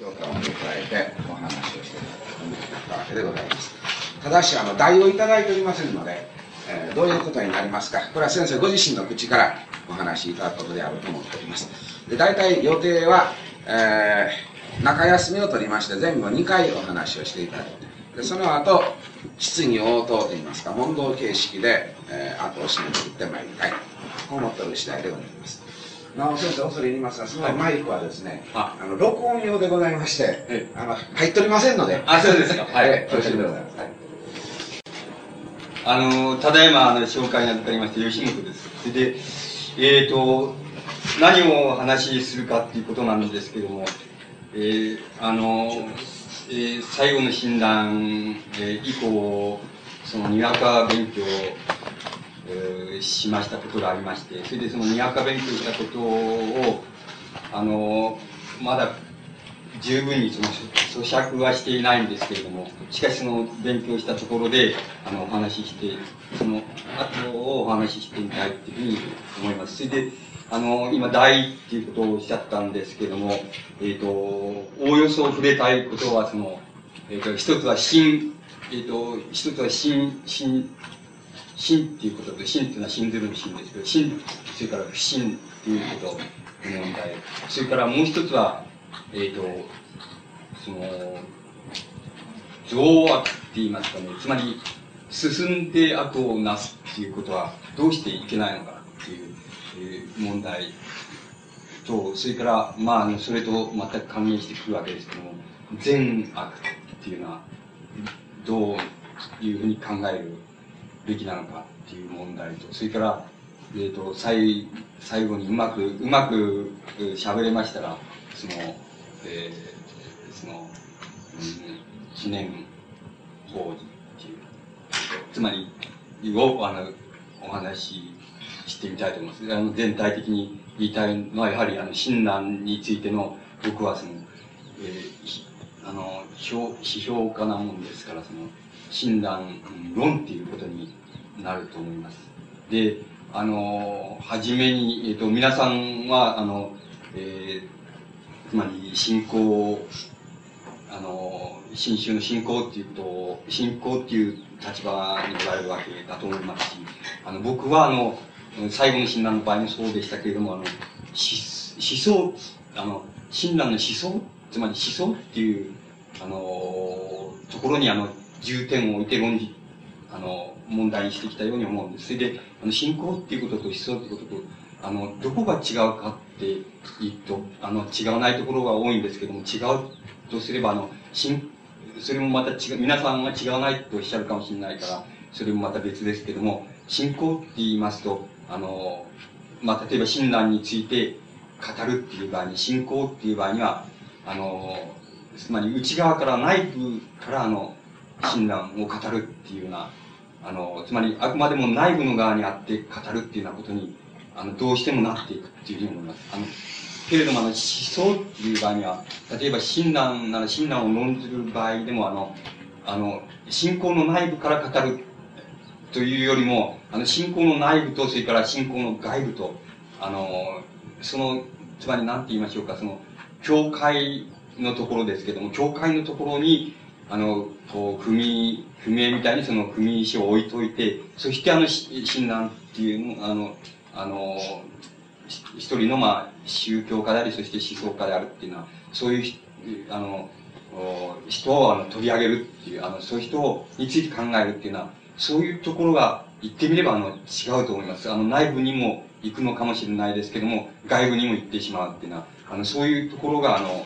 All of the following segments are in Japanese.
教科を迎えてお話をしていたわけでございます。ただし、あの、題をいただいておりませんので、えー、どういうことになりますか。これは先生ご自身の口からお話しいただくことであると思っております。で、大体予定は、えー、中休みを取りまして、前後2回お話をしていただいて、でその後、質疑応答といいますか、問答形式で、えー、後を締めていってまいりたい。と思っておる次第でございます。なお先生、恐れ入りますが、そのマイクはですね、はい、あの録音用でございまして、あの入っておりませんので、あ、そうですか。はい。恐縮でございます。はいあの、ただいま、あの、紹介に預かりまして、吉本です。で、えっ、ー、と、何をお話しするかっていうことなんですけども、えー、あの、えー、最後の診断、えー、以降、その、にわか勉強、えー、しましたことがありまして、それでそのにわか勉強したことを、あの、まだ十分にその咀嚼はしていないんですけれども、しかしその勉強したところで、あの、お話しして、その後をお話ししてみたいっていうふうに思います。それで、あの、今、大っていうことをおっしゃったんですけれども、えっ、ー、と、おおよそ触れたいことは、その、えっ、ー、と、一つは心、えっ、ー、と、一つは心、心、心っていうことで、心っていうのは信ずるの心ですけど、心、それから不信っていうことの問題。それからもう一つは、えっ、ー、と、その、情悪って言いますかね、つまり、進んで悪をなすっていうことはどうしていけないのかっていう、えー、問題と、それから、まあ、それと全く関連してくるわけですけども、善悪っていうのは、どういうふうに考えるべきなのかっていう問題と、それから、えっ、ー、と、最、最後にうまく、うまく喋れましたら、その、えー、その、記念法事っていう、つまり、を、あの、お話ししてみたいと思います。あの、全体的に言いたいのは、やはり、あの、親鸞についての、僕はその、えー、あの、批評家なもんですから、その、親鸞論っていうことになると思います。で、あの、はじめに、えっ、ー、と、皆さんは、あの、えー、つまり信仰、あの、新宗の信仰っていうことを、信仰っていう立場におられるわけだと思いますし、あの、僕はあの、最後の親鸞の場合もそうでしたけれども、あの、思想、あの、親鸞の思想、つまり思想っていう、あの、ところにあの、重点を置いて論じ、あの、問題にしてきたように思うんです。それで、あの、信仰っていうことと思想っていうことと、あの、どこが違うかって言うと、あの、違わないところが多いんですけども、違うとすれば、あの、しん、それもまた違う、皆さんが違わないとおっしゃるかもしれないから、それもまた別ですけども、信仰って言いますと、あの、まあ、例えば親鸞について語るっていう場合に、信仰っていう場合には、あの、つまり内側から内部からあの、親鸞を語るっていうような、あの、つまりあくまでも内部の側にあって語るっていうようなことにあの、どうしてもなっていくっていうふうに思います。あの、けれども、あの、思想っていう場合には、例えば親鸞なら親鸞を論ずる場合でも、あの、あの、信仰の内部から語るというよりも、あの、信仰の内部と、それから信仰の外部と、あの、その、つまり何て言いましょうか、その、教会のところですけども、教会のところに、あの、こう、踏み、踏み絵みたいにその踏み石を置いといて、そしてあの、親鸞っていうの、あの、あの、一人の、まあ、宗教家であり、そして思想家であるっていうのは、そういう、あの、人をあの取り上げるっていう、あの、そういう人について考えるっていうのは、そういうところが言ってみればあの違うと思います。あの内部にも行くのかもしれないですけども、外部にも行ってしまうっていうのは、あの、そういうところがあの、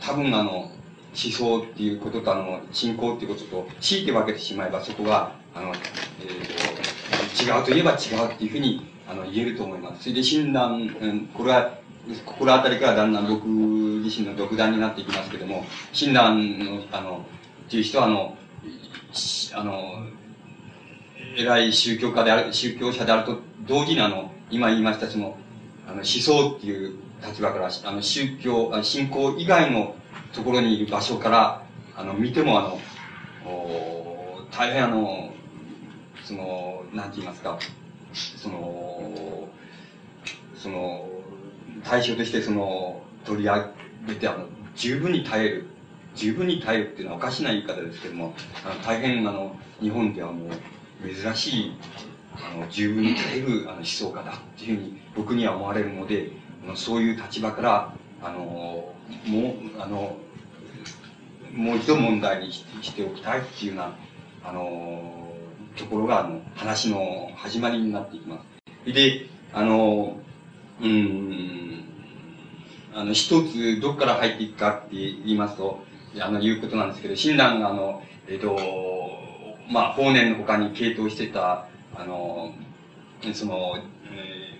多分あの、思想っていうこととあの、信仰っていうことと、強いて分けてしまえばそこが、あの、え、ー、と、違うといえば違うっていうふうにあの言えると思います。それで診断、うん、これは、心当たりからだんだん僕自身の独断になっていきますけども、診断の、あの、っていう人は、あの、あの、偉い宗教家である、宗教者であると同時にあの、今言いましたその、あの、思想っていう立場から、あの、宗教、信仰以外のところにいる場所から、あの、見てもあの、大変あの、その、なんて言いますか、その、その、対象としてその、取り上べて、あの、十分に耐える。十分に耐えるっていうのはおかしな言い方ですけども、あの大変、あの、日本ではもう、珍しい、あの、十分に耐える、あの、思想家だっていうふうに僕には思われるので、あのそういう立場から、あの、もう、あの、もう一度問題にしておきたいっていうような、あの、ところが、あの、話の始まりになっていきます。で、あの、うん、あの、一つ、どこから入っていくかって言いますと、あの、いうことなんですけど、親鸞が、あの、えっ、と、まあ、法然の他に系統してた、あの、その、え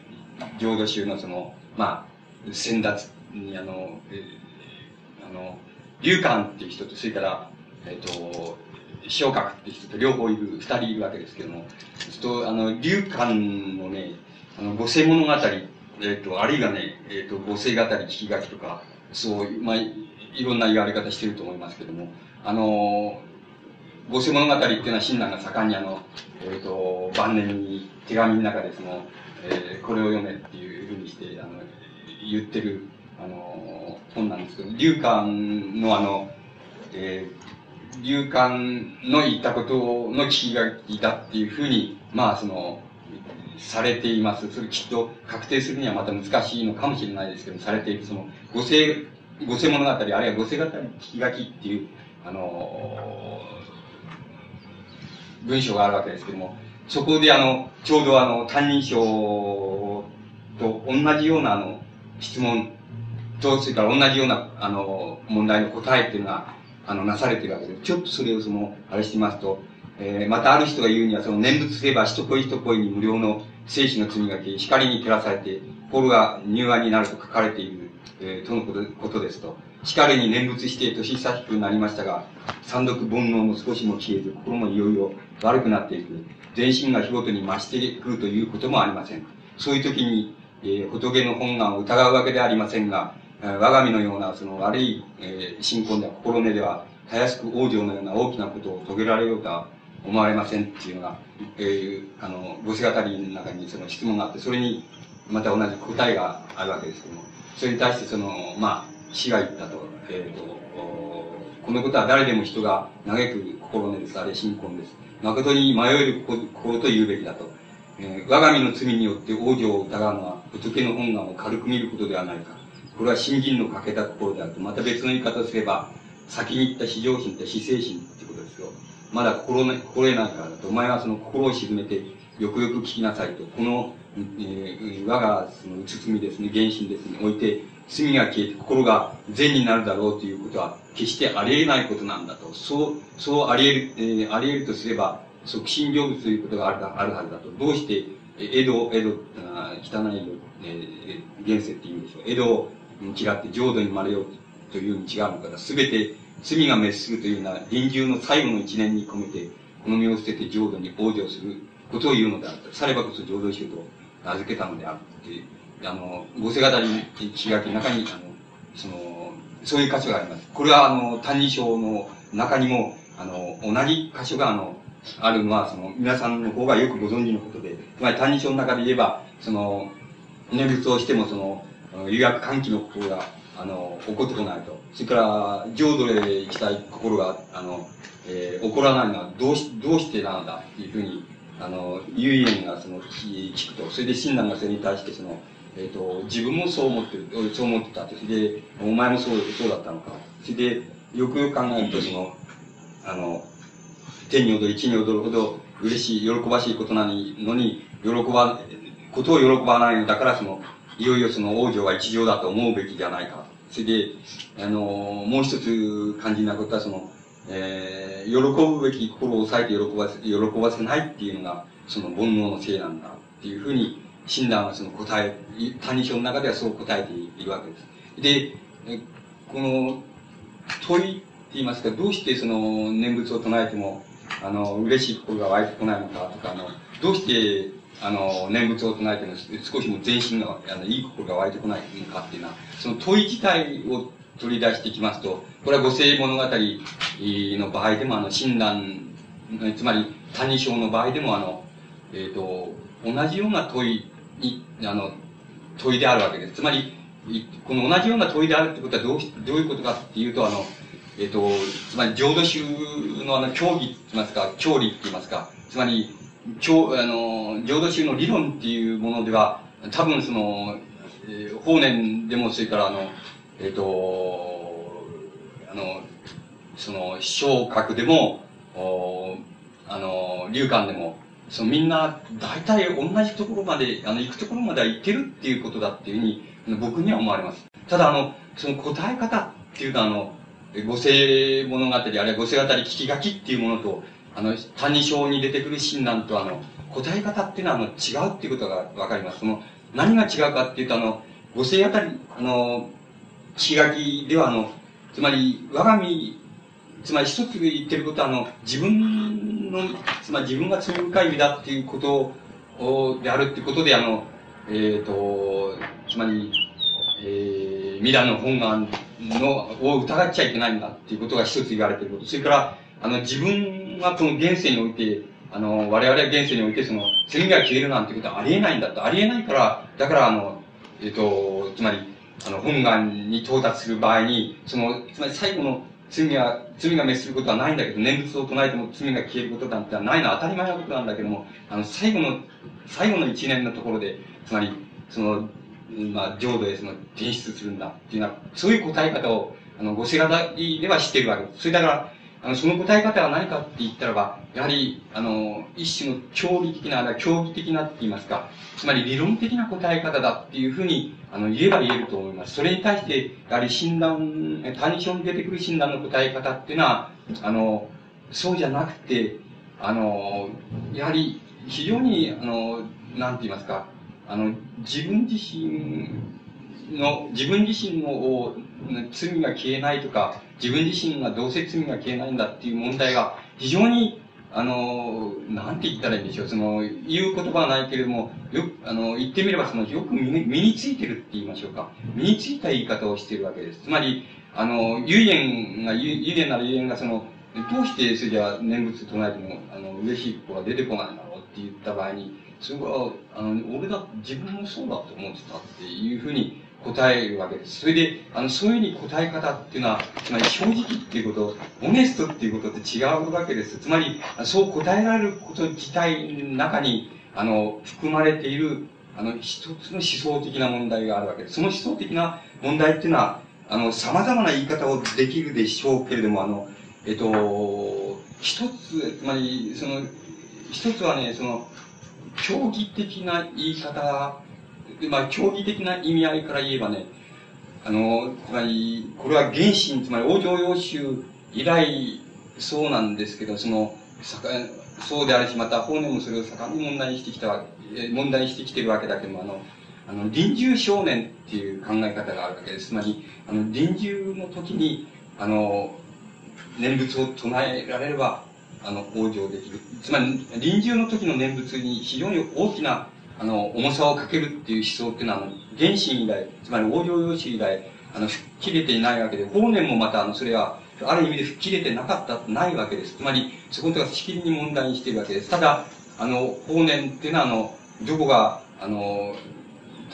ー、浄土宗のその、まあ、先達に、あの、えー、あの、龍寛っていう人と、それから、えっ、と、昇格っていう人と両方いる、二人いるわけですけども、ちょっと、あの、龍寛のね、あの、五世物語、えっ、と、あるいはね、えっ、と、五世語り聞き書きとか、そう、まあ、いろんな言われ方してると思いますけども、あの、五世物語っていうのは親鸞が盛んにあの、えっ、と、晩年に手紙の中でその、えー、これを読めっていうふうにして、あの、言ってる、あの、本なんですけど、龍寛のあの、えー、流感の言ったことの聞き書きだっていうふうに、まあ、その、されています。それきっと確定するにはまた難しいのかもしれないですけど、されている、その、五世、五世物語、あるいは五世語り聞き書きっていう、あの文章があるわけですけども、そこであの、ちょうどあの、担任賞と同じようなあの、質問と、それから同じような、あの、問題の答えっていうのが、あの、なされてるわけで、ちょっとそれをその、あれしてますと、えー、またある人が言うには、その念仏すれば一声一声に無料の生死の罪がけ、光に照らされて、心が柔和になると書かれている、えー、とのことことですと。光に念仏して年久しくなりましたが、三毒煩悩も少しも消えず、心もいよいよ悪くなっていく。全身が日ごとに増してくるということもありません。そういう時に、えー、仏の本願を疑うわけではありませんが、我が身のようなその悪い、えー、信仰では心根では、たやすく往生のような大きなことを遂げられようとは思われませんっていうのが、えー、あの、ごせ語りの中にその質問があって、それにまた同じ答えがあるわけですけども、それに対してその、まあ、死が言ったと、えっ、ー、と、このことは誰でも人が嘆く心根です。あれ信仰です。誠に迷える心と言うべきだと。えー、我が身の罪によって往生を疑うのは仏の本願を軽く見ることではないか。これは信心の欠けた心であると。また別の言い方をすれば、先に言った至上心って死生心ってことですよ。まだ心,、心得ないからだと。お前はその心を沈めて、よくよく聞きなさいと。この、えー、我がそのうつつみですね、原神ですね、置いて、罪が消えて心が善になるだろうということは、決してあり得ないことなんだと。そう、そうあり得る、えー、あり得るとすれば、促進成仏ということがあるあるはずだと。どうして、江戸、江戸、汚い、えー、現世って言うんでしょう。江戸を嫌って浄土に生まれようというに違うのか。すべて罪が滅するというような臨終の最後の一年に込めて、この身を捨てて浄土に往生することを言うのである。さればこそ浄土宗と名付けたのであるっていう。あの、ごせ語り気がけの中に、あの、その、そういう箇所があります。これは、あの、歎異抄の中にも、あの、同じ箇所が、あの、あるのは、その、皆さんの方がよくご存知のことで、つまり歎異抄の中で言えば、その、念仏をしても、その、有薬歓喜の心が、あの、起こってこないと。それから、浄土へ行きたい心が、あの、えー、起こらないのはどうし、どうしてなのだっていうふうに、あの、遊園がその、聞くと。それで親鸞がそれに対してその、えっ、ー、と、自分もそう思ってる、そう思ってたって。それで、お前もそう、そうだったのか。それで、よくよく考えると、その、あの、天に踊り、地に踊るほど嬉しい、喜ばしいことなのに、喜ば、ことを喜ばないのだから、その、いよいよその王女は一条だと思うべきじゃないか。それで、あの、もう一つ肝心なことは、その、えー、喜ぶべき心を抑えて喜ばせ、喜ばせないっていうのが、その煩悩のせいなんだっていうふうに、親鸞はその答え、歎異抄の中ではそう答えているわけです。で、この問いって言いますか、どうしてその念仏を唱えても、あの、嬉しい心が湧いてこないのかとか、あの、どうして、あの、念仏を唱えても少しも全身が、あの、いい心が湧いてこないのかっていうのは、その問い自体を取り出してきますと、これは五世物語の場合でも、あの、親鸞、つまり、歎異抄の場合でも、あの、えっ、ー、と、同じような問いに、あの、問いであるわけです。つまり、この同じような問いであるってことはどうどういうことかっていうと、あの、えっ、と、つまり浄土宗のあの、教義って言いますか、教理って言いますか、つまり、教、あの、浄土宗の理論っていうものでは、多分その、えー、法然でも、それからあの、えっ、と、あの、その、昇格でも、おあの、流漢でも、そのみんな、大体同じところまで、あの、行くところまでは行けるっていうことだっていうふうに、僕には思われます。ただ、あの、その答え方っていうのは、あの、五世物語、あるいは五世語り聞き書きっていうものと、あの、谷章に出てくる親鸞と、あの、答え方っていうのは、あの、違うっていうことがわかります。その、何が違うかっていうと、あの、五世あたり、あの、聞き書きでは、あの、つまり、我が身、つまり一つ言ってることは、あの、自分の、つまり自分が罪深い身だっていうことを、であるっていうことで、あの、えっ、ー、と、つまり、えー、ミラの本願の、を疑っちゃいけないんだっていうことが一つ言われていること。それから、あの、自分はこの現世において、あの、我々は現世において、その、罪が消えるなんてことはありえないんだと。ありえないから、だから、あの、えっ、ー、と、つまり、あの、本願に到達する場合に、その、つまり最後の罪が、罪が滅することはないんだけど、念仏を唱えても罪が消えることなんてないのは当たり前なことなんだけども、あの、最後の、最後の一年のところで、つまり、その、まあ、浄土へその転出するんだっていうのは、そういう答え方を、あの、ごせがだりではしているわけです。それだから、あの、その答え方は何かって言ったらば、やはり、あの、一種の教理的な、あ教義的なって言いますか、つまり理論的な答え方だっていうふうに、あの、言えば言えると思います。それに対して、やはり診断、単症に出てくる診断の答え方っていうのは、あの、そうじゃなくて、あの、やはり、非常に、あの、なんて言いますか、あの、自分自身の、自分自身の罪が消えないとか、自分自身がどうせ罪が消えないんだっていう問題が非常にあの、なんて言ったらいいんでしょう。その、言う言葉はないけれども、よく、あの、言ってみれば、その、よく身に身についてるって言いましょうか。身についた言い方をしているわけです。つまり、あの、幽言が、幽言なら幽言が、その、どうしてそれじゃ念仏唱えても、あの、嬉しい子が出てこないんだろうって言った場合に、それは、あの、俺だ、自分もそうだと思ってたっていうふうに答えるわけです。それで、あの、そういうふうに答え方っていうのは、つまり正直っていうこと、オネストっていうことって違うわけです。つまり、そう答えられること自体の中に、あの、含まれている、あの、一つの思想的な問題があるわけです。その思想的な問題っていうのは、あの、様々な言い方をできるでしょうけれども、あの、えっと、一つ、つまり、その、一つはね、その、競技的な言い方まあ、競技的な意味合いから言えばね、あの、つまり、これは原神、つまり王朝洋州以来、そうなんですけど、その、そうであるし、また法然もそれを盛んに問題にしてきた、問題にしてきてるわけだけども、あの、あの、臨終少年っていう考え方があるわけです。つまり、あの、臨終の時に、あの、念仏を唱えられれば、あの、往生できる。つまり、臨終の時の念仏に非常に大きなあの、重さをかけるっていう思想っていうのは、あの、原神以来、つまり往生用紙以来、あの、吹っ切れていないわけで、法然もまた、あの、それは、ある意味で吹っ切れてなかった、ないわけです。つまり、そことがしきりに問題にしているわけです。ただ、あの、法然っていうのは、あの、どこが、あの、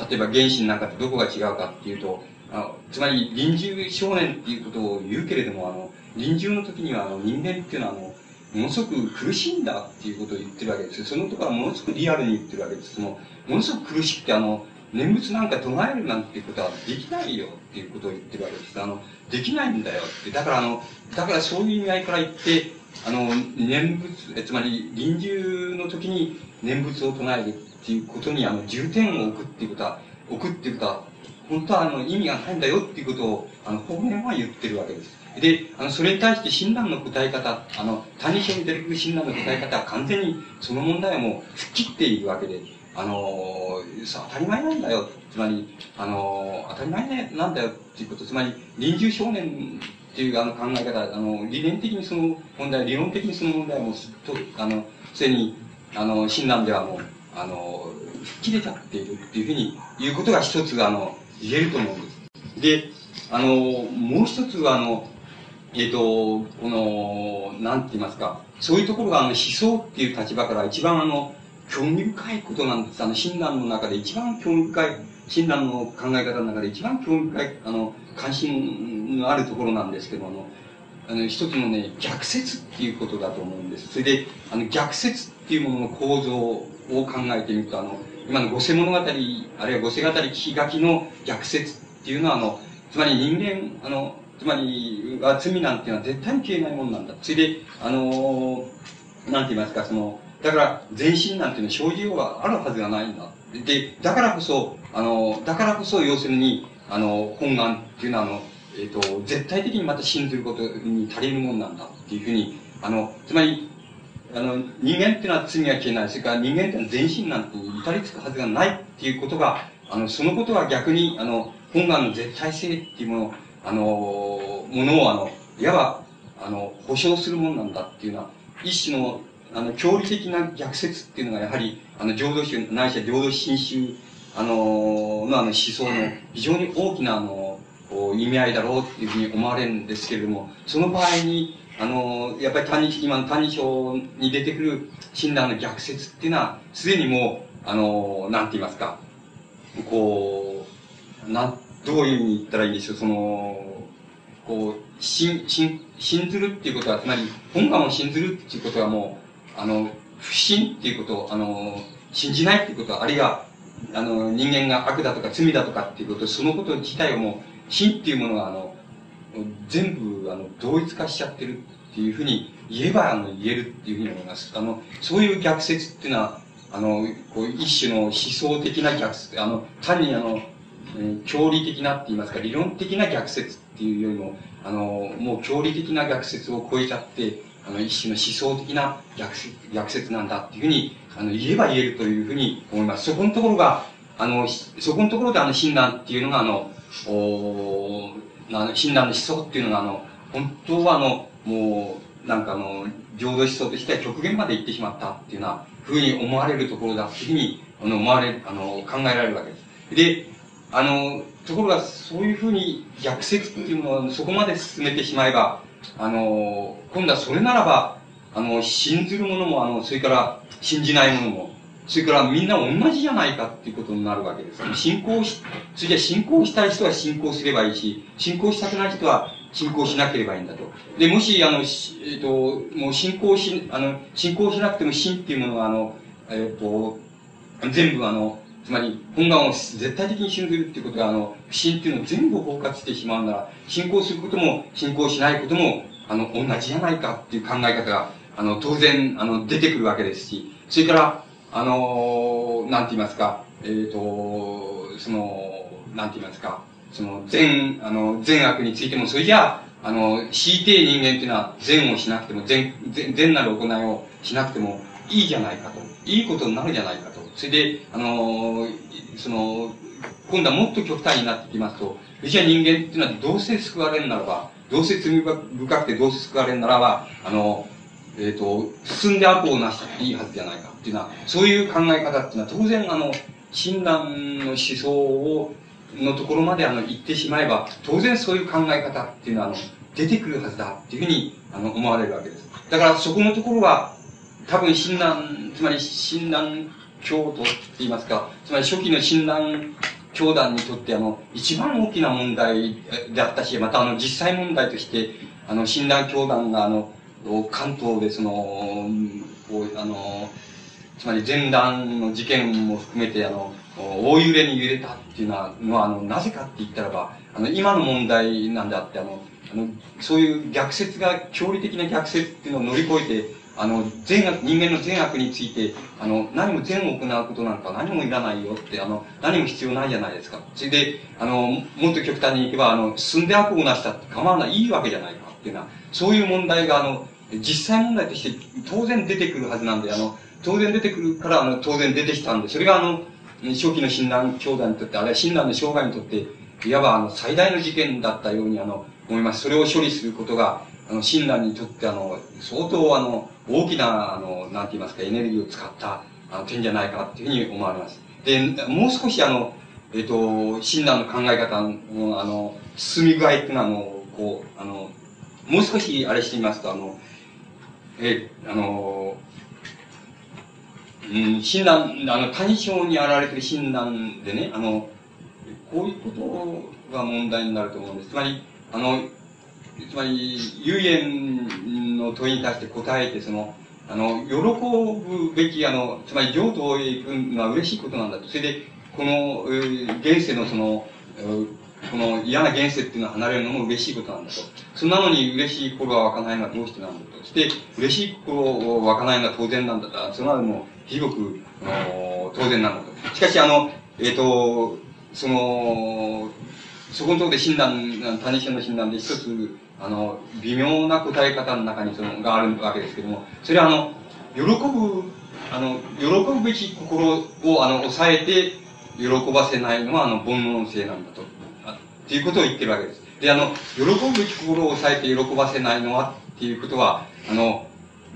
例えば原神なんかとどこが違うかっていうと、あのつまり臨終少年っていうことを言うけれども、あの、臨終の時には、あの、人間っていうのは、あの、ものすごく苦しいんだっていうことを言ってるわけですそのところはものすごくリアルに言ってるわけです。その、ものすごく苦しくて、あの、念仏なんか唱えるなんていうことはできないよっていうことを言ってるわけです。あの、できないんだよって。だからあの、だからそういう意味合いから言って、あの、念仏、えつまり臨終の時に念仏を唱えるっていうことに、あの、重点を置くっていうことは、置くっていうことは、本当はあの、意味がないんだよっていうことを、あの、方面は言ってるわけです。で、あの、それに対して診断の答え方、あの、他人症に出てくる診断の答え方は完全にその問題はもう吹っ切っているわけで、あの、当たり前なんだよ。つまり、あの、当たり前なんだよっていうこと、つまり、臨終少年っていうあの考え方、あの、理念的にその問題、理論的にその問題はもうすっと、あの、すでに、あの、診断ではもう、あの、吹っ切れちゃっているっていうふうに言うことが一つ、あの、言えると思うんです。で、あの、もう一つは、あの、えっ、ー、と、この、なんて言いますか、そういうところがあの思想っていう立場から一番あの、興味深いことなんです。あの、親鸞の中で一番興味深い親鸞の考え方の中で一番興味深い、あの、関心のあるところなんですけど、あの、あの、一つのね、逆説っていうことだと思うんです。それで、あの、逆説っていうものの構造を考えてみると、あの、今の五世物語、あるいは五世語り聞き書きの逆説っていうのは、あの、つまり人間、あの、つまり、は罪なんていうのは絶対に消えないものなんだ。それで、あの、なんて言いますか、その、だから、全身なんていうのは生じようがあるはずがないんだ。で、だからこそ、あの、だからこそ、要するに、あの、本願っていうのは、あの、えっ、ー、と、絶対的にまた信ずることに足りるもんなんだっていうふうに、あの、つまり、あの、人間っていうのは罪が消えない。それから人間っていうのは全身なんて至りつくはずがないっていうことが、あの、そのことは逆に、あの、本願の絶対性っていうもの、あの、ものを、あの、いわば、あの、保証するものなんだっていうのは、一種の、あの、教理的な逆説っていうのが、やはり、あの、浄土宗、ないしは浄土真宗、あの、のあの思想の非常に大きな、あの、意味合いだろうっていうふうに思われるんですけれども、その場合に、あの、やっぱり単に、今の単に章に出てくる診断の逆説っていうのは、すでにもう、あの、なんて言いますか、こう、なん、どういうふうに言ったらいいんでしょう、その、こう、信、信、信ずるっていうことは、つまり、本願を信ずるっていうことはもう、あの、不信っていうことを、あの、信じないっていうことは、あるいは、あの、人間が悪だとか罪だとかっていうこと、そのこと自体をもう、信っていうものが、あの、全部、あの、同一化しちゃってるっていうふうに言えば、あの、言えるっていうふうに思います。あの、そういう逆説っていうのは、あの、こう、一種の思想的な逆説、あの、単にあの、えー、教理的なって言いますか、理論的な逆説っていうよりも、あの、もう教理的な逆説を超えちゃって、あの、一種の思想的な逆説逆説なんだっていうふうに、あの、言えば言えるというふうに思います。そこのところが、あの、そこのところであの、親鸞っていうのが、あの、おあの親鸞の思想っていうのが、あの、本当はあの、もう、なんかあの、浄土思想としては極限まで行ってしまったっていうようなふうに思われるところだっていうふうに、あの、思われ、あの、考えられるわけです。で、あの、ところが、そういうふうに逆説っていうのをそこまで進めてしまえば、あの、今度はそれならば、あの、信ずるものも、あの、それから信じないものも、それからみんな同じじゃないかっていうことになるわけです。信仰し、それじゃ信仰したい人は信仰すればいいし、信仰したくない人は信仰しなければいいんだと。で、もし、あの、えっ、ー、と、もう信仰し、あの、信仰しなくても信っていうものが、あの、えっ、ー、と、全部あの、つまり、本願を絶対的に信ずるっていうことは、あの、不信っていうのを全部包括してしまうなら、信仰することも、信仰しないことも、あの、同じじゃないかっていう考え方が、あの、当然、あの、出てくるわけですし、それから、あの、なんて言いますか、えっ、ー、と、その、なんて言いますか、その、善、あの、善悪についても、それじゃあ、あの、強いて人間っていうのは善をしなくても、善、善なる行いをしなくてもいいじゃないかと。いいことになるじゃないか。それで、あの、その、今度はもっと極端になってきますと、じゃあ人間っていうのはどうせ救われるならば、どうせ罪深くてどうせ救われるならば、あの、えっ、ー、と、進んで悪をなしたっていいはずじゃないかっていうのは、そういう考え方っていうのは当然あの、親鸞の思想を、のところまであの、行ってしまえば、当然そういう考え方っていうのはあの、出てくるはずだっていうふうに、あの、思われるわけです。だからそこのところは、多分親鸞、つまり親鸞教徒って言いますか、つまり初期の親鸞教団にとってあの、一番大きな問題であったし、またあの、実際問題として、あの、親鸞教団があの、関東でその、こう、あの、つまり前段の事件も含めて、あの、大揺れに揺れたっていうのは、のあの、なぜかって言ったらば、あの、今の問題なんであって、あの、あの、そういう逆説が、教理的な逆説っていうのを乗り越えて、あの、善悪、人間の善悪について、あの、何も善を行うことなんか何もいらないよって、あの、何も必要ないじゃないですか。それで、あの、もっと極端にいけば、あの、進んで悪をなしたって構わない、いいわけじゃないかっていうのは、そういう問題が、あの、実際問題として当然出てくるはずなんで、あの、当然出てくるから、あの、当然出てきたんで、それがあの、初期の親鸞兄弟にとって、あるいは親鸞の生涯にとって、いわばあの、最大の事件だったように、あの、思います。それを処理することが、あの、親鸞にとって、あの、相当あの、大きな、あの、なんて言いますか、エネルギーを使った、あの、点じゃないかっていうふうに思われます。で、もう少しあの、えっ、と、親鸞の考え方の、あの、進み具合っていうのは、あの、こう、あの、もう少しあれしてみますと、あの、え、あの、うん、親鸞、あの、大正に現れてる親鸞でね、あの、こういうことが問題になると思うんです。つまり、あの、つまり、遊園の問いに対して答えて、その、あの、喜ぶべき、あの、つまり浄土へ行くのは嬉しいことなんだと。それで、この、えー、現世のその、この嫌な現世っていうのは離れるのも嬉しいことなんだと。そんなのに嬉しい心が湧かないのはどうしてなんだと。そして、嬉しい心を湧かないのは当然なんだと。そのなのも、ひどく、あの、当然なんだと。しかし、あの、えっ、ー、と、その、そこのところで診断、他人者の診断で一つ、あの、微妙な答え方の中にその、があるわけですけども、それはあの、喜ぶ、あの、喜ぶべき心を、あの、抑えて、喜ばせないのは、あの、煩悩のせいなんだと。っていうことを言ってるわけです。で、あの、喜ぶべき心を抑えて喜ばせないのはっていうことは、あの、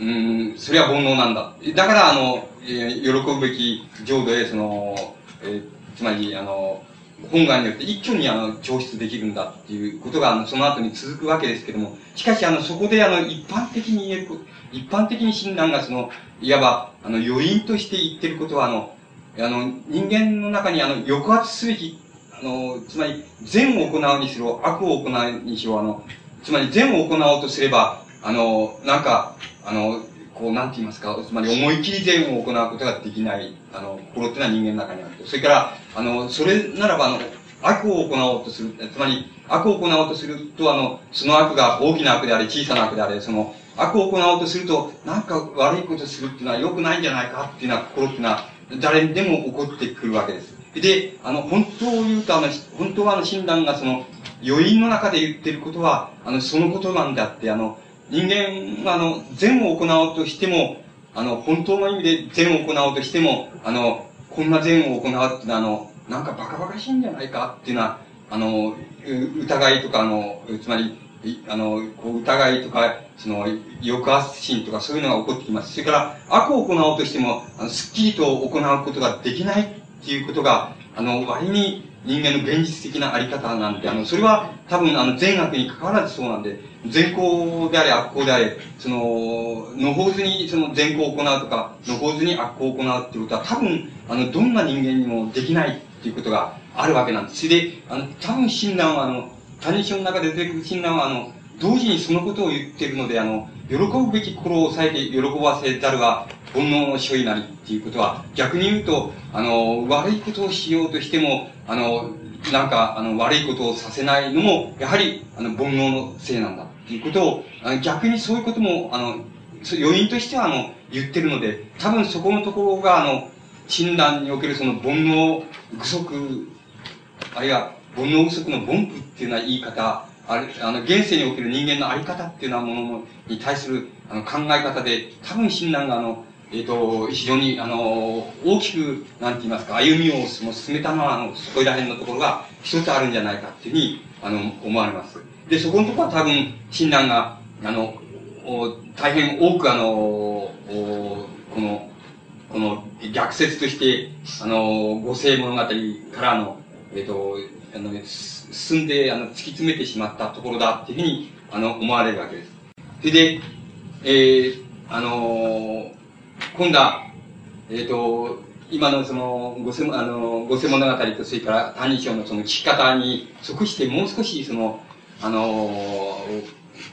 うん、それは煩悩なんだ。だから、あの、え、喜ぶべき浄土へ、その、えー、つまり、あの、本願によって一挙にあの、調出できるんだっていうことが、あの、その後に続くわけですけども、しかし、あの、そこで、あの、一般的に言える、一般的に親鸞がその、いわば、あの、余韻として言ってることは、あの、あの、人間の中に、あの、抑圧すべき、あの、つまり、善を行うにしろ、悪を行うにしろ、あの、つまり善を行おうとすれば、あの、なんか、あの、こう、なんて言いますか、つまり思い切り善を行うことができない、あの、心っていうのは人間の中にあると。それから、あの、それならば、あの、悪を行おうとする、つまり、悪を行おうとすると、あの、その悪が大きな悪であれ、小さな悪であれ、その、悪を行おうとすると、なんか悪いことするっていうのは良くないんじゃないかっていうような心っていうのは、誰にでも起こってくるわけです。で、あの、本当を言うと、あの、本当はあの、診断がその、余韻の中で言ってることは、あの、そのことなんであって、あの、人間、あの、善を行おうとしても、あの、本当の意味で善を行おうとしても、あの、こんな善を行うっていうのは、あの、なんかバカバカしいんじゃないかっていうのは、あの、疑いとか、あの、つまり、あの、こう疑いとか、その、抑圧心とかそういうのが起こってきます。それから、悪を行おうとしても、あの、すっきりと行うことができないっていうことが、あの、割に人間の現実的なあり方なんで、あの、それは多分、あの、善悪に関わらずそうなんで、善行であれ、悪行であれ、その、のほうずにその善行を行うとか、のほうずに悪行を行うっていうことは、多分、あの、どんな人間にもできないっていうことがあるわけなんです。それで、あの、多分親鸞は、あの、他人書の中で出てくる親鸞は、あの、同時にそのことを言っているので、あの、喜ぶべき心を抑えて喜ばせざるは煩悩の所為なりっていうことは、逆に言うと、あの、悪いことをしようとしても、あの、なんか、あの、悪いことをさせないのも、やはり、あの、煩悩のせいなんだっていうことを、逆にそういうことも、あの、余韻としては、あの、言ってるので、多分そこのところが、あの、診断におけるその煩悩具足、あるいは煩悩具足の凡夫っていうような言い方、あれ、あの、現世における人間のあり方っていうようなものに対する、あの、考え方で、多分親鸞が、あの、えっ、ー、と、非常に、あの、大きく、なんて言いますか、歩みを進めたのは、あの、そこら辺のところが一つあるんじゃないかっていうふうに、あの、思われます。で、そこのところは多分、親鸞が、あの、大変多く、あの、この、この逆説として、あの、五世物語からの、えっ、と、あの、進んで、あの、突き詰めてしまったところだっていうふうに、あの、思われるわけです。それで、えー、あの今度は、えっ、ー、と、今のその、ごせ、あの、ごせ物語と、それから、歎異抄のその聞き方に即して、もう少し、その、あの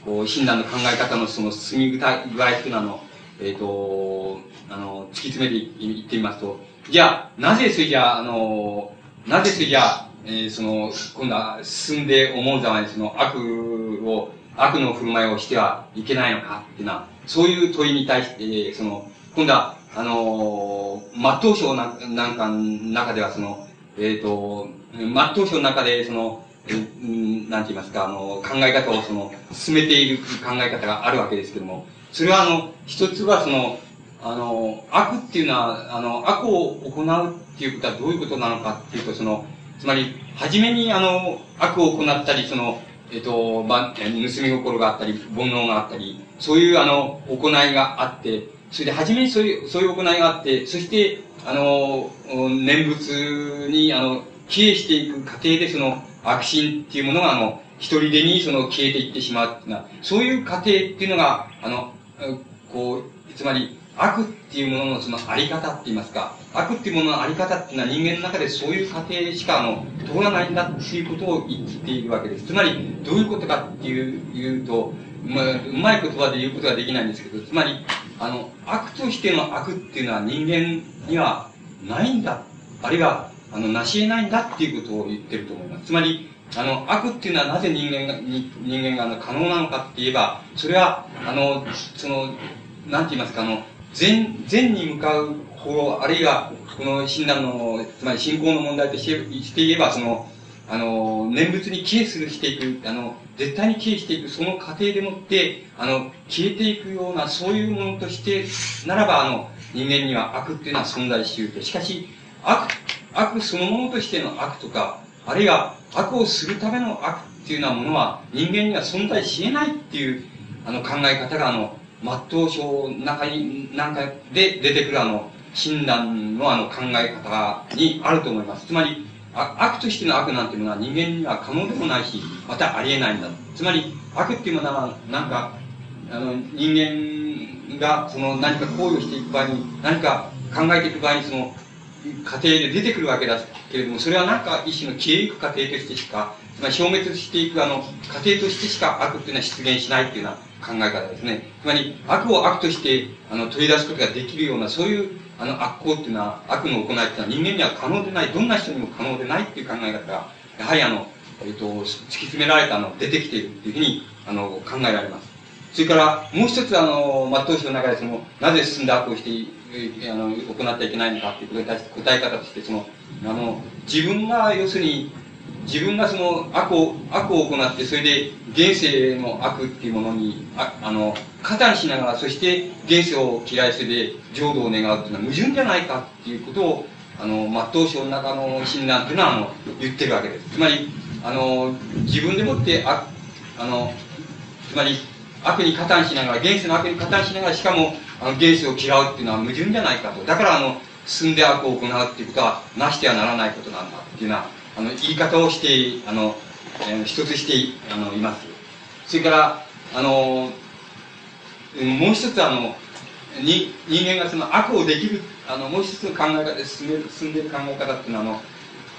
こう、親鸞の考え方のその進み具合っていうのは、あの、えっ、ー、と、あの、突き詰めていってみますと、じゃあ、なぜそれじゃあ、あの、なぜそれじゃあ、えー、その、今度は進んで思うざまにその悪を、悪の振る舞いをしてはいけないのかっていうのは、そういう問いに対して、その、今度は、あのー、末頭章なんかの中ではその、えっ、ー、と、末頭章の中でその、なんて言いますか、あの、考え方をその、進めている考え方があるわけですけども、それはあの、一つはその、あの、悪っていうのは、あの、悪を行うっていうことはどういうことなのかっていうと、その、つまり、初めにあの、悪を行ったり、その、えっ、と、ま、盗み心があったり、煩悩があったり、そういうあの、行いがあって、それで初めにそういう、そういう行いがあって、そして、あの、念仏に、あの、帰依していく過程でその悪心っていうものが、あの、一人でにその消えていってしまうっていうのは、そういう過程っていうのが、あの、こう、つまり、悪っていうもののそのあり方って言いますか、悪っていうもののあり方っていうのは人間の中でそういう過程しかあの通らないんだっていうことを言っているわけです。つまり、どういうことかっていう言うと、まあ、うまい言葉で言うことができないんですけど、つまり、あの、悪としての悪っていうのは人間にはないんだ。あるいは、あの、なし得ないんだっていうことを言ってると思います。つまり、あの、悪っていうのはなぜ人間が、人間があの可能なのかって言えば、それは、あの、その、なんて言いますか、あの、善、善に向かう方、あるいは、この診断の、つまり信仰の問題としてして言えば、その、あの、念仏に帰依するしていく、あの、絶対に帰依していく、その過程でもって、あの、消えていくような、そういうものとして、ならば、あの、人間には悪っていうのは存在していると。しかし、悪、悪そのものとしての悪とか、あるいは悪をするための悪っていうようなものは人間には存在し得ないっていうあの考え方があの、末頭章の中に、なんかで出てくるあの、診断のあの考え方にあると思います。つまり、悪としての悪なんていうものは人間には可能でもないし、またありえないんだ。つまり、悪っていうものは、なんか、あの、人間が、その何か行為をしていく場合に、何か考えていく場合に、その、過程で出てくるわけだけれども、それはなんか一種の消えゆく過程としてしか、まり消滅していくあの、過程としてしか悪っていうのは出現しないっていうような考え方ですね。つまり、悪を悪として、あの、取り出すことができるような、そういう、あの、悪行っていうのは、悪の行いっていうのは人間には可能でない、どんな人にも可能でないっていう考え方が、やはりあの、えっ、と、突き詰められたの、出てきているっていうふうに、あの、考えられます。それから、もう一つあの、末頭書の中でその、なぜ進んだ悪をして、あの、行ってはいけないのかっていうことに対して答え方として、その、あの、自分が、要するに、自分がその悪を、悪を行って、それで現世の悪っていうものに、ああの、加担しながら、そして現世を嫌い、それで浄土を願うっていうのは矛盾じゃないかっていうことを、あの、末頭章の中の診断っていうのは、あの、言ってるわけです。つまり、あの、自分でもって、あ、あの、つまり、悪に加担しながら、現世の悪に加担しながら、しかも、あの、現世を嫌うっていうのは矛盾じゃないかと。だから、あの、進んで悪を行うっていうことは、なしてはならないことなんだっていうような、あの、言い方をして、あの、えー、一つしてあのいます。それから、あの、もう一つあの、に人間がその悪をできる、あの、もう一つの考え方で進める、進んでいる考え方っていうのは、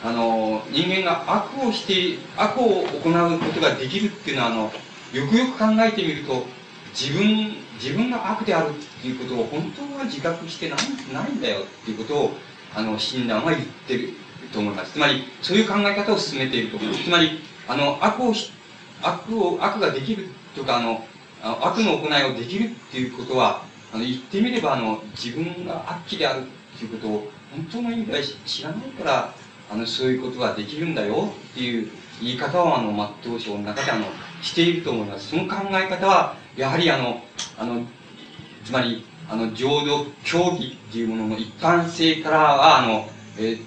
あの、あの、人間が悪をして、悪を行うことができるっていうのは、あの、よくよく考えてみると、自分、自分が悪であるっていうことを本当は自覚してないないんだよっていうことを、あの、診断は言ってると思います。つまり、そういう考え方を進めていると思います。つまり、あの、悪を、悪を、悪ができるとか、あの、悪の行いをできるっていうことは、あの、言ってみれば、あの、自分が悪鬼であるっていうことを、本当の意味では知らないから、あの、そういうことができるんだよっていう言い方を、あの、末頭章の中で、あの、していると思います。その考え方は、やはりあの、あの、つまり、あの、浄土教義っていうものの一貫性からは、あの、えー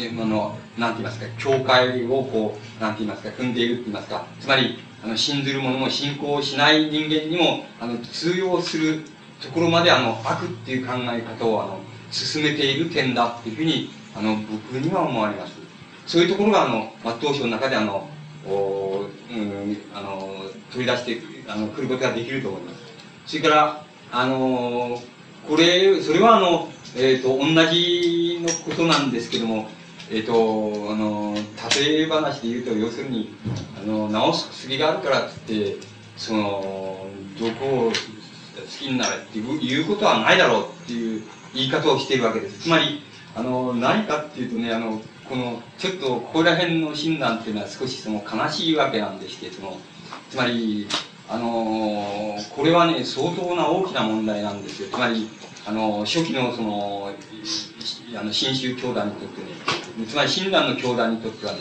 えー、あの、なんて言いますか、教会をこう、なんて言いますか、踏んでいるって言いますか、つまり、あの、信ずる者も信仰しない人間にも、あの、通用するところまで、あの、悪っていう考え方を、あの、進めている点だっていうふうに、あの、僕には思われます。そういうところが、あの、末頭書の中で、あの、おうん、あの、取り出して、あの、来ることができると思います。それから、あの、これ、それはあの、え、ー、と、同じのことなんですけども、え、ー、と、あの、例え話で言うと、要するに、あの、治す薬があるからって言って、その、どこを好きになれっていうことはないだろうっていう言い方をしているわけです。つまり、あの、何かっていうとね、あの、この、ちょっと、ここら辺の診断っていうのは少しその悲しいわけなんでして、その、つまり、あのこれはね、相当な大きな問題なんですよ。つまり、あの初期のその、あの、新宗教団にとってね、つまり親鸞の教団にとってはね、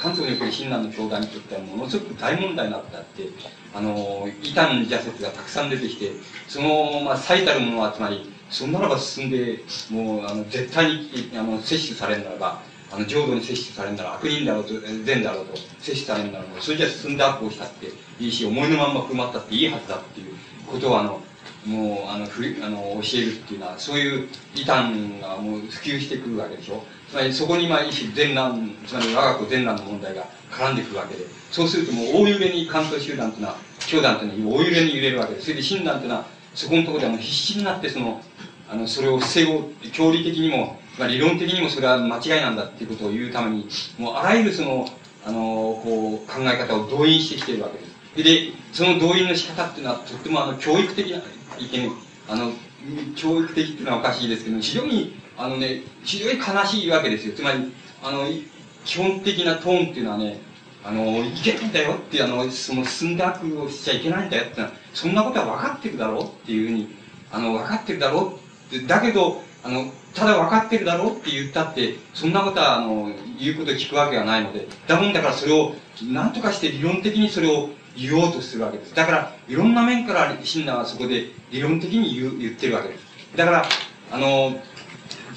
関東における親鸞の教団にとってはものすごく大問題になってあって、あの、異端邪説がたくさん出てきて、その、まあ、最たるものは、つまり、そんならば進んで、もう、あの、絶対に、あの、摂取されるならば、あの、浄土に摂取されるなら、悪人だろうと、善だろうと、摂取されるなら、それじゃ進んで悪をしたっていいし、思いのまんま振る舞ったっていいはずだっていうことを、あの、もう、あの、ふあの、教えるっていうのは、そういう異端がもう普及してくるわけでしょ。つまり、そこに、まあ、一種善難、つまり、我が子善難の問題が絡んでくるわけで、そうするともう、大揺れに関東集団というのは、教団というのは大揺れに揺れるわけで。それで、親鸞というのは、そこのところではもう必死になって、その、あの、それを防ごう、教理的にも、まあ、理論的にもそれは間違いなんだっていうことを言うために、もうあらゆるその、あの、こう、考え方を動員してきているわけです。で、その動員の仕方っていうのは、とってもあの、教育的な意見、あの、教育的っていうのはおかしいですけど、非常に、あのね、非常に悲しいわけですよ。つまり、あの、基本的なトーンっていうのはね、あの、いけないんだよって、あの、その進んだ悪をしちゃいけないんだよって、そんなことは分かってるだろうっていうふうに、あの、分かってるだろうって、だけど、あの、ただ分かってるだろうって言ったって、そんなことは、あの、言うこと聞くわけがないので、だもんだからそれを、何とかして理論的にそれを言おうとするわけです。だから、いろんな面から親鸞はそこで理論的に言う言ってるわけです。だから、あの、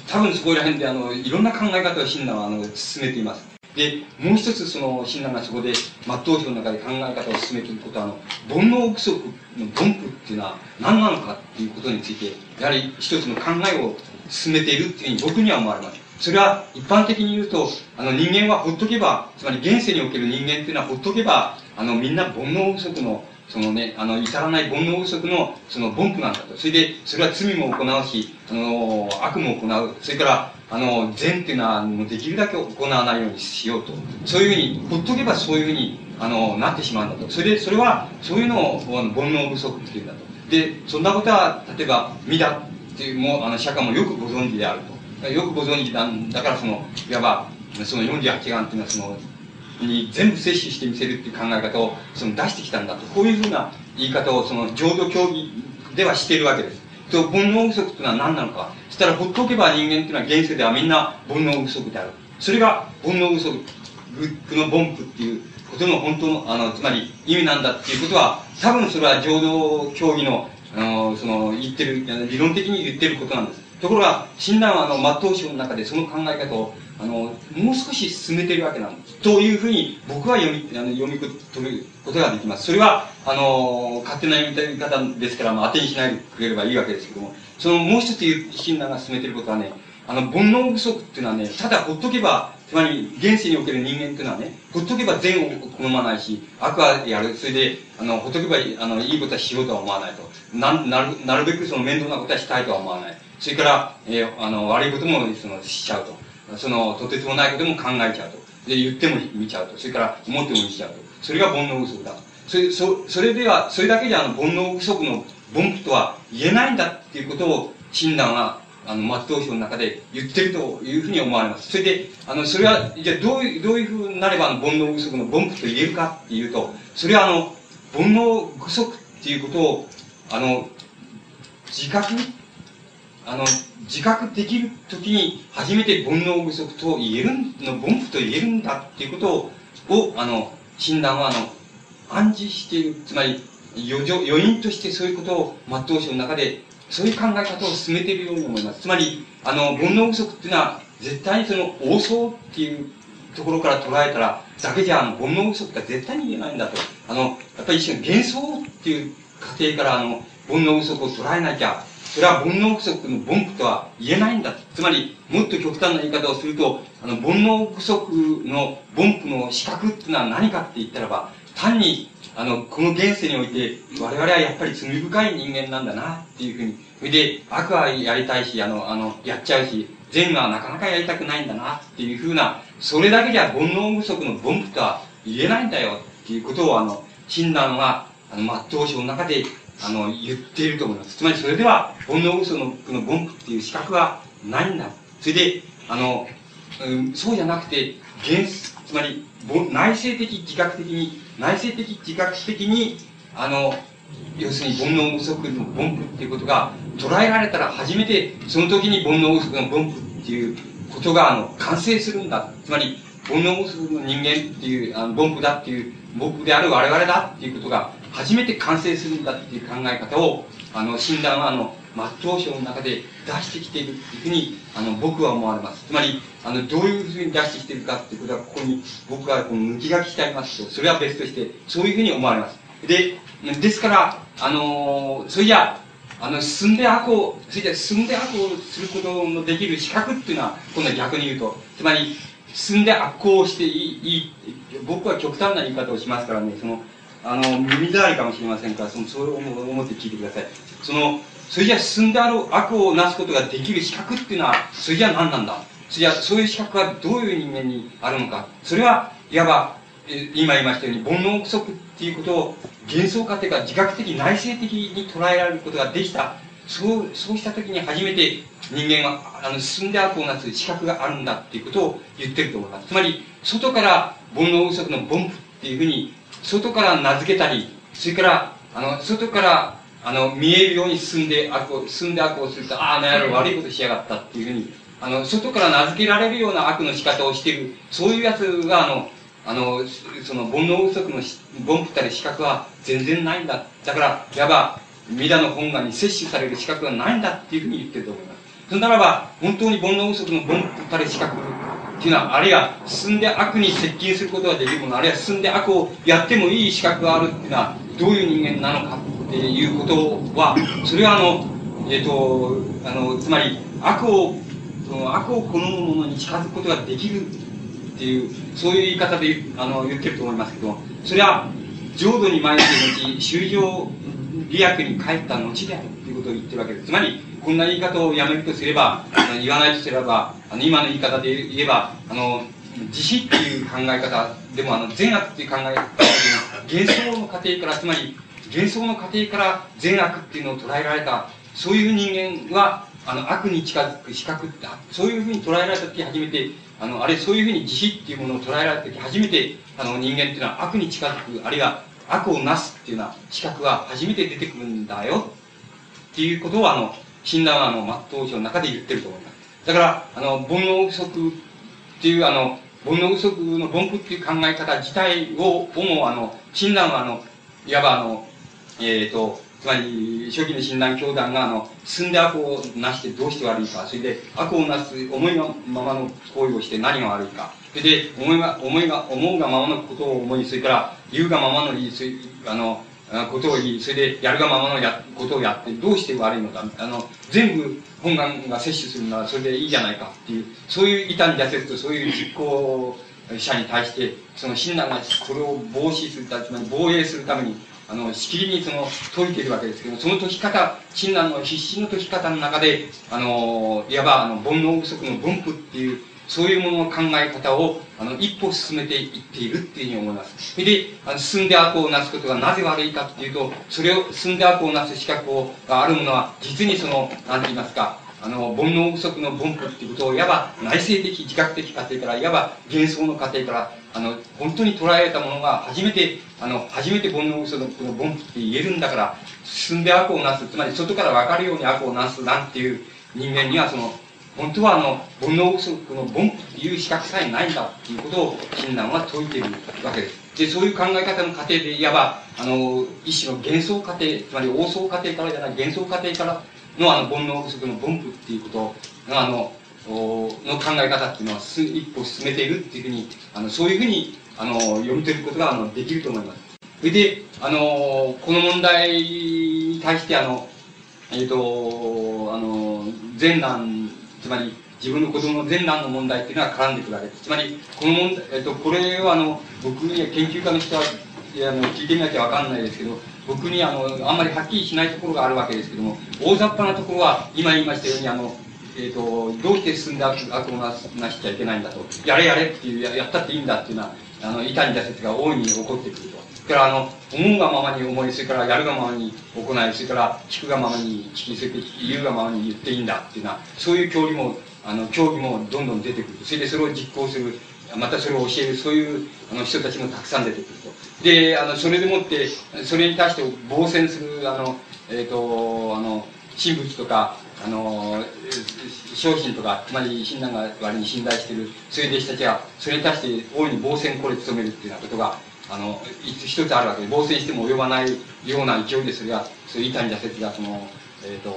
多分そこら辺で、あの、いろんな考え方を親鸞は、あの、進めています。で、もう一つ、その、親鸞がそこで、末頭書の中で考え方を進めていることは、あの、煩悩不足の分布っていうのは何なのかっていうことについて、やはり一つの考えを進めているっていうふうに僕には思われます。それは一般的に言うと、あの人間はほっとけば、つまり現世における人間っていうのはほっとけば、あのみんな煩悩不足の、そのね、あの、至らない煩悩不足の、その凡夫なんだと。それで、それは罪も行うし、あの、悪も行う。それから、あの、善っていうのは、もうできるだけ行わないようにしようと。そういうふうに、ほっとけばそういうふうに、あの、なってしまうんだと。それで、それは、そういうのを、煩悩不足っていうんだと。で、そんなことは、例えば、身だっていう、も、あの、釈迦もよくご存知であると。よくご存知なんだから、その、いわば、その48眼っていうのは、その、に全部摂取してみせるっていう考え方をその出してきたんだと。こういうふうな言い方をその浄土教義ではしているわけです。と、煩悩不足っていうのは何なのか。そしたらほっとけば人間っていうのは現世ではみんな煩悩不足である。それが煩悩不足の凡夫っていうことの本当の、あの、つまり意味なんだっていうことは、多分それは浄土教義の、あの、その、言ってる、理論的に言ってることなんです。ところが、親鸞はあの、末頭章の中でその考え方をあの、もう少し進めてるわけなんです。というふうに僕は読み、あの読み取ることができます。それは、あの、勝手な読み方ですから、まあ、当てにしないでくれればいいわけですけども、そのもう一つ親鸞が進めてることはね、あの、煩悩不足っていうのはね、ただほっとけば、つまり、現世における人間っていうのはね、ほっとけば善を好まないし、悪はやる。それで、あの、ほっとけば、あの、いいことはしようとは思わないと。な、なる、なるべくその面倒なことはしたいとは思わない。それから、えー、あの、悪いことも、その、しちゃうと。その、とてつもないことも考えちゃうと。で、言っても見ちゃうと。それから思っても見ちゃうと。それが煩悩不足だ。それ、そ、それでは、それだけであの、煩悩不足の凡夫とは言えないんだっていうことを、親鸞は、あの、末頭書の中で言ってるというふうに思われます。それで、あの、それは、じゃどういう、どういうふうになれば、あの、煩悩不足の凡夫と言えるかっていうと、それはあの、煩悩不足っていうことを、あの、自覚あの、自覚できるときに初めて煩悩不足と言えるの、凡夫と言えるんだっていうことを、をあの、診断は、あの、暗示している。つまり、余剰余韻としてそういうことを、末頭書の中で、そういう考え方を進めているように思います。つまり、あの、煩悩不足っていうのは、絶対にその、王相っていうところから捉えたら、だけじゃ、あの、煩悩不足って絶対に言えないんだと。あの、やっぱり一種の幻想っていう過程から、あの、煩悩不足を捉えなきゃ、それは煩悩不足の凡夫とは言えないんだ。つまり、もっと極端な言い方をすると、あの、煩悩不足の凡夫の資格っていうのは何かって言ったらば、単に、あの、この現世において、我々はやっぱり罪深い人間なんだな、っていうふうに。それで、悪はやりたいし、あの、あの、やっちゃうし、善はなかなかやりたくないんだな、っていうふうな、それだけじゃ煩悩不足の凡夫とは言えないんだよ、っていうことを、あの、診断は、あの、末頭書の中であの、言っていると思います。つまりそれでは、煩悩嘘のの凡夫っていう資格はないんだ。それで、あの、うん、そうじゃなくて、原つまり、内省的、自覚的に、内省的、自覚的に、あの、要するに煩悩不足の凡夫っていうことが捉えられたら初めて、その時に煩悩不足の凡夫っていうことが、あの、完成するんだ。つまり、煩悩不足の人間っていう、あの、凡夫だっていう、凡夫である我々だっていうことが初めて完成するんだっていう考え方を、あの、診断はあの、末頭書の中で出してきているっていうふうに、あの、僕は思われます。つまり、あの、どういうふうに出してきてるかっていうことは、ここに僕はこの抜き書きしてありますと、それは別として、そういうふうに思われます。で、ですから、あのそれじゃあの、進んで悪を、それじゃ進んで悪をすることのできる資格っていうのは、今度は逆に言うと、つまり、進んで悪行をしていい、いい、僕は極端な言い方をしますからね、その、あの、耳障りかもしれませんから、その、そう思って聞いてください。その、それじゃ進んである悪をなすことができる資格っていうのは、それじゃ何なんだ？それじゃ、そういう資格はどういう人間にあるのか？それは、いわば、今言いましたように、煩悩不足っていうことを、幻想化というか、自覚的、内省的に捉えられることができた。そう、そうした時に初めて人間は、あの、進んで悪をなす資格があるんだっていうことを言ってると思います。つまり、外から煩悩不足の凡夫っていうふうに、外から名付けたり、それから、あの、外から、あの、見えるように進んで悪を、進んで悪をすると、ああ、なんやろ、悪いことしやがったっていうふうに、あの、外から名付けられるような悪の仕方をしている、そういうやつが、あの、あの、その煩悩不足の凡夫たる資格は全然ないんだ。だから、いわば、弥陀の本願に摂取される資格はないんだっていうふうに言ってると思います。それならば、本当に煩悩不足の凡夫たる資格っていうのは、あるいは進んで悪に接近することができるもの、あるいは進んで悪をやってもいい資格があるっていうのは、どういう人間なのかっていうことは、それはあの、えっ、ー、と、あの、つまり、悪を、その悪を好むものに近づくことができるっていう、そういう言い方であの言ってると思いますけど、それは、浄土に参っての後、修行利益に帰った後であるということを言ってるわけです。つまり、こんな言い方をやめるとすれば、言わないとすれば、あの今の言い方で言えば、あの、自死っていう考え方でも、あの、善悪っていう考え方っていうのは、幻想の過程から、つまり、幻想の過程から善悪っていうのを捉えられた、そういう人間は、あの、悪に近づく資格って、そういうふうに捉えられた時初めて、あの、あれ、そういうふうに自死っていうものを捉えられた時初めて、あの、人間っていうのは悪に近づく、あるいは悪をなすっていうような資格が初めて出てくるんだよっていうことを、あの、診断はあの、末頭書の中で言ってると思います。だから、あの、煩悩不足っていう、あの、煩悩不足の凡夫っていう考え方自体を、をも、あの、診断はあの、いわばあの、えっ、ー、と、つまり、初期の診断教団が、あの、進んで悪をなしてどうして悪いか、それで悪をなす思いのままの行為をして何が悪いか、それで、思いが、思いが、思うがままのことを思い、それから、言うがままのいい、あの、ことを言い、それでやるがままのやことをやって、どうして悪いのか、あの、全部本願が摂取するならそれでいいじゃないか。っていう、そういう板に出せると、そういう実行者に対して、その親鸞がそれを防止するために、防衛するために、あの、しきりにその、解いてるわけですけど、その解き方、親鸞の必死の解き方の中で、あの、いわば、あの、煩悩不足の分布っていう、そういうものの考え方を、あの、一歩進めていっているっていうふうに思います。それで、あの進んで悪をなすことがなぜ悪いかっていうと、それを、進んで悪をなす資格をがあるものは、実にその、なんて言いますか、あの、煩悩不足の分布っていうことを、いわば内省的、自覚的過程から、いわば幻想の過程から、あの、本当に捉えられたものが、初めて、あの、初めて煩悩不足のこの分布って言えるんだから、進んで悪をなす、つまり外から分かるように悪をなすなんていう人間には、その、本当はあの、煩悩不足の凡夫っていう資格さえないんだっていうことを、親鸞は説いているわけです。で、そういう考え方の過程で、いわば、あの、一種の幻想過程、つまり王想過程からじゃない、幻想過程からのあの、煩悩不足の凡夫っていうことが、あの、の考え方っていうのは一歩進めているっていうふうに、あの、そういうふうに、あの、読み取ることが、あの、できると思います。それで、あの、この問題に対して、あの、えっ、ー、と、あの、前段つまり自分の子供の前段の問題っていうのは絡んでくるわけです。つまり、この問題、えっと、これはあの、僕に研究家の人は、いやあの聞いてみなきゃわかんないですけど、僕にあの、あんまりはっきりしないところがあるわけですけども、大雑把なところは、今言いましたように、あの、え、ー、と、どうして進んで悪悪をなしちゃいけないんだと。やれやれっていうや、やったっていいんだっていうのは、あの、板に出せが大いに起こってくると。それから、あの、思うがままに思い、それからやるがままに行い、それから聞くがままに聞き、それから言うがままに言っていいんだっていうのは、そういう教理も、あの、教義もどんどん出てくる。それでそれを実行する。またそれを教える、そういうあの人たちもたくさん出てくると。で、あの、それでもって、それに対して防戦する、あの、えっ、ー、と、あの、神仏とか、あの、商品とか、つまり親鸞が割に信頼している、そういう弟子たちが、それに対して大いに防戦これ努めるっていうようなことが、あの、一つあるわけで、防戦しても及ばないような勢いでそれが、そういう板に挫折が、その、えっ、ー、と、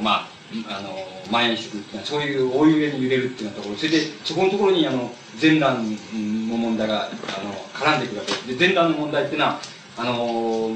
まあ、あの、蔓延してくるっていうのは、そういう大揺れに揺れるっていうようなところ、それで、そこのところに、あの、前段の問題が、あの、絡んでくるわけで。で、前段の問題っていうのは、あの、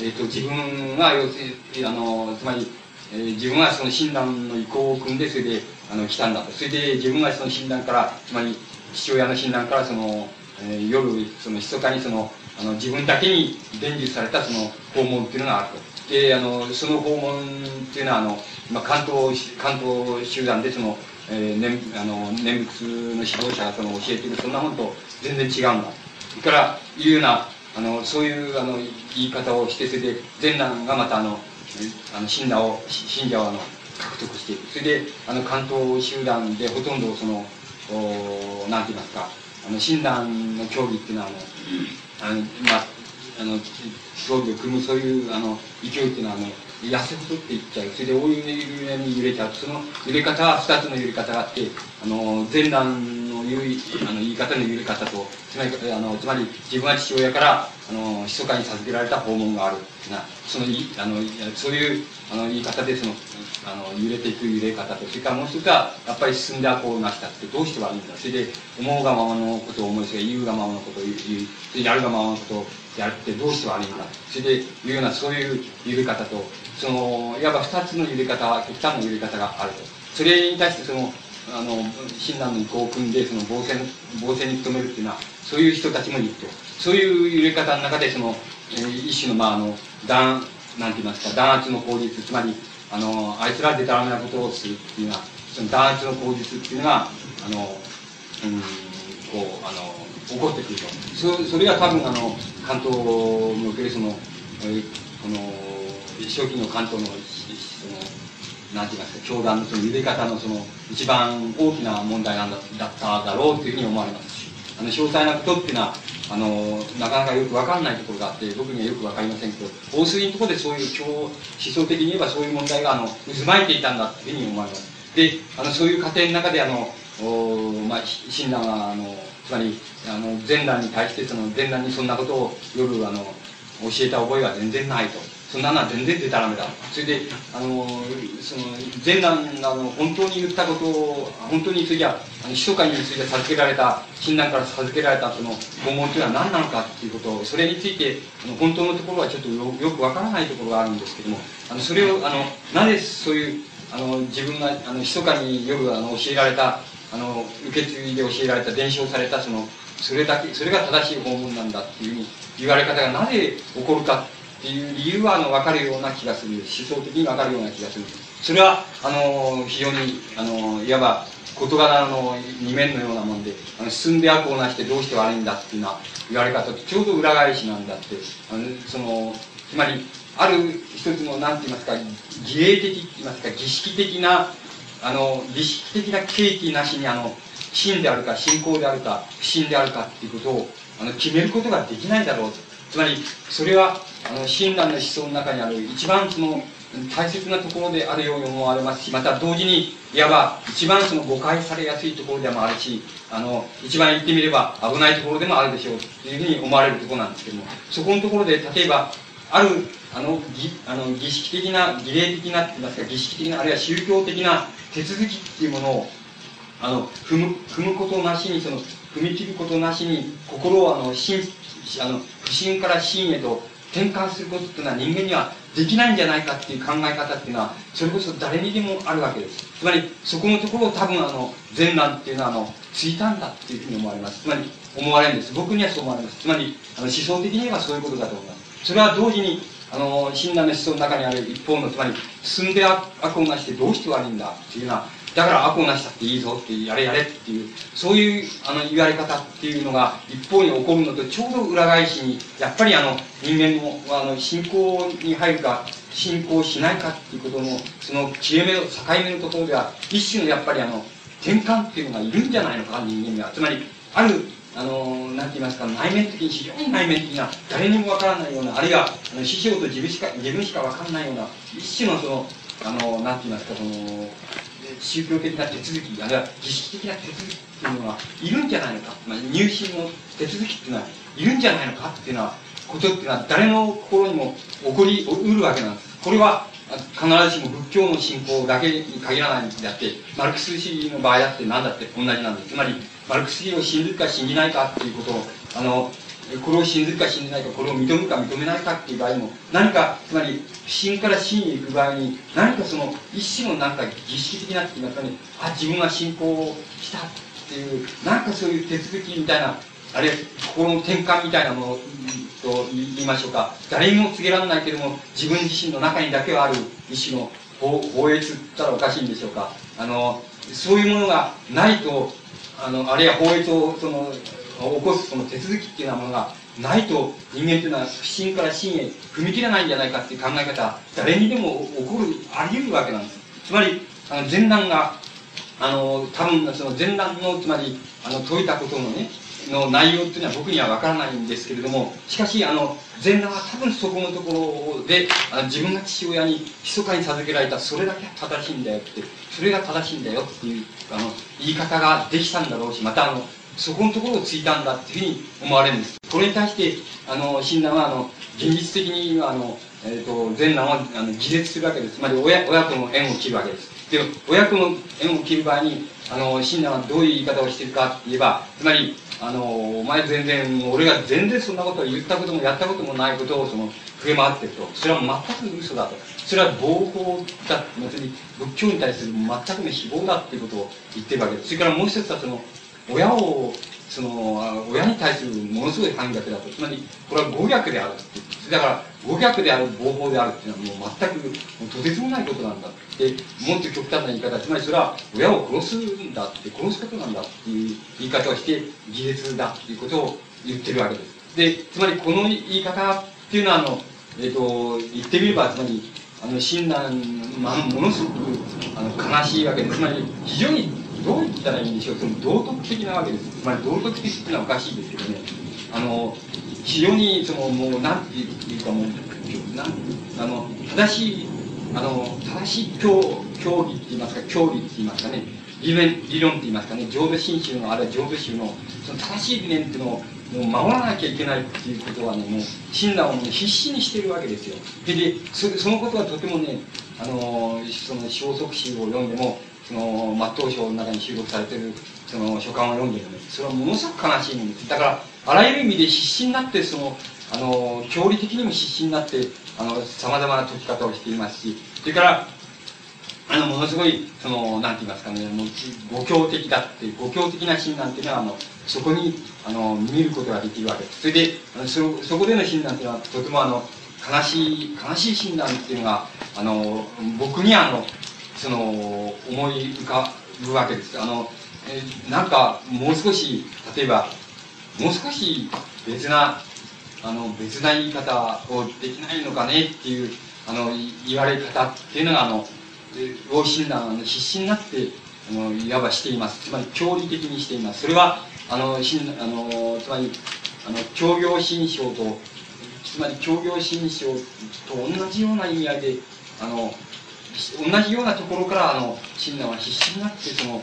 えっ、ー、と、自分が、要するに、あの、つまり、えー、自分はその診断の意向を組んで、それで、あの、来たんだと。それで、自分がその診断から、つまり、父親の診断から、その、えー、夜、その、密かにその、あの、自分だけに伝授されたその訪問っていうのがあると。で、あの、その訪問っていうのは、あの、まあ、関東、関東集団でその、えー、念あの念仏の指導者がその教えているそんなものと全然違うんだ。それからいうようなあのそういうあの言い方をしてそれで善男がまたあのあの信者を信者をあの獲得していくそれであの関東集団でほとんどそのおなんて言いますかあの親鸞の教義っていうのはあのあのまああの競技を組むそういうあの勢いっていうのはあの痩せ細っていっちゃう。それで大揺れに揺れちゃうその揺れ方は2つの揺れ方があってあの前段の言いあの言い方の揺れ方とつまりあのつまり自分は父親からあの密かに授けられた訪問があるなそのあのそういうあの言い方でそのあの揺れていく揺れ方とそれからもう一つはやっぱり進んでこうなしたってどうして悪いんだそれで思うがままのことを思いつが言うがままのことを言うやるがままのことをやってどうして悪いんだそれでいうようなそういう揺れ方とそのいわば2つの揺れ方は極端な揺れ方があると。それに対してそのあの親鸞の意向を組んでその防戦防戦に努めるっていうのはそういう人たちもいるとそういう揺れ方の中でその、えー、一種のまああの弾なんて言いますか弾圧の口実つまりあのあいつらでたらめなことをするっていうのはその弾圧の口実っていうのがあのうんこうあの起こってくると。そそれが多分あの関東におけるその、えー、この初期の関東のそのなんて言いますか教団のその揺れ方のその一番大きな問題なんだだっただろうというふうに思われますしあの詳細なことっていうのはあのなかなかよく分かんないところがあって僕にはよく分かりませんけど大筋のところでそういう教思想的に言えばそういう問題があの渦巻いていたんだというふうに思われます。であのそういう過程の中であのお、まあ、親鸞はあのつまりあの前段に対してその前段にそんなことを夜あの教えた覚えは全然ないと。そんなのは全然でたらめだ。それであのその前段があの本当に言ったことを本当についてはあの密かについて授けられた親鸞から授けられたその訪問というのは何なのかっていうことをそれについてあの本当のところはちょっとよくわからないところがあるんですけどもあのそれをあのなぜそういうあの自分があの密かに夜あの教えられたあの受け継いで教えられた伝承されたそのそれだけそれが正しい訪問なんだっていうふうに言われ方がなぜ起こるかっていう理由はあの分かるような気がする思想的に分かるような気がするそれはあの非常にあのいわば事柄の二面のようなもんであの進んで悪をなしてどうして悪いんだっていうのは言われ方とちょうど裏返しなんだってあのそのつまりある一つの何て言いますか儀礼的って言いますか儀式的なあの儀式的な契機なしにあの真であるか信仰であるか不信であるかっていうことをあの決めることができないだろうつまりそれはあの親鸞の思想の中にある一番その大切なところであるように思われますしまた同時にいわば一番その誤解されやすいところでもあるしあの一番言ってみれば危ないところでもあるでしょうというふうに思われるところなんですけどもそこのところで例えばあるあの儀あの儀式的な儀礼的なって言いますか儀式的なあるいは宗教的な手続きっていうものをあの踏む踏むことなしにその踏み切ることなしに心をあのあの不信から真へと転換することっていうのは人間にはできないんじゃないかっていう考え方っていうのはそれこそ誰にでもあるわけです。つまりそこのところを多分あの善難っていうのはあのついたんだっていうふうに思われます。つまり思われるんです。僕にはそう思われます。つまりあの思想的にはそういうことだと思います。それは同時にあの親鸞の思想の中にある一方のつまり進んで悪をなしてどうして悪いんだっていうのはだから悪をなしたっていいぞってやれやれっていうそういうあの言われ方っていうのが一方に起こるのとちょうど裏返しにやっぱりあの人間のあの信仰に入るか信仰しないかっていうことのその切れ目の境目のところでは一種のやっぱりあの転換っていうのがいるんじゃないのか人間にはつまりあるあの、なんて言いますか、内面的に、非常に内面的な、誰にもわからないような、あるいは、あの師匠と自分しか、自分しかわからないような、一種のその、あの、なんて言いますか、その、宗教的な手続き、あるいは儀式的な手続きっていうのはいるんじゃないのか、まあ、入信の手続きっていうのはいるんじゃないのかっていうのは、ことっていうのは誰の心にも起こりうるわけなんです。これは必ずしも仏教の信仰だけに限らないんであって、マルクス主義の場合だって何だって同じなんです。つまり、マルクス主義を信じるか信じないかっていうことを、あの、これを信ずるか信じないか、これを認めるか認めないかっていう場合も、何か、つまり、不信から信に行く場合に、何かその、一種のなんか儀式的なって言いますかね、あ、自分は信仰をしたっていう、なんかそういう手続きみたいなあれ、心の転換みたいなものと言いましょうか、誰にも告げられないけども、自分自身の中にだけはある一種の法法律って言ったらおかしいんでしょうか。あの、そういうものがないと、あの、あるいは法律を、その、起こすその手続きっていうようなものがないと人間っていうのは不信から真へ踏み切らないんじゃないかっていう考え方、誰にでも起こる、あり得るわけなんです。つまり、あの前段が、あの、多分その前段の、つまり、あの、解いたことのね、の内容っていうのは僕にはわからないんですけれども、しかし、あの、前段は多分そこのところで、あの自分が父親に密かに授けられた、それだけ正しいんだよって、それが正しいんだよっていう、あの、言い方ができたんだろうし、また、あの、そこのところをついたんだっていうふうに思われるんです。これに対して、あの、診断は、あの、現実的に、あの、えっ、ー、と、前段は、あの、議説するわけです。つまり、親、親との縁を切るわけです。で、親との縁を切る場合に、あの、親鸞はどういう言い方をしているかって言えば、つまり、あの、お前全然、俺が全然そんなことを言ったこともやったこともないことを、その、触れ回ってると。それは全く嘘だと。それは暴法だ。別に仏教に対する全くの誹謗だっていうことを言ってるわけです。それからもう一つは、その、親をその親に対するものすごい反逆だと。つまりこれは暴虐であるってだから暴虐である暴法であるっていうのはもう全くもうとてつもないことなんだってもっと極端な言い方。つまりそれは親を殺すんだって殺すことなんだっていう言い方をして義烈だっていうことを言ってるわけです。でつまりこの言い方っていうのはあの、えーと、言ってみればつまりあの親鸞、まあ、ものすごくあの悲しいわけですつまり非常にどう言ったらいいんでしょうその道徳的なわけですつまり道徳的っていうのはおかしいですけどねあの非常にそのもうなんていうかもうなんあの正しいあの正しい教教義って言いますか教義って言いますかね理論理論って言いますかね浄土真宗のあるいは浄土宗のその正しい理念っていうのをもう守らなきゃいけないっていうことはねもう親鸞を、ね、必死にしてるわけですよ。ででそそのことはとてもねあのその消息集を読んでもその末頭章の中に収録されてるその書簡を読んでるのでそれはものすごく悲しいんですだからあらゆる意味で必死になってそのあの教理的にも必死になってさまざまな解き方をしていますしそれからあのものすごいそのなんて言いますかねもう五教的だって五教的な診断っていうのはあのそこにあの見ることができるわけです。それであのそそこでの診断っていうのはとてもあの悲しい悲しい診断っていうのがあの僕にあのその思い浮かぶわけです。あの、えー、なんかもう少し例えばもう少し別なあの別な言い方をできないのかねっていうあの言われ方っていうのがあの老診断の必死になってあのいわばしています。つまり教理的にしています。それはあのしんあのつまりあの協業心象とつまり協業心象と同じような意味合いであの同じようなところからあの親鸞は必死になってその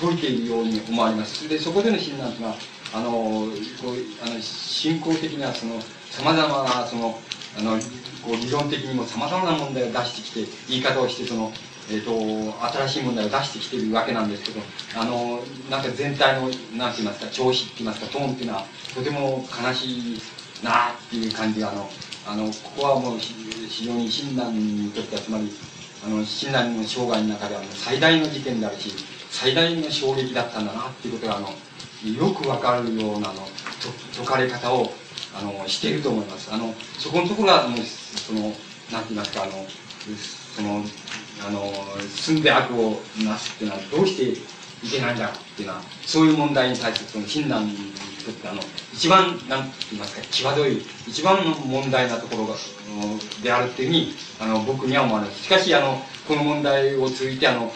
解いているように思われます。でそこでの親鸞というのはあのこうあの信仰的なそのさまざまなそのあのこう理論的にもさまざまな問題を出してきて言い方をしてそのえーと、新しい問題を出してきているわけなんですけどあのなんか全体の何て言いますか調子って言いますかトーンっていうのはとても悲しいなっていう感じがあのあのここはもう非常に親鸞にとってはつまりあの親鸞の生涯の中では最大の事件であるし最大の衝撃だったんだなっていうことがあのよくわかるようなあの解かれ方をあのしていると思います。あのそこのところはもうそのなんて言いますかあのそのあの住んで悪をなすっていうのはどうしていけないんだっていうのはそういう問題に対してその親鸞にとってあの一番なんて言いますか際どい一番の問題なところがであるっていうふうにあの僕には思われますしかしあのこの問題を通じてあの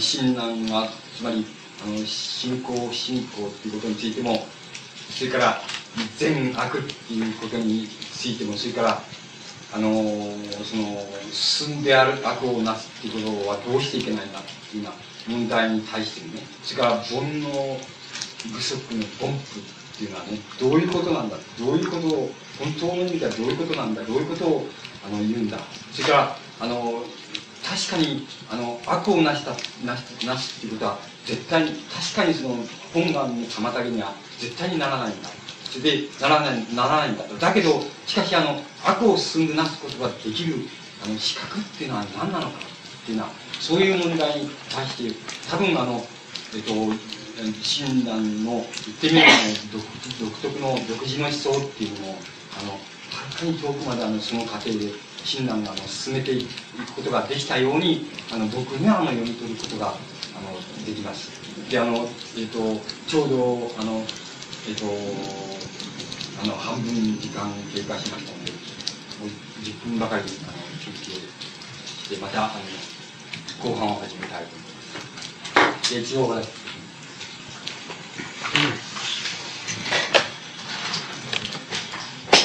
親鸞がつまりあの信仰信仰っていうことについてもそれから善悪っていうことについてもそれからあのその進んである悪をなすっていうことはどうしていけないんだっていうような問題に対してねそれから煩悩不足の凡夫っていうのはねどういうことなんだどういうことを本当の意味ではどういうことなんだどういうことをあの言うんだ。それからあの確かにあの悪をなしたなしなすっていうことは絶対に確かにその本願の妨げには絶対にならないんだ。それでならないならないんだと。だけどしかしあの悪を進んでなすことができるあの資格っていうのは何なのかっていうのはそういう問題に対して多分あのえっと親鸞の言ってみれば、ね、独特の独自の思想っていうのをあのはるかに遠くまであのその過程で親鸞があの進めていくことができたようにあの僕にはあの読み取ることがあのできます。であの、えーと、ちょうどあの、えーと、あの半分時間経過しましたのでもう10分ばかりあの休憩してまたあの後半を始めたいと思います。で一応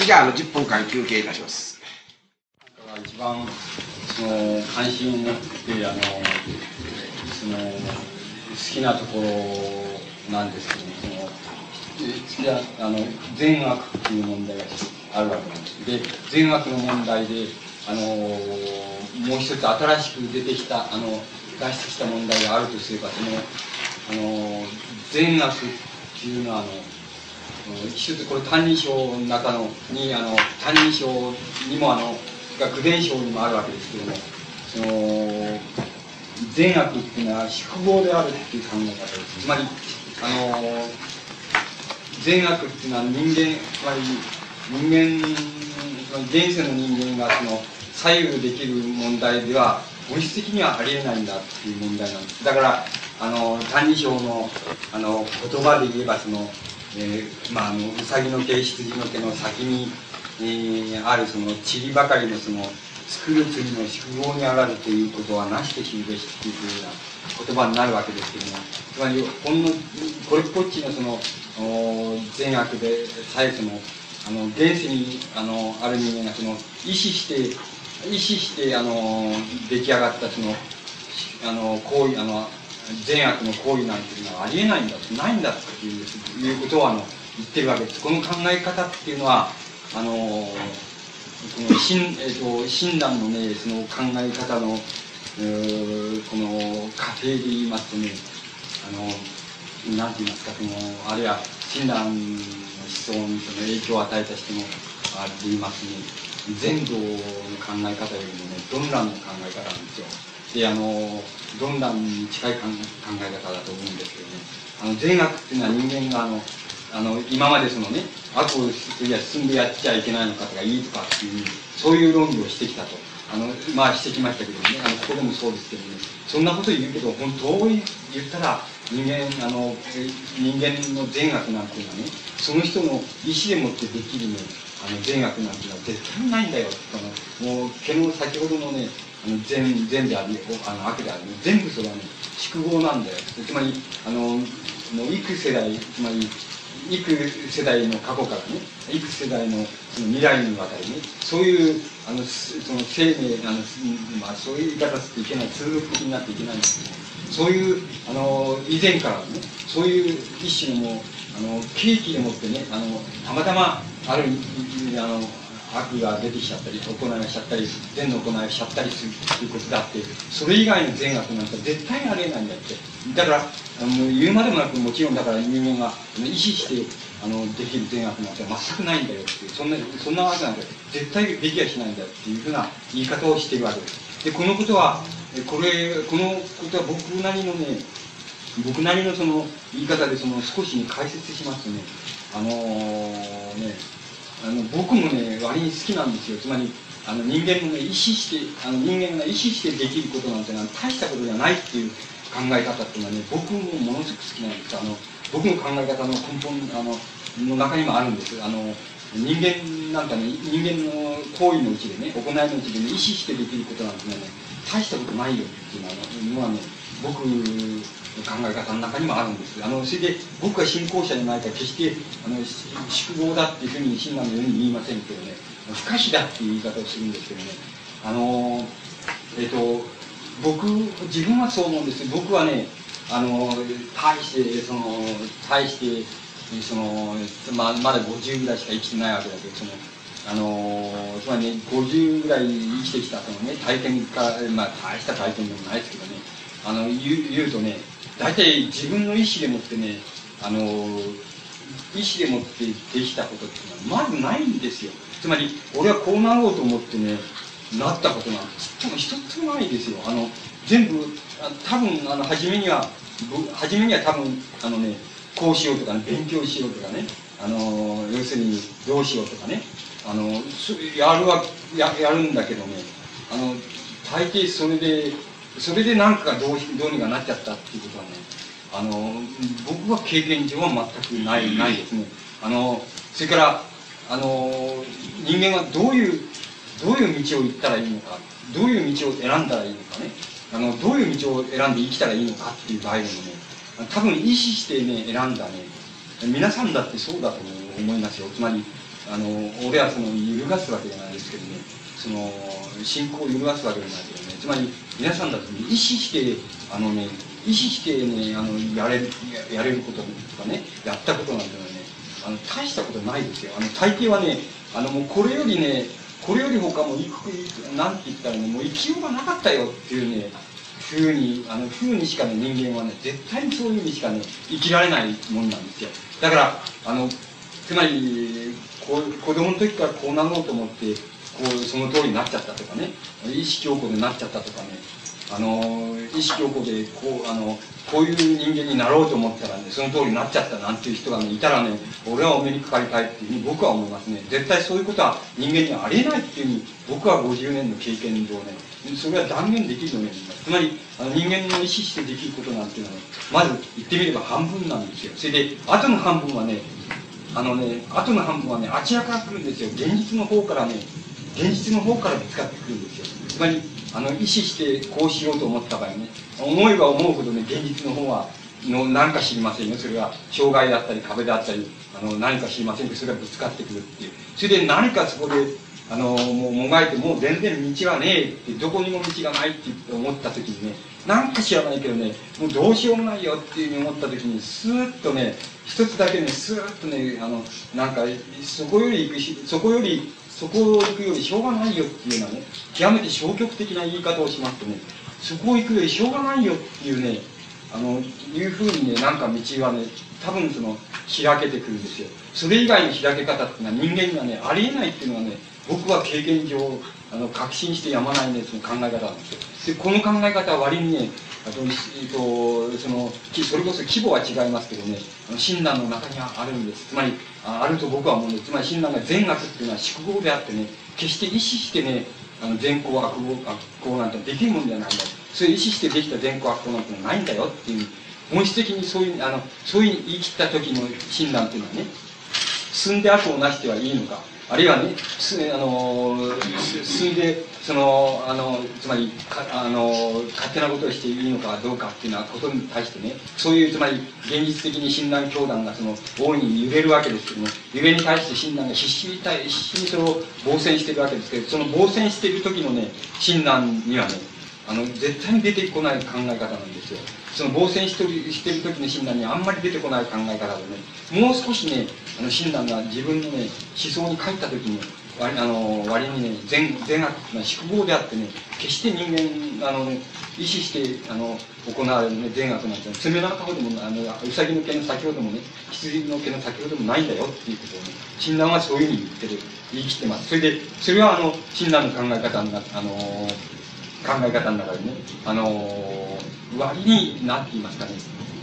じゃあ、あの、10分間休憩いたします。一番、その、関心を持って、あの、その、好きなところなんですけど、その、じゃあの善悪っていう問題があるわけなんです。で善悪の問題であのもう一つ新しく出てきたあの出してきた問題があるとすればそのあの善悪っいうのはあの一つこれ「歎異抄」の中のにあの「歎異抄」にもあのが「伝書」にもあるわけですけどもその善悪っていうのは宿業であるっていう考え方ですつまりあの善悪っていうのは人間つまり人間現世の人間がその左右できる問題では本質的にはありえないんだっていう問題なんですだからあの「歎異抄の」あの言葉で言えばその、えー、まああのうさぎの毛羊の毛の先に、えー、あるその塵ばかりのその作る次の宿業にあらるということはなして知るべしっていうふうな言葉になるわけですけどもつまりほんのこれっぽっちのその善悪でさえそのあの現世にあのある人間がその意識して意識してあの出来上がったそのあの行為あの善悪の行為なんていうのはありえないんだないんだっていういうことをあの言ってるわけですこの考え方っていうのはあのこの親,、えーと、親鸞のねその考え方のこの過程で言いますとねあのなんて言いますか、その、あるいは、親鸞の思想にその影響を与えた人も、あれ言いますね、禅道の考え方よりもね、ドンランの考え方なんですよ。で、あの、ドンランに近い考え方だと思うんですけどね、あの、善悪っていうのは人間が、あの、あの、今までそのね、悪をいや進んでやっちゃいけないのかとか、いいとかっていう、そういう論議をしてきたと。あの、まあしてきましたけどね、あの、ここでもそうですけどね、そんなこと言うけど、本当に言ったら、人間あの人間の善悪なんていうのはねその人の意思でもってできるねあの善悪なんていうのは絶対ないんだよ。あのもう毛の先ほどのねあの善善でありあの悪であり、全部それはね宿業なんだよ。つまりあのもう幾世代つまり幾世代の過去からね幾世代のその未来にわたりねそういうあのその生命あの、まあ、そういう言い方していけない通俗的になっていけないんですけどそういうあの以前からねそういう一種のもうあの契機でもってねあのたまたまあるあの悪が出てきちゃったり行いがしちゃったり善の行いがしちゃったりするということであってそれ以外の善悪なんて絶対ありえないんだって。だからあの言うまでもなくもちろんだから人間が意思してあのできる善悪なんて全くないんだよっていうそんなそんなわけなんて絶対できやしないんだっていうふうな言い方をしているわけです。でこのことはこれこのことは僕なりのね僕なりのその言い方でその少しに、解説しますね。あのー、ねあの僕もね割に好きなんですよ。つまりあの人間の意識してあの人間が意識してできることなんての大したことじゃないっていう考え方っていうのはね僕もものすごく好きなんです。あの僕の考え方の根本あのの中にもあるんです。あの人間なんかね人間の行為のうちでね行いのうちでね意識してできることなんてね大したことないよっていうのはね僕考え方の中にもあるんです。あのそれで僕が信仰者じゃないから決してあの宿坊だっていうふうに親鸞のように言いませんけどね。不可避だっていう言い方をするんですけどね。あのえっ、と僕自分はそう思うんです。僕はねあの大してその大してそのままだ50ぐらいしか生きてないわけだけどそのあのつまりね50ぐらい生きてきたそのね体験からまあ大した体験でもないですけどね。あの言う言うとね大体自分の意思でもってねあの意思でもってできたことっていうのはまずないんですよ。つまり俺はこうなろうと思ってねなったことなんて多分一つもないですよ。あの全部多分あの初めには初めには多分、あのね、こうしようとかね、勉強しようとかね、あの、要するにどうしようとかね、あの、やるは、ややるんだけどね、あの、大抵それで、それで何かどうどうにかなっちゃったっていうことはね、あの、僕は経験上は全くない、ないですね。あの、それから、あの、人間はどういう、どういう道を行ったらいいのか、どういう道を選んだらいいのかね、あの、どういう道を選んで生きたらいいのかっていう場合でもね、多分意識してね、選んだね、皆さんだってそうだと思いますよ。つまり、あの、俺はその、揺るがすわけじゃないですけどね、その、信仰を揺るがすわけじゃないけどね、つまり、皆さんだって、ね、意識して、あのね、意識してね、あの、やれる、やれることとかね、やったことなんてのはね、あの、大したことないですよ。あの、大抵はね、あの、もうこれよりね、これより他もいく、なんて言ったらね、もう生きようがなかったよっていうね、ふうに、あの、ふうにしかね、人間はね、絶対にそういうふうにしかね、生きられないもんなんですよ。だから、あの、つまり、こう、子供の時からこうなろうと思って、こう、その通りになっちゃったとかね、意識強行でなっちゃったとかね、あの、意識強行で、こう、あの、こういう人間になろうと思ったらね、その通りになっちゃったなんていう人がね、いたらね、俺はお目にかかりたいっていうふうに僕は思いますね。絶対そういうことは人間にはありえないっていうふうに、僕は50年の経験上ね、それは断言できるようになります。つまり、あの人間の意思してできることなんていうのはね、まず言ってみれば半分なんですよ。それで、後の半分はね、あのね、後の半分はね、あちらから来るんですよ。現実の方からね、現実の方からぶつかってくるんですよ。つまり、あの、意思してこうしようと思った場合ね、思えば思うほどね、現実の方は、の何か知りませんよ。それは障害だったり壁だったり、あの、何か知りませんけど、それがぶつかってくるっていう。それで何かそこで、あの、もうもがいて、もう全然道はねえって、どこにも道がないって思った時にね、なんか知らないけどね、もうどうしようもないよっていうふうに思った時に、スーッとね、一つだけね、スーッとね、あの、なんか、そこより行くし、そこよりそこを行くよりしょうがないよっていうのはね、極めて消極的な言い方をしますとね、そこを行くよりしょうがないよっていうね、あの、いうふうにね、なんか道はね、多分その、開けてくるんですよ。それ以外の開け方っていうのは人間にはね、ありえないっていうのはね、僕は経験上、あの、確信してやまないね、その考え方なんですよ。で、この考え方は割にね、あと、えっと、その、それこそ規模は違いますけどね、あの親鸞の中にはあるんです。つまり、あると僕は思うんです。つまり親鸞が善悪っていうのは宿業であってね、決して意思してね、あの善行悪行悪行なんてできるもんじゃないんだ。そういう意思してできた善行悪行なんてないんだよっていう、本質的にそういう、あの、そういう言い切った時の親鸞っていうのはね、進んで悪をなしてはいいのか、あるいはね、あの進んで、その、あの、つまり、かあの、勝手なことをしていいのかどうかっていうようなことに対してね、そういう、つまり、現実的に親鸞教団がその、大いに揺れるわけですけども、揺れに対して親鸞が必死に対、必死にそれを防戦してるわけですけど、その防戦してる時のね、親鸞にはね、あの、絶対に出てこない考え方なんですよ。その防戦してるしてる時の親鸞にあんまり出てこない考え方でね、もう少しね、あの親鸞が自分のね、思想に書いた時に、割あの割にね、善善悪っていうのは宿業であってね、決して人間、あの、ね、意識してあの行われる、ね、善悪なんて、爪の赤ほどもあの、うさぎの毛の先ほどもね、羊の毛の先ほどもないんだよっていうことをね、親鸞はそういうふうに言ってる、言い切ってます。それで、それはあの、親鸞の考え方になあの、考え方の中でね、あの、割に、なんて言いますかね、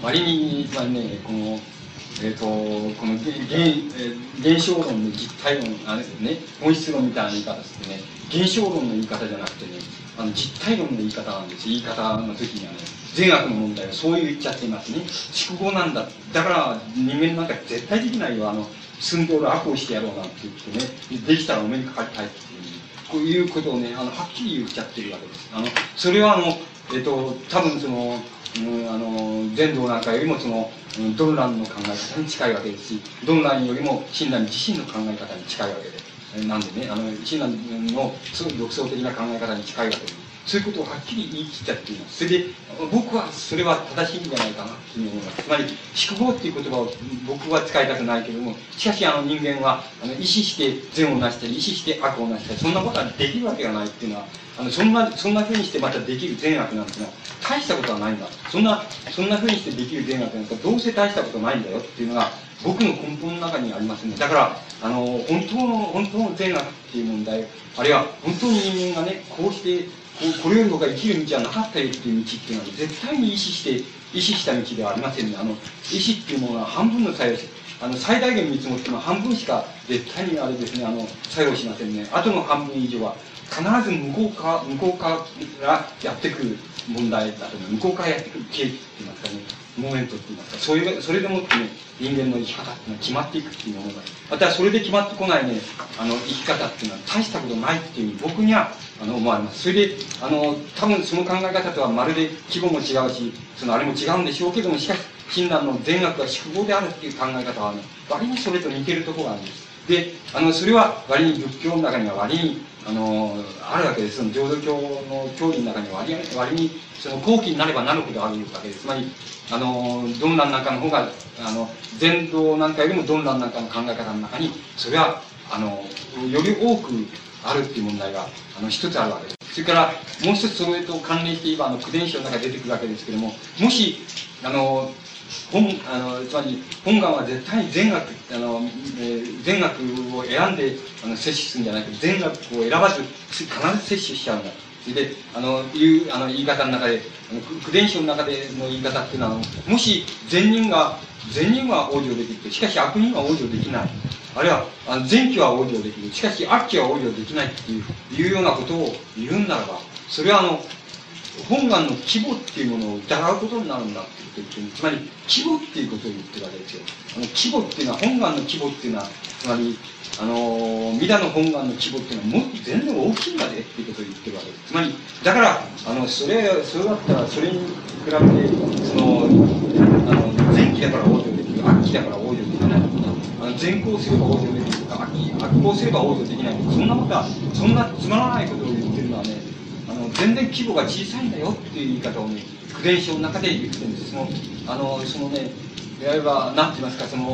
割に、つまりね、この、え、ー、と、この現現象論の実体論、あれですね、本質論みたいな言い方ですね、現象論の言い方じゃなくてね、あの実体論の言い方なんです。言い方の時にはね、善悪の問題はそう言っちゃっていますね。宿語なんだ。だから人間なんか絶対できないよ。あの、住んで悪をしてやろうなんて言ってね、できたらお目にかかりたいっていう、こういうことをね、あの、はっきり言っちゃってるわけです。あの、それはあの、えっ、ー、と、多分その、うん、あの、伝道なんかよりもその、ドンランの考え方に近いわけですし、ドンランよりも親鸞自身の考え方に近いわけで、なんでね、あの、親鸞のすごく独創的な考え方に近いわけです。そういうことをはっきり言い切っちゃっています。それで、僕はそれは正しいんじゃないかなというふうに思います。つまり、宿坊っていう言葉を僕は使いたくないけども、しかしあの人間は、あの意識して善を成したり、意識して悪を成したり、そんなことはできるわけがないっていうのは、あのそんな、そんな風にしてまたできる善悪なんていうのは、大したことはないんだ。そんな、そんな風にしてできる善悪なんてどうせ大したことないんだよっていうのが、僕の根本の中にありますね。だから、あの、本当の、本当の善悪っていう問題、あるいは本当に人間がね、こうしてこれより僕は生きる道はなかったよっていう道っていうのは絶対に意識して意識した道ではありませんね。あの意識っていうものは半分の作用あの最大限見積もっても半分しか絶対にあれですねあの作用しませんね。あとの半分以上は必ず向こうか向こうかやってくる問題だと向こうからやってくる経緯って言いますかね。モーメントっていますかそういうそれでもってね人間の生き方っていうのは決まっていくっていうものがまたそれで決まってこないねあの生き方っていうのは大したことないっていうふうに僕にはあの思われます。それであの多分その考え方とはまるで規模も違うしそのあれも違うんでしょうけどもしかし親鸞の善悪が宿坊であるっていう考え方はね割にそれと似てるところがあるんです。であのそれは割に仏教の中には割にあのあるわけです。その浄土教の教理の中には割に割にその後期になればなるほどあるわけです。つまりあのドンランなんかの方があの禅道なんかよりもドンランなんかの考え方の中にそれはあのより多くあるっていう問題があの一つあるわけです。それからもう一つそれと関連して言えばあの苦伝書の中に出てくるわけですけどももしあの本あのつまり本願は絶対に善悪あの、えー、善悪を選んであの摂取するんじゃないけど善悪を選ばず必ず摂取しちゃうんだそれであのいうあの言い方の中であの苦伝書の中での言い方っていうのはもし善人が善人は往生できるしかし悪人は往生できないあるいはあの善気は往生できるしかし悪気は往生できないっていういうようなことを言うんならばそれはあの本願の規模っていうものを疑うことになるんだ。って言ってるつまり規模っていうことを言ってるわけですよ。あの規模っていうのは本願の規模っていうのはつまりあの弥陀の本願の規模っていうのはもっと全然大きいんだぜっていうことを言ってるわけです。つまりだからあのそれそれだったらそれに比べてそのあの前期だから往生できる悪期だから往生できないあの善行すれば往生できるとか悪行すれば往生できないそんなことはそんなつまらないことを言ってるのはねの全然規模が小さいんだよっていう言い方をね苦伝書の中で言ってるんですそのあのそのねいわゆる何て言いますかその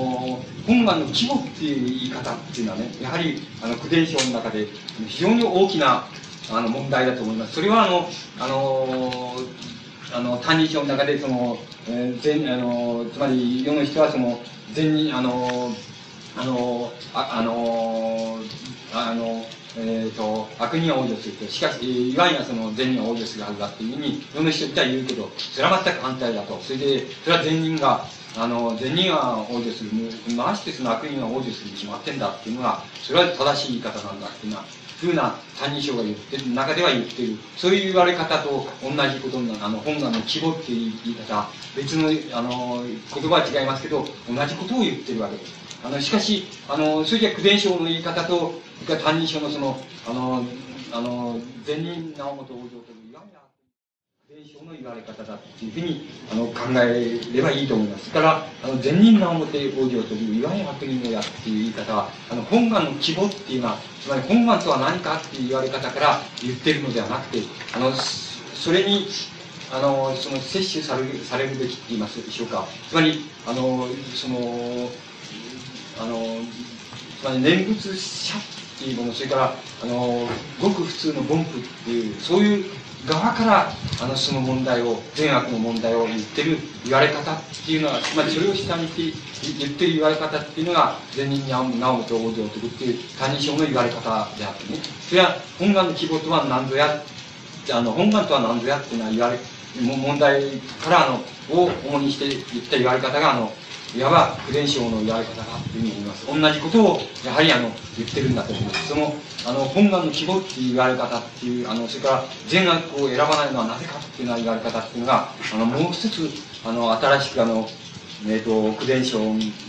本願の規模っていう言い方っていうのはねやはりあの苦伝書の中で非常に大きなあの問題だと思いますそれはあのあのあの「歎異抄」の中でその、えー、全あのつまり世の人はその善人あのあのああのあのえーと、悪人は往生する。としかしいわゆるその善人は往生するはずだっていうふうに世の人っては言うけどそれは全く反対だと。それでそれは善人があの善人は往生する。ましてその悪人は往生するに決まってんだっていうのがそれは正しい言い方なんだっていうのはふうな「歎異抄」が言ってる中では言ってる。そういう言われ方と同じことになるあの本願の規模っていう言い方。別のあの言葉は違いますけど同じことを言ってるわけです。あのしかしあのそれじゃ苦伝承の言い方とそれから「歎異抄」のそのあのあの善人直本往生といういわゆる伝承の言われ方だっていうふうにあの考えればいいと思います。それからあの善人直本往生といういわゆる悪人のやっていう言い方はあの本願の希望っていうのはつまり本願とは何かっていう言われ方から言ってるのではなくてあのそれにあのその摂取されるされるべきって言いますでしょうかつまりあのそのあのつまり念仏者っていうものそれからあのごく普通の凡夫っていうそういう側からあのその問題を善悪の問題を言ってる言われ方っていうのはつまりそれを下にて言ってる言われ方っていうのが善人に直本往生とっていう「歎異抄」の言われ方であってね。それは本願の希望とは何ぞやあの本願とは何ぞやっていうのは言われ問題からあのを主にして言った言われ方があのいわば苦伝承のやり方だというふうに思います同じことをやはりあの言ってるんだと思いますそのあの本願の希望っていう言われ方っていうあのそれから善悪を選ばないのはなぜかっていうような言われ方っていうのがあのもう一つあの新しくあのえーと、苦伝承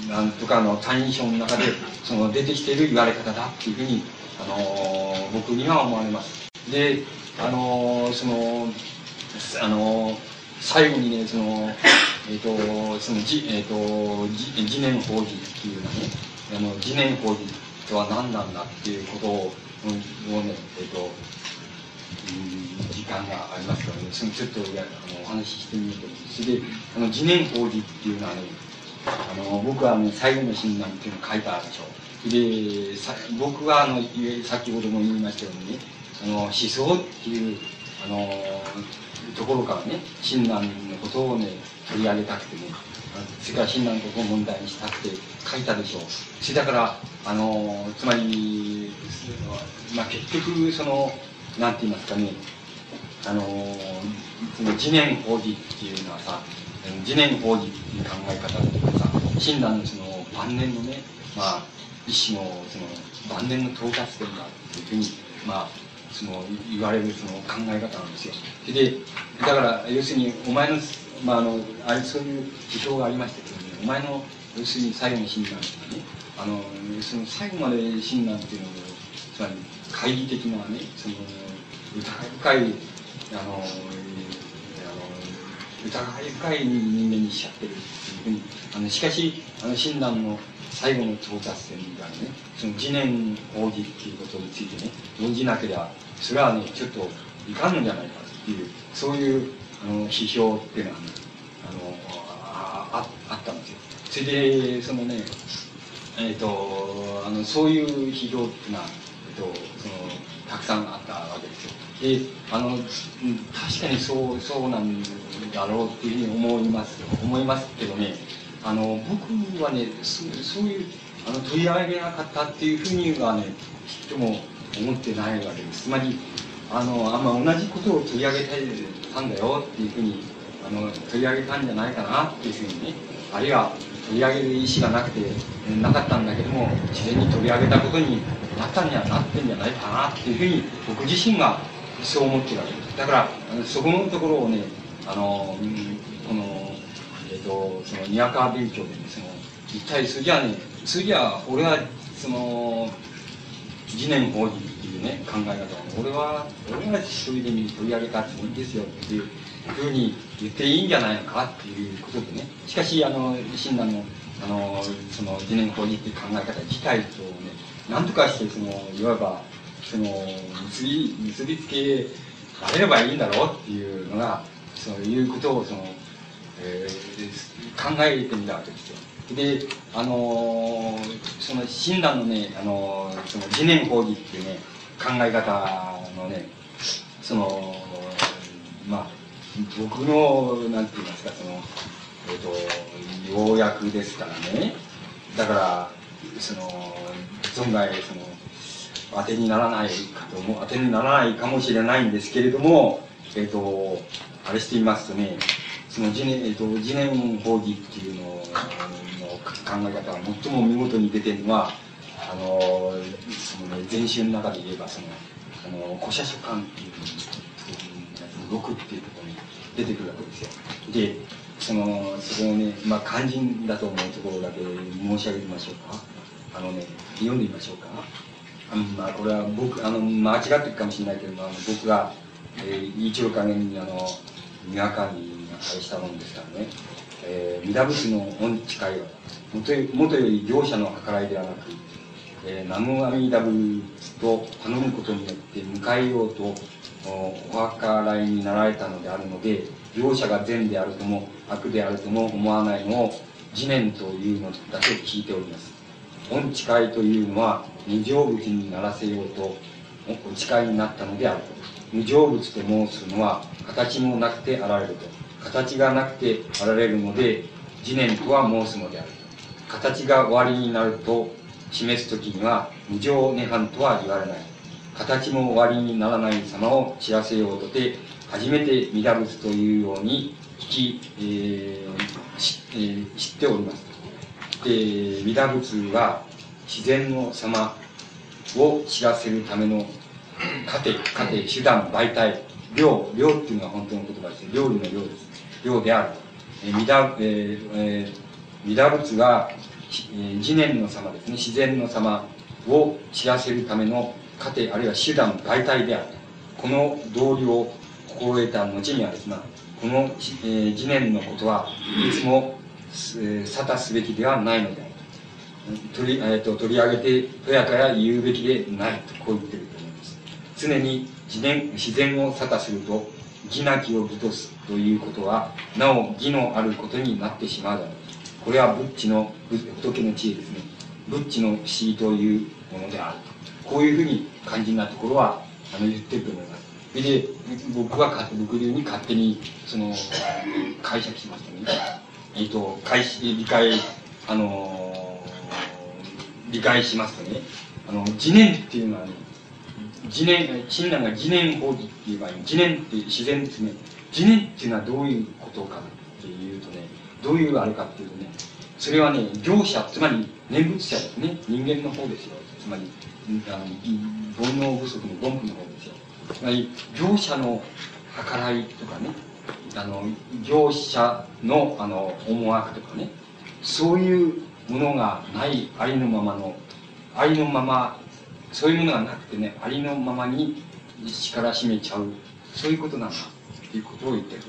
なんとかの単位書の中でその出てきている言われ方だっていうふうに、あの僕には思われます。で、あのその、あの最後にね、その、えっ、ー、と、その、じ、えっ、ー、と、じ、自念法事っていうのね、あの、自念法事とは何なんだっていうことを、うん、をね、えっ、と、うん、時間がありますからね、そのちょっとやあのお話ししてみようと思います。で、あの、自念法事っていうのはね、あの、僕はあの、最後の診断っていうのを書いたでしょう。で、さ僕はあの、先ほども言いましたようにね、あの、思想っていう、あの、ところからね親鸞のことをね取り上げたくてねそれから親鸞のことを問題にしたくて書いたでしょう。それだからあのつまり、まあ、結局そのなんて言いますかねあのその自念法事っていうのはさ、自念法事っていう考え方っていうかさ、親鸞のその晩年のね、まあ、一種のその晩年の到達点だっていうふうに、まあ、その言われるその考え方なんですよ。で、だから要するにお前の、まあ、あの、あれそういう批評がありましたけどね、お前の要するに最後の親鸞っていうね、あの、その最後まで親鸞っていうのを、つまり懐疑的なね、その、疑い深い、あの、あの疑い深い人間にしちゃってるっていうふうに、あの、しかし、あの、親鸞の最後の到達点みたいなね、その次年王子っていうことについてね、論じなければ、それはね、ちょっといかんのじゃないかっていう、そういう、あの、批評っていうのはね、あの、ああったんですよ。それで、そのね、えっ、ー、と、あの、そういう批評っていうのは、え、ー、と、その、たくさんあったわけですよ。で、あの、確かにそう、そうなんだろうっていうふうに思います。思いますけどね、あの、僕はね、そそういう、あの、取り上げなかったっていうふうにはね、ちっとも思ってないわけです。つまり、あの、あんま同じことを取り上げたんだよっていうふうに、あの、取り上げたんじゃないかなっていうふうにね、あるいは取り上げる意思がなくて、なかったんだけども、自然に取り上げたことになったんにはなってんじゃないかなっていうふうに、僕自身がそう思ってるわけです。だから、そこのところをね、あの、うんこの、えっ、ー、と、その、にわか勉強でね、その、一体それじゃね、それじゃ俺は、その、次年法事っていうね、考え方を、俺は、俺は一人でに取り上げたつもりですよっていうふうに言っていいんじゃないのかっていうことでね。しかし、あの、親鸞の、あの、その、次年法事っていう考え方自体とね、なんとかして、その、いわば、その、結び、結びつけられればいいんだろうっていうのが、そういうことを、その、えー、考えてみたわけですよ。で、あの、その親鸞のね、あのー、その次年講義っていうね、考え方のね、その、まあ、僕の、なんて言いますか、その、えっ、ー、と、要約ですからね、だから、その、存外、その、当てにならないかと思う、当てにならないかもしれないんですけれども、えっ、ー、と、あれしてみますとね、その次年、えっ、と、次年法義っていうのの考え方が最も見事に出てるのは、あの、そのね、前週の中で言えば、その、あの、古社書館っていうの6っていうところに出てくるわけですよ。で、その、そこをね、まあ、肝心だと思うところだけ申し上げましょうか。あのね、読んでみましょうか。あのまあ、これは僕、あの、間違ってるかもしれないけど、あ僕が、えー、一応加減に、あの、にわかに返したものですからね。えー、弥陀仏の恩地会は、もとより業者の計らいではなく、えー、南無阿弥陀仏と頼むことによって迎えようとお計らいになられたのであるので、業者が善であるとも悪であるとも思わないのを自念というのだけ聞いております。恩誓いというのは二成仏にならせようとお誓いになったのであると。二成仏と申すのは形もなくてあられると。形がなくてあられるので、自念とは申すのである。形が終わりになると示すときには無常涅槃とは言われない。形も終わりにならない様を知らせようとて、初めて弥陀仏というように聞き、えー知えー、知っております。で、弥陀仏は自然の様を知らせるための糧、糧、手段、媒体、量、量っていうのは本当の言葉です。料理の量です。量である。えー、弥陀、ええー、弥陀仏が、えー、自念の様ですね。自然の様を知らせるための糧、あるいは手段、媒体である。この道理を心得た後にはですね、この、えー、自念のことはいつも、え、沙汰すべきではないのである。取り,、えーと、取り上げてとやかや言うべきでないとこう言ってると思います常に自然自然を沙汰すると義なきを義とすということはなお義のあることになってしまうだろう。これはブッチの仏の知恵ですね。ブッチの不思議というものであると。こういうふうに肝心なところはあの言ってると思います。それで僕は僕流に勝手にその解釈しましたね。えっ、ー、と理解あの理解しますとね、あの、自念っていうのはね、自念、親鸞が自念法義っていう場合に、自念って自然ですね。自念っていうのはどういうことかっていうとね、どういうあれかっていうとね、それはね、業者、つまり念仏者ですね。人間の方ですよ。つまり、あの煩悩不足の凡夫の方ですよ。つまり、業者の計らいとかね、あの、業者の、あの、思惑とかね、そういうものがないありのままの、ありのまま、そういうものがなくてね、ありのままに力しめちゃう、そういうことなんだ、っていうことを言ってる。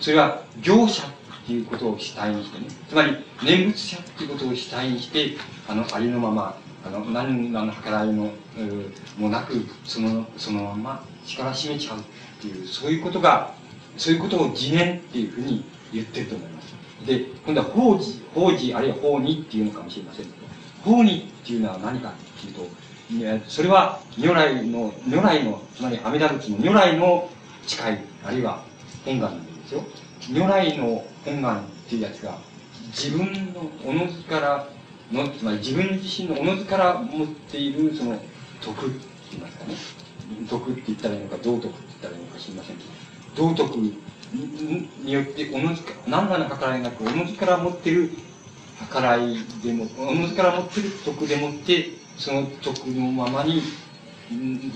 それは、業者っていうことを主体にしてね、つまり、念仏者っていうことを主体にして、あの、ありのまま、あの、何らの計らいの、もなく、その、そのまま力しめちゃうっていう、そういうことが、そういうことを自念っていうふうに言ってると思います。で、今度は法事、法事、あるいは法にっていうのかもしれませんけど、法にっていうのは何かっていうと、それは如来の、如来の、つまり阿弥陀仏の如来の誓い、あるいは本願ですよ。如来の本願っていうやつが、自分のおのずからの、つまり自分自身のおのずから持っている、その、徳って言いますかね。徳って言ったらいいのか、道徳って言ったらいいのか知りませんけど、道徳によって、おのずか、何らの計らいなく、おのずから持ってる計らいでも、おのずから持ってる徳でもって、その徳のままに、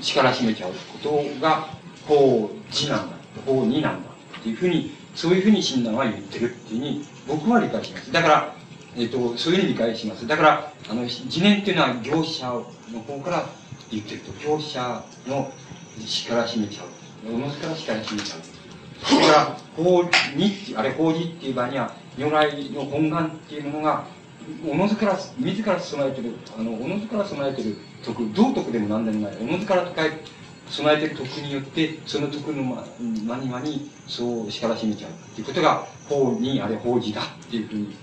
力締めちゃうことが、法事なんだ、法になんだ、っていうふうに、そういうふうに親鸞は言ってるっていうふうに、僕は理解します。だから、えっ、と、そういうふうに理解します。だから、あの、自念っていうのは業者の方から言ってると、業者の力締めちゃう。おのずから力締めちゃう。それから、法に、あれ法事っていう場合には、如来の本願っていうものが、おのずから、自ら備えてる、あの、おのずから備えてる徳、道徳でも何でもない、おのずから備えてる徳によって、その徳のま、まにまに、そう力しめちゃうっていうことが、法に、あれ法事だっていうふうに、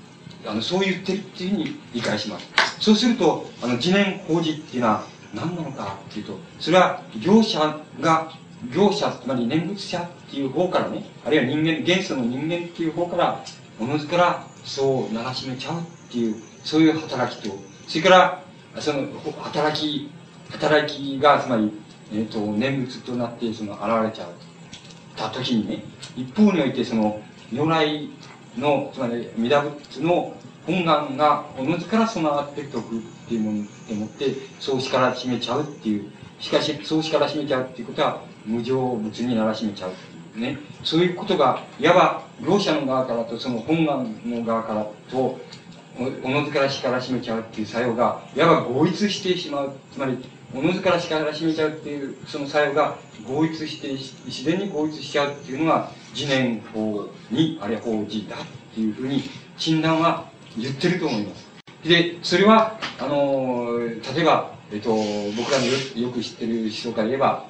あの、そう言ってるっていうふうに理解します。そうすると、あの、自念法事っていうのは何なのかっていうと、それは業者が業者、つまり念仏者っていう方からね、あるいは人間、元素の人間っていう方から、おのずからそう流しめちゃうっていう、そういう働きと、それから、その、働き、働きが、つまり、え、ー、と、念仏となって、その、現れちゃう。た時にね、一方において、その、如来の、つまり、弥陀仏の本願が、おのずから備わっておくっていうものでもって、そう力しめちゃうっていう、しかし、そう力しめちゃうっていうことは、無常物にならしめちゃうっていう。ね。そういうことが、いわば、業者の側からと、その本願の側からと、おのずから力しめちゃうっていう作用が、いわば合一してしまう。つまり、おのずから力しめちゃうっていう、その作用が合一して、自然に合一しちゃうっていうのが、次年法に、あるいは法事だっていうふうに、診断は言ってると思います。で、それは、あの、例えば、えっと、僕らのよよく知ってる思想から言えば、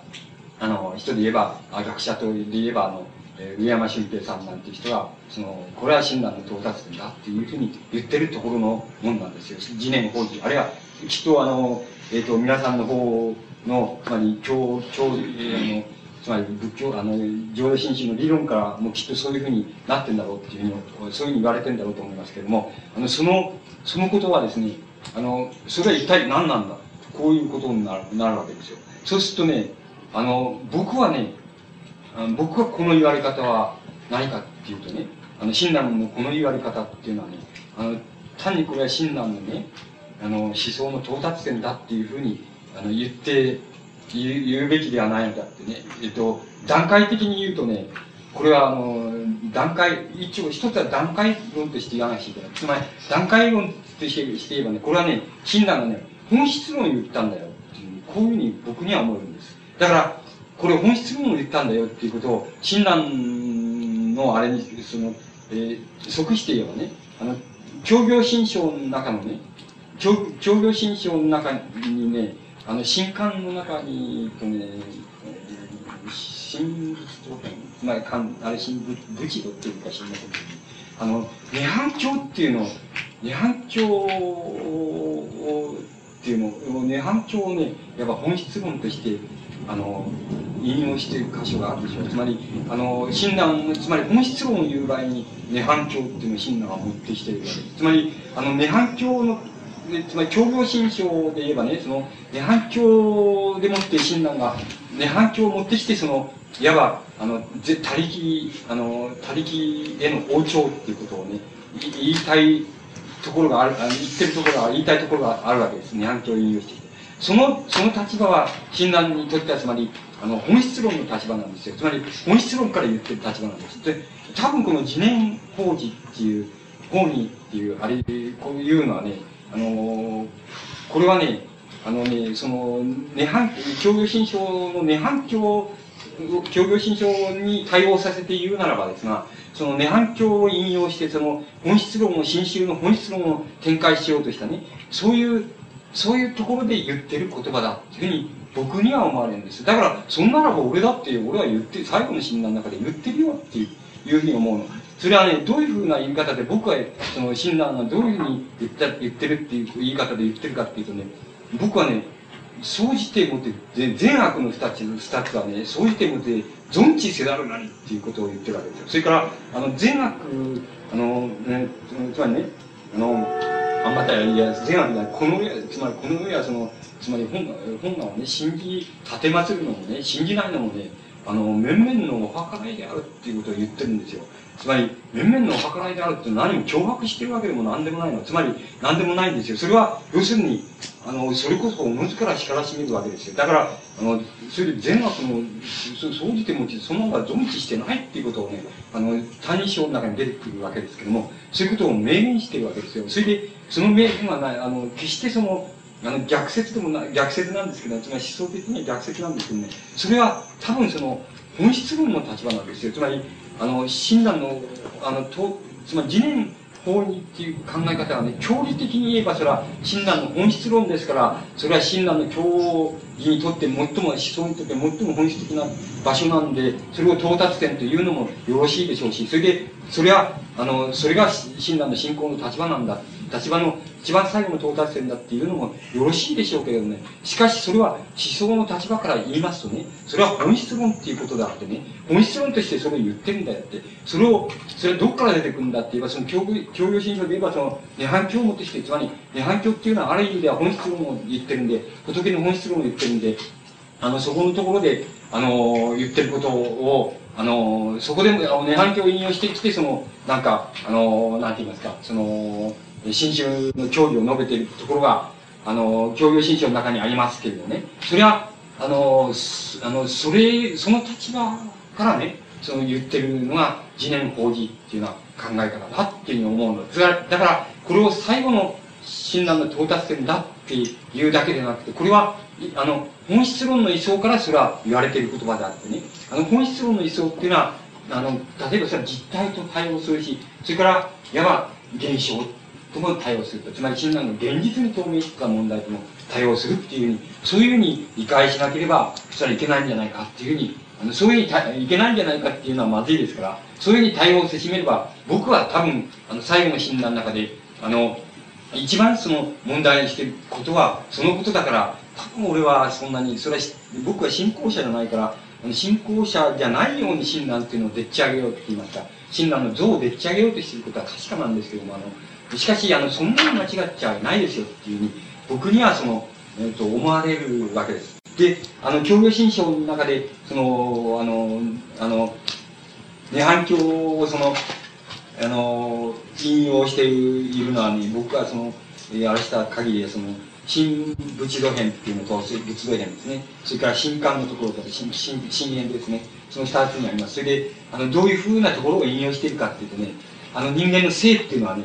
あの、人で言えば、学者とで言えば、あの、え、上山俊平さんなんていう人は、その、これは親鸞の到達点だっていうふうに言ってるところのもんなんですよ。次年法事。あるいは、きっとあの、えっ、ー、と、皆さんの方の、つまり、教、教、えー、あの、つまり仏教、あの、浄土真宗の理論からもきっとそういうふうになってんだろうっていうふうに、そういうふうに言われてんだろうと思いますけれども、あの、その、そのことはですね、あの、それは一体何なんだこういうことになるなるわけですよ。そうするとね、あの、僕はね、僕はこの言われ方は何かっていうとね、あの、親鸞のこの言われ方っていうのはね、あの、単にこれは親鸞のね、あの、思想の到達点だっていうふうに、あの、言って、言うべきではないのだってね、えっと、段階的に言うとね、これはあの、段階、一応一つは段階論として言わなきゃいけない。つまり、段階論としてして言えばね、これはね、親鸞がね、本質論を言ったんだよっていう、こういうふうに僕には思うんです。だから、これ本質論を言ったんだよっていうことを、親鸞のあれに、その、えー、即して言えばね、あの、教行新書の中のね、教教行新書の中にね、あの、新刊の中に、とね、新仏と、まあ、かんあれ、新仏、武士道っていうか知りませんけど、あの、涅槃教っていうの、涅槃教っていうのを、涅槃教をね、やっぱ本質論としてあの、引用している箇所があるでしょう。つまり、あの、親鸞、つまり本質論を言う場合に、涅槃教っていうのを親鸞が持ってきているわけです。つまり、あの、涅槃教のでつまり、協業新書で言えばね、その、涅槃教でもって親鸞が、涅槃教を持ってきて、その、いわば、あの、ぜ、他力、あの、他力への王朝っていうことをね、言いたいところがある、あ言ってるところが、言いたいところがあるわけです。涅槃教を引用してきて。その、その立場は、親鸞にとっては、つまり、あの、本質論の立場なんですよ。つまり、本質論から言ってる立場なんです。で、多分この自念法事っていう、法義っていう、あれ、こういうのはね、あの、これはね、あのね、その、涅槃、協業新書の涅槃教、協業新書に対応させて言うならばですが、その涅槃教を引用して、その本質論を、新宗の本質論を展開しようとしたね、そういう、そういうところで言ってる言葉だっていうふうに僕には思われるんです。だから、そんならば俺だって、俺は言って、最後の診断の中で言ってるよっていういうふうに思うの。それはね、どういうふうな言い方で、僕は、その、親鸞がどういうふうに言った、言ってるっていう言い方で言ってるかっていうとね、僕はね、総じてもって、善悪の二つ、二つはね、総じてもって、存知せざるなりっていうことを言ってるわけですよ。それから、あの、善悪、あの、ね、つまりね、あの、あんまたいや、善悪だ、この上、つまりこの上はその、つまり本本願をね、信じ、立てまつるのもね、信じないのもね、あの、面々のお計らいであるっていうことを言ってるんですよ。つまり、面々のお計らいであるって何も脅迫してるわけでも何でもないの。つまり、何でもないんですよ。それは、要するに、あの、それこそおのずから光らしめるわけですよ。だから、あの、それで善悪の、そ総じてもそのまま存知してないっていうことをね、あの、他人称の中に出てくるわけですけども、そういうことを明言してるわけですよ。それで、その明言はない、あの、決してその、あの、逆説でもな、逆説なんですけど、つまり思想的には逆説なんですけどね、それは多分その、本質論の立場なんですよ。つまり、あの、親鸞の、あの、と、つまり、自念法にっていう考え方はね、教理的に言えばそれは親鸞の本質論ですから、それは親鸞の教義にとって最も、思想にとって最も本質的な場所なんで、それを到達点というのもよろしいでしょうし、それで、それは、あの、それが親鸞の信仰の立場なんだ。立場の一番最後の到達点だっていうのもよろしいでしょうけれどね。しかしそれは思想の立場から言いますとね、それは本質論っていうことであってね、本質論としてそれを言ってるんだよって、それを、それはどこから出てくるんだって言えば、その教教養心書で言えば、その、涅槃教をもってして、つまり、涅槃教っていうのはある意味では本質論を言ってるんで、仏の本質論を言ってるんで、あの、そこのところで、あの、言ってることを、あの、そこでも、あの涅槃教を引用してきて、その、なんか、あの、なんて言いますか、その、新種の教義を述べているところが、あの、教養新書の中にありますけれどね、それは、あの、あの、それ、その立場からね、その言ってるのが、自念法事っていうような考え方だっていうふうに思うのです。だから、これを最後の診断の到達点だっていうだけでなくて、これは、あの、本質論の位相からそれは言われている言葉であってね、あの、本質論の位相っていうのは、あの、例えばそれは実体と対応するし、それから、いわば現象とも対応すると。つまり、親鸞の現実に透明した問題とも対応するっていうふうに、そういうふうに理解しなければ、それはいけないんじゃないかっていうふうに、あのそういうふうにいけないんじゃないかっていうのはまずいですから、そういうふうに対応せしめれば、僕は多分、あの、最後の診断の中で、あの、一番その問題にしてることは、そのことだから、多分俺はそんなに、それは、僕は信仰者じゃないから、信仰者じゃないように親鸞っていうのをでっち上げようって言いました。親鸞の像をでっち上げようとしていることは確かなんですけども、あの、しかし、あの、そんなに間違っちゃいないですよっていうふうに、僕にはその、えっ、ー、と、思われるわけです。で、あの、教養新書の中で、その、あの、あの、涅槃教をその、あの、引用しているのはね、僕はその、あれした限りで、その、新仏土編っていうのと、仏土編ですね。それから新刊のところと、新、新、新編ですね。その二つにあります。それで、あの、どういうふうなところを引用しているかっていうとね、あの人間の性っていうのはね、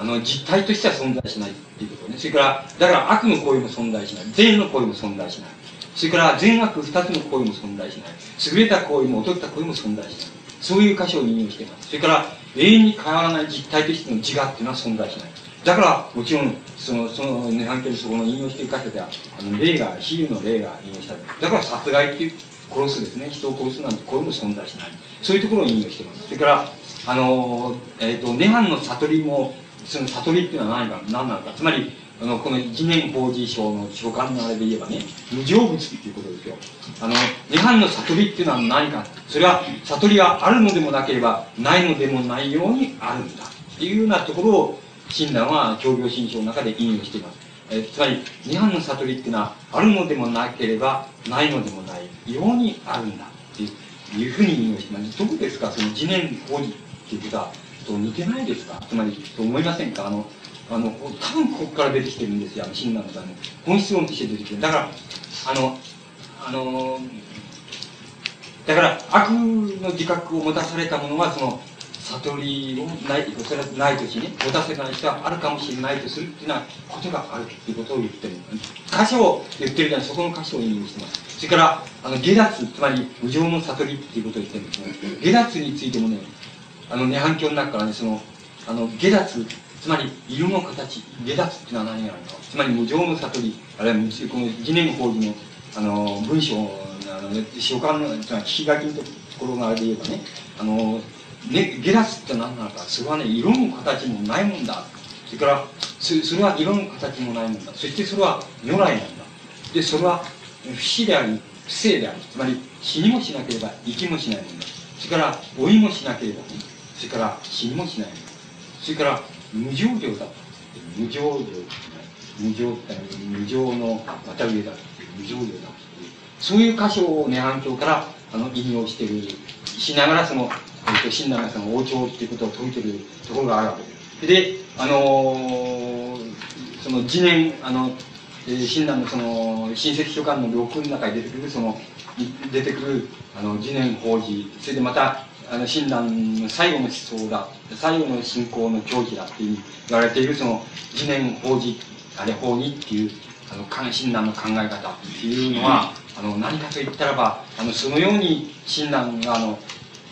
あの、実体としては存在しないっていうことね。それから、だから悪の行為も存在しない。善の行為も存在しない。それから善悪二つの行為も存在しない。優れた行為も劣った行為も存在しない。そういう箇所を引用しています。それから、永遠に変わらない実体としての自我っていうのは存在しない。だから、もちろん、その、その、ね、関係にそこの引用している箇所では、あの、霊が、比喩の霊が引用した。だから殺害っていう、殺すですね、人を殺すなんて、これも存在しない。そういうところを引用しています。それから、あの、えっ、ー、と、涅槃の悟りも、その悟りっていうのは何か、何なのか。つまり、あの、この一年法事書の書簡のあれで言えばね、無常物っていうことですよ。あの、涅槃の悟りっていうのは何か。それは、悟りがあるのでもなければ、ないのでもないようにあるんだ。っていうようなところを、親鸞は教行新書の中で引用しています。え、つまり、二班の悟りっていうのは、あるのでもなければ、ないのでもない、ようにあるんだっていうふうに引用しています。どうですかその次年法事っていうことは、と似てないですか？つまり、と思いませんか？あの、あの、多分ここから出てきてるんですよ、あの、親鸞の場合の。本質論として出てきてる。だから、あの、あのだから悪の自覚を持たされた者はその悟りをないそれはないとしね持たせない人はあるかもしれないとするっていうようなことがあるっていうことを言ってる。箇所を言ってるじゃない。そこの箇所を引用してます。それからあの下脱つまり無常の悟りっていうことを言ってるんですね。下脱についてもねあの涅槃教の中からねそのあの下脱つまり色の形下脱っていうのは何やろうつまり無常の悟りあるいはこの次年法義のあの文章あの書簡の聞き書きのところがあれで言えばねあのねゲラスって何なのか。それはね色も形もないもんだ。それからそれは色も形もないもんだ。そしてそれは如来なんだ。でそれは不死であり不正でありつまり死にもしなければ生きもしないもんだ。それから老いもしなければ、それから死にもしない。それから無常情だ。無常情無常って無常のまた上だ。無常情だそういう箇所を涅槃教からあの引用しているしながらその、えっと、親鸞がその王朝っていうことを説いてるところがあるわけです。で、あのー、その次年、あの、えー、親鸞のその、親戚書簡の録の中に出てくる、その、出てくる、あの、次年法事、それでまた、あの、親鸞の最後の思想だ、最後の信仰の教義だっていう言われている、その、次年法事、あれ法義っていう、あの、親鸞の考え方っていうのは、あの何かと言ったらばあのそのように親鸞があの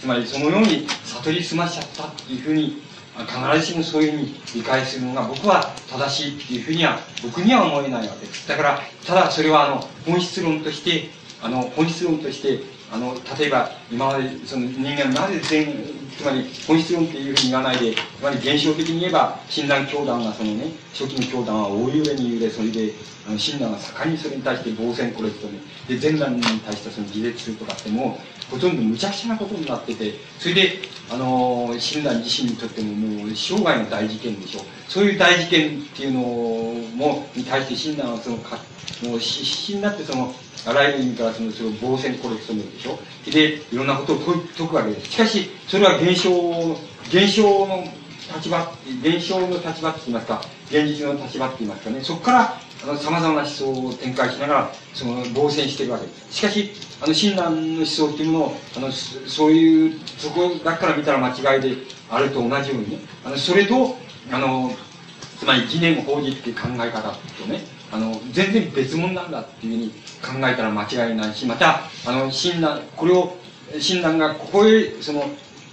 つまりそのように悟り済ましちゃったっていうふうに必ずしもそういうふうに理解するのが僕は正しいっていうふうには僕には思えないわけです。だからただそれはあの本質論としてあの本質論としてあの例えば今までその人間なぜ全つまり本質論っていうふうに言わないでつまり現象的に言えば親鸞教団がそのね初期の教団は大ゆえに揺れそれであの親鸞が盛んにそれに対して防戦コレクトねで前段に対してその自立するとかってもうほとんど無茶苦茶なことになっててそれであの親鸞自身にとってももう生涯の大事件でしょう。そういう大事件っていうのもに対して親鸞はそのかもう必死になってそのあらゆる意味からそのそれを防戦コレクトめるでしょ？でいろんなことを解くわけです。しかしそれは現象現象の立場現象の立場って言いますか現実の立場って言いますかね。そこからさまざまな思想を展開しながらその防戦しているわけです。しかしあの親鸞の思想っていうものをあのそういうそこだから見たら間違いであると同じようにねあのそれとあのつまり疑念法事っていう考え方とねあの全然別物なんだっていうふうに考えたら間違いないしまたあの親鸞これを親鸞がここへその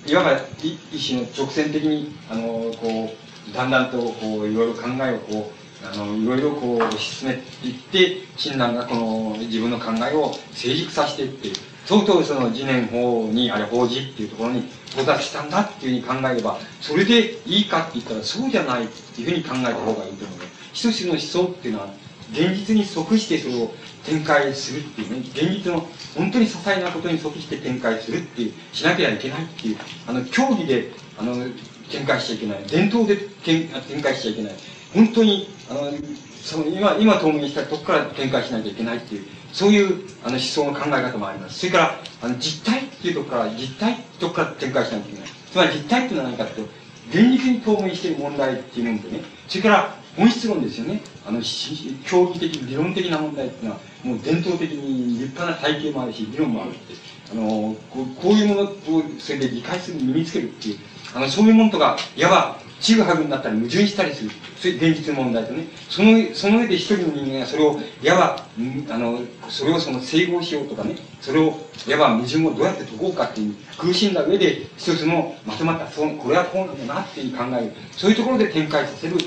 いわば一種の直線的にあのこうだんだんとこういろいろ考えをこうあのいろいろこう推し進めていって親鸞がこの自分の考えを成熟させていって相当その次年法にあれ法事っていうところに到達したんだっていうふうに考えればそれでいいかって言ったらそうじゃないっていうふうに考えた方がいいと思う。一つの思想っていうのは現実に即してそれを展開するっていうね現実の本当に些細なことに即して展開するっていうしなきゃいけないっていうあの競技であの展開しちゃいけない。伝統で展開しちゃいけない。本当にあのその今今透明したとこから展開しなきゃいけないっていうそういうあの思想の考え方もあります。それからあの実体っていうとこから実体ってとこから展開しなきゃいけない。つまり実体っていうのは何かというと現実に透明している問題っていうものでね。それから本質論ですよねあの競技的理論的な問題っていうのはもう伝統的に立派な体系もあるし理論もあるってあのこうこういうものをそれで理解する身につけるっていうあのそういうものとかいわばちぐはぐになったり矛盾したりする。それ現実の問題とね。その、その上で一人の人間がそれを、いわば、あの、それをその整合しようとかね、それを、いわば矛盾をどうやって解こうかっていう苦しんだ上で、一つのまとまった、そ、これはこうなんだなっていう考える。そういうところで展開させる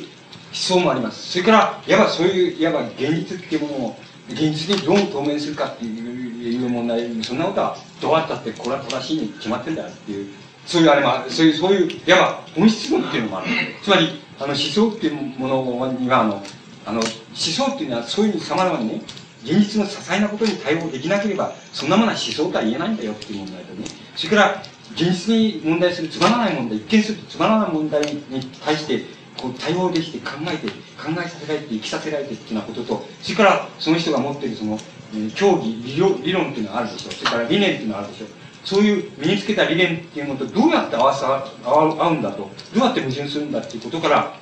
思想もあります。それから、いわばそういう、いわば現実っていうものを、現実にどう透明するかっていう問題、そんなことはどうあったってこれは正しいに決まってんだよっていうそういうあれもそういう、そういう、いわば本質論っていうのもある。つまり、あの思想っていうものには、あの、あの、思想っていうのはそういうふうに様々にね、現実の些細なことに対応できなければ、そんなものは思想とは言えないんだよっていう問題とね。それから、現実に問題するつまらない問題、一見するとつまらない問題に対して、こう多様でして考えて、考えさせられて、生きさせられてっていうようなことと、それからその人が持っているその、えー、教義理論、理論っていうのがあるでしょう。それから理念っていうのがあるでしょう。そういう身につけた理念っていうのとどうやって合わさ、合うんだと、どうやって矛盾するんだっていうことから、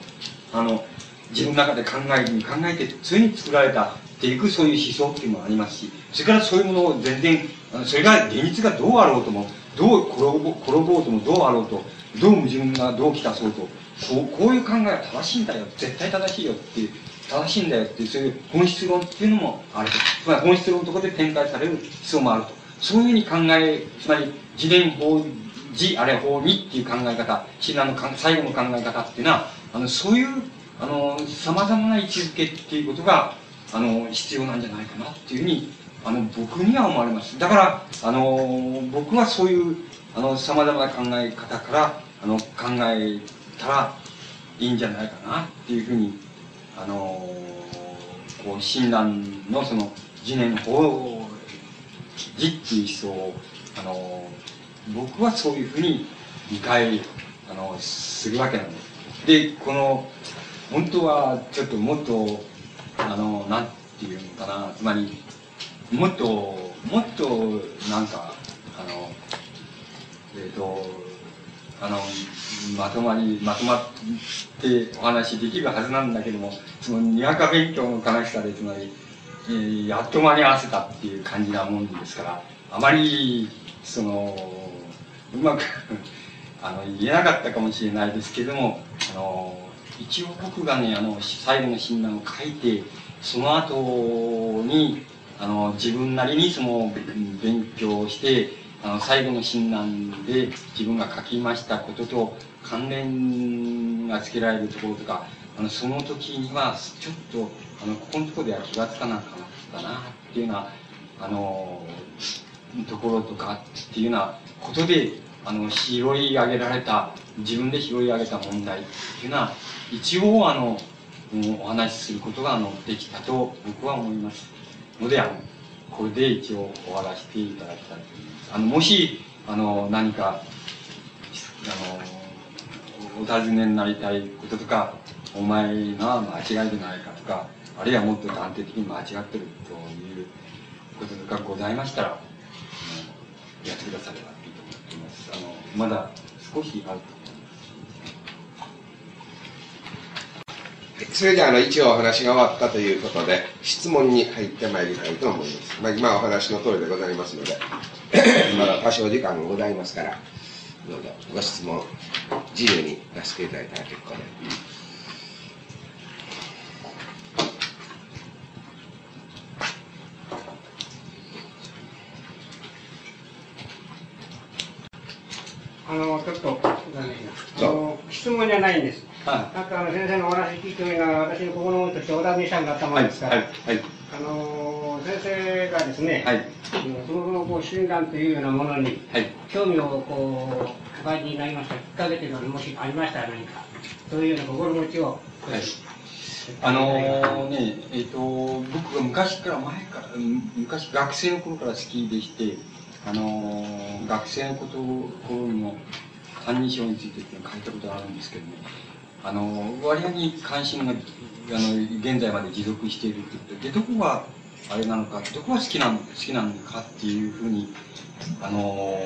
あの、自分の中で考えに考えて、常に作られたっていくそういう思想っていうのもありますし、それからそういうものを全然、あそれが現実がどうあろうとも、どう転ぼ転ぼうともどうあろうと、どう矛盾がどう来たそうと、こうこういう考えは正しいんだよ、絶対正しいよっていう、正しいんだよっていう、そういう本質論っていうのもあると。つまり本質論のところで展開される思想もあると。そういうふうに考え、つまり自伝法、自、あれ法にっていう考え方、親鸞の最後の考え方っていうのは、あの、そういう、あの、様々な位置づけっていうことが、あの、必要なんじゃないかなっていうふうに、あの、僕には思われます。だから、あの、僕はそういう、あの、様々な考え方から、あの、考えたらいいんじゃないかなっていうふうに、あの、こう、親鸞のその、次年法、字っていう思想を、あの、僕はそういうふうに理解、あの、するわけなんです。で、この、本当はちょっともっと、あの、なんていうのかな、つまり、もっと、もっと、なんか、あの、えっ、と、あの、まとまり、まとまってお話できるはずなんだけども、その、にわか勉強の悲しさで、つまり、えー、やっと間に合わせたっていう感じなもんですから、あまり、その、うまくあの、言えなかったかもしれないですけども、あの、一応僕がね、あの、最後の診断を書いて、その後に、あの、自分なりにその、勉強して、あの、最後の診断で自分が書きましたことと関連がつけられるところとか、あの、その時には、ちょっと、あの、ここのところでは気がつかなかったな、っていうような、あの、ところとかっていうようなことで、あの、拾い上げられた、自分で拾い上げた問題っていうのは、一応、あの、お話しすることが、あの、できたと僕は思います。ので、あの、これで一応終わらせていただきたいと思います。あの、もし、あの、何か、あの、お尋ねになりたいこととか、お前が間違いでないかとか、あるいはもっと断定的に間違ってるということとかございましたら、やってくださればいいと思っています。あの、まだ少しあるとそれであの一応お話が終わったということで質問に入ってまいりたいと思います、まあ、今お話の通りでございますので まだ多少時間がございますからどうぞご質問自由に出していただいたら結構で、あのちょっとあの質問じゃないんですはい、なんかあの先生のお話聞いてみながら、私の心のとしてお尋ねしたんだったものですから、はい。はい、あの先生がですね、はい、そもそもこう診断というようなものに、興味をこうお感じになりました。きっかけというのがもしありましたら何か、そういうような心持ちを。はい。あのー、ね、えっ、ー、と、僕が昔から前から、昔学生の頃から好きでして、あのー、学生のこと頃にも、歎異抄についてって書いたことがあるんですけどね、あの、割合に関心が、あの、現在まで持続しているってことで、どこがあれなのか、どこが好きなの、好きなのかっていうふうに、あの、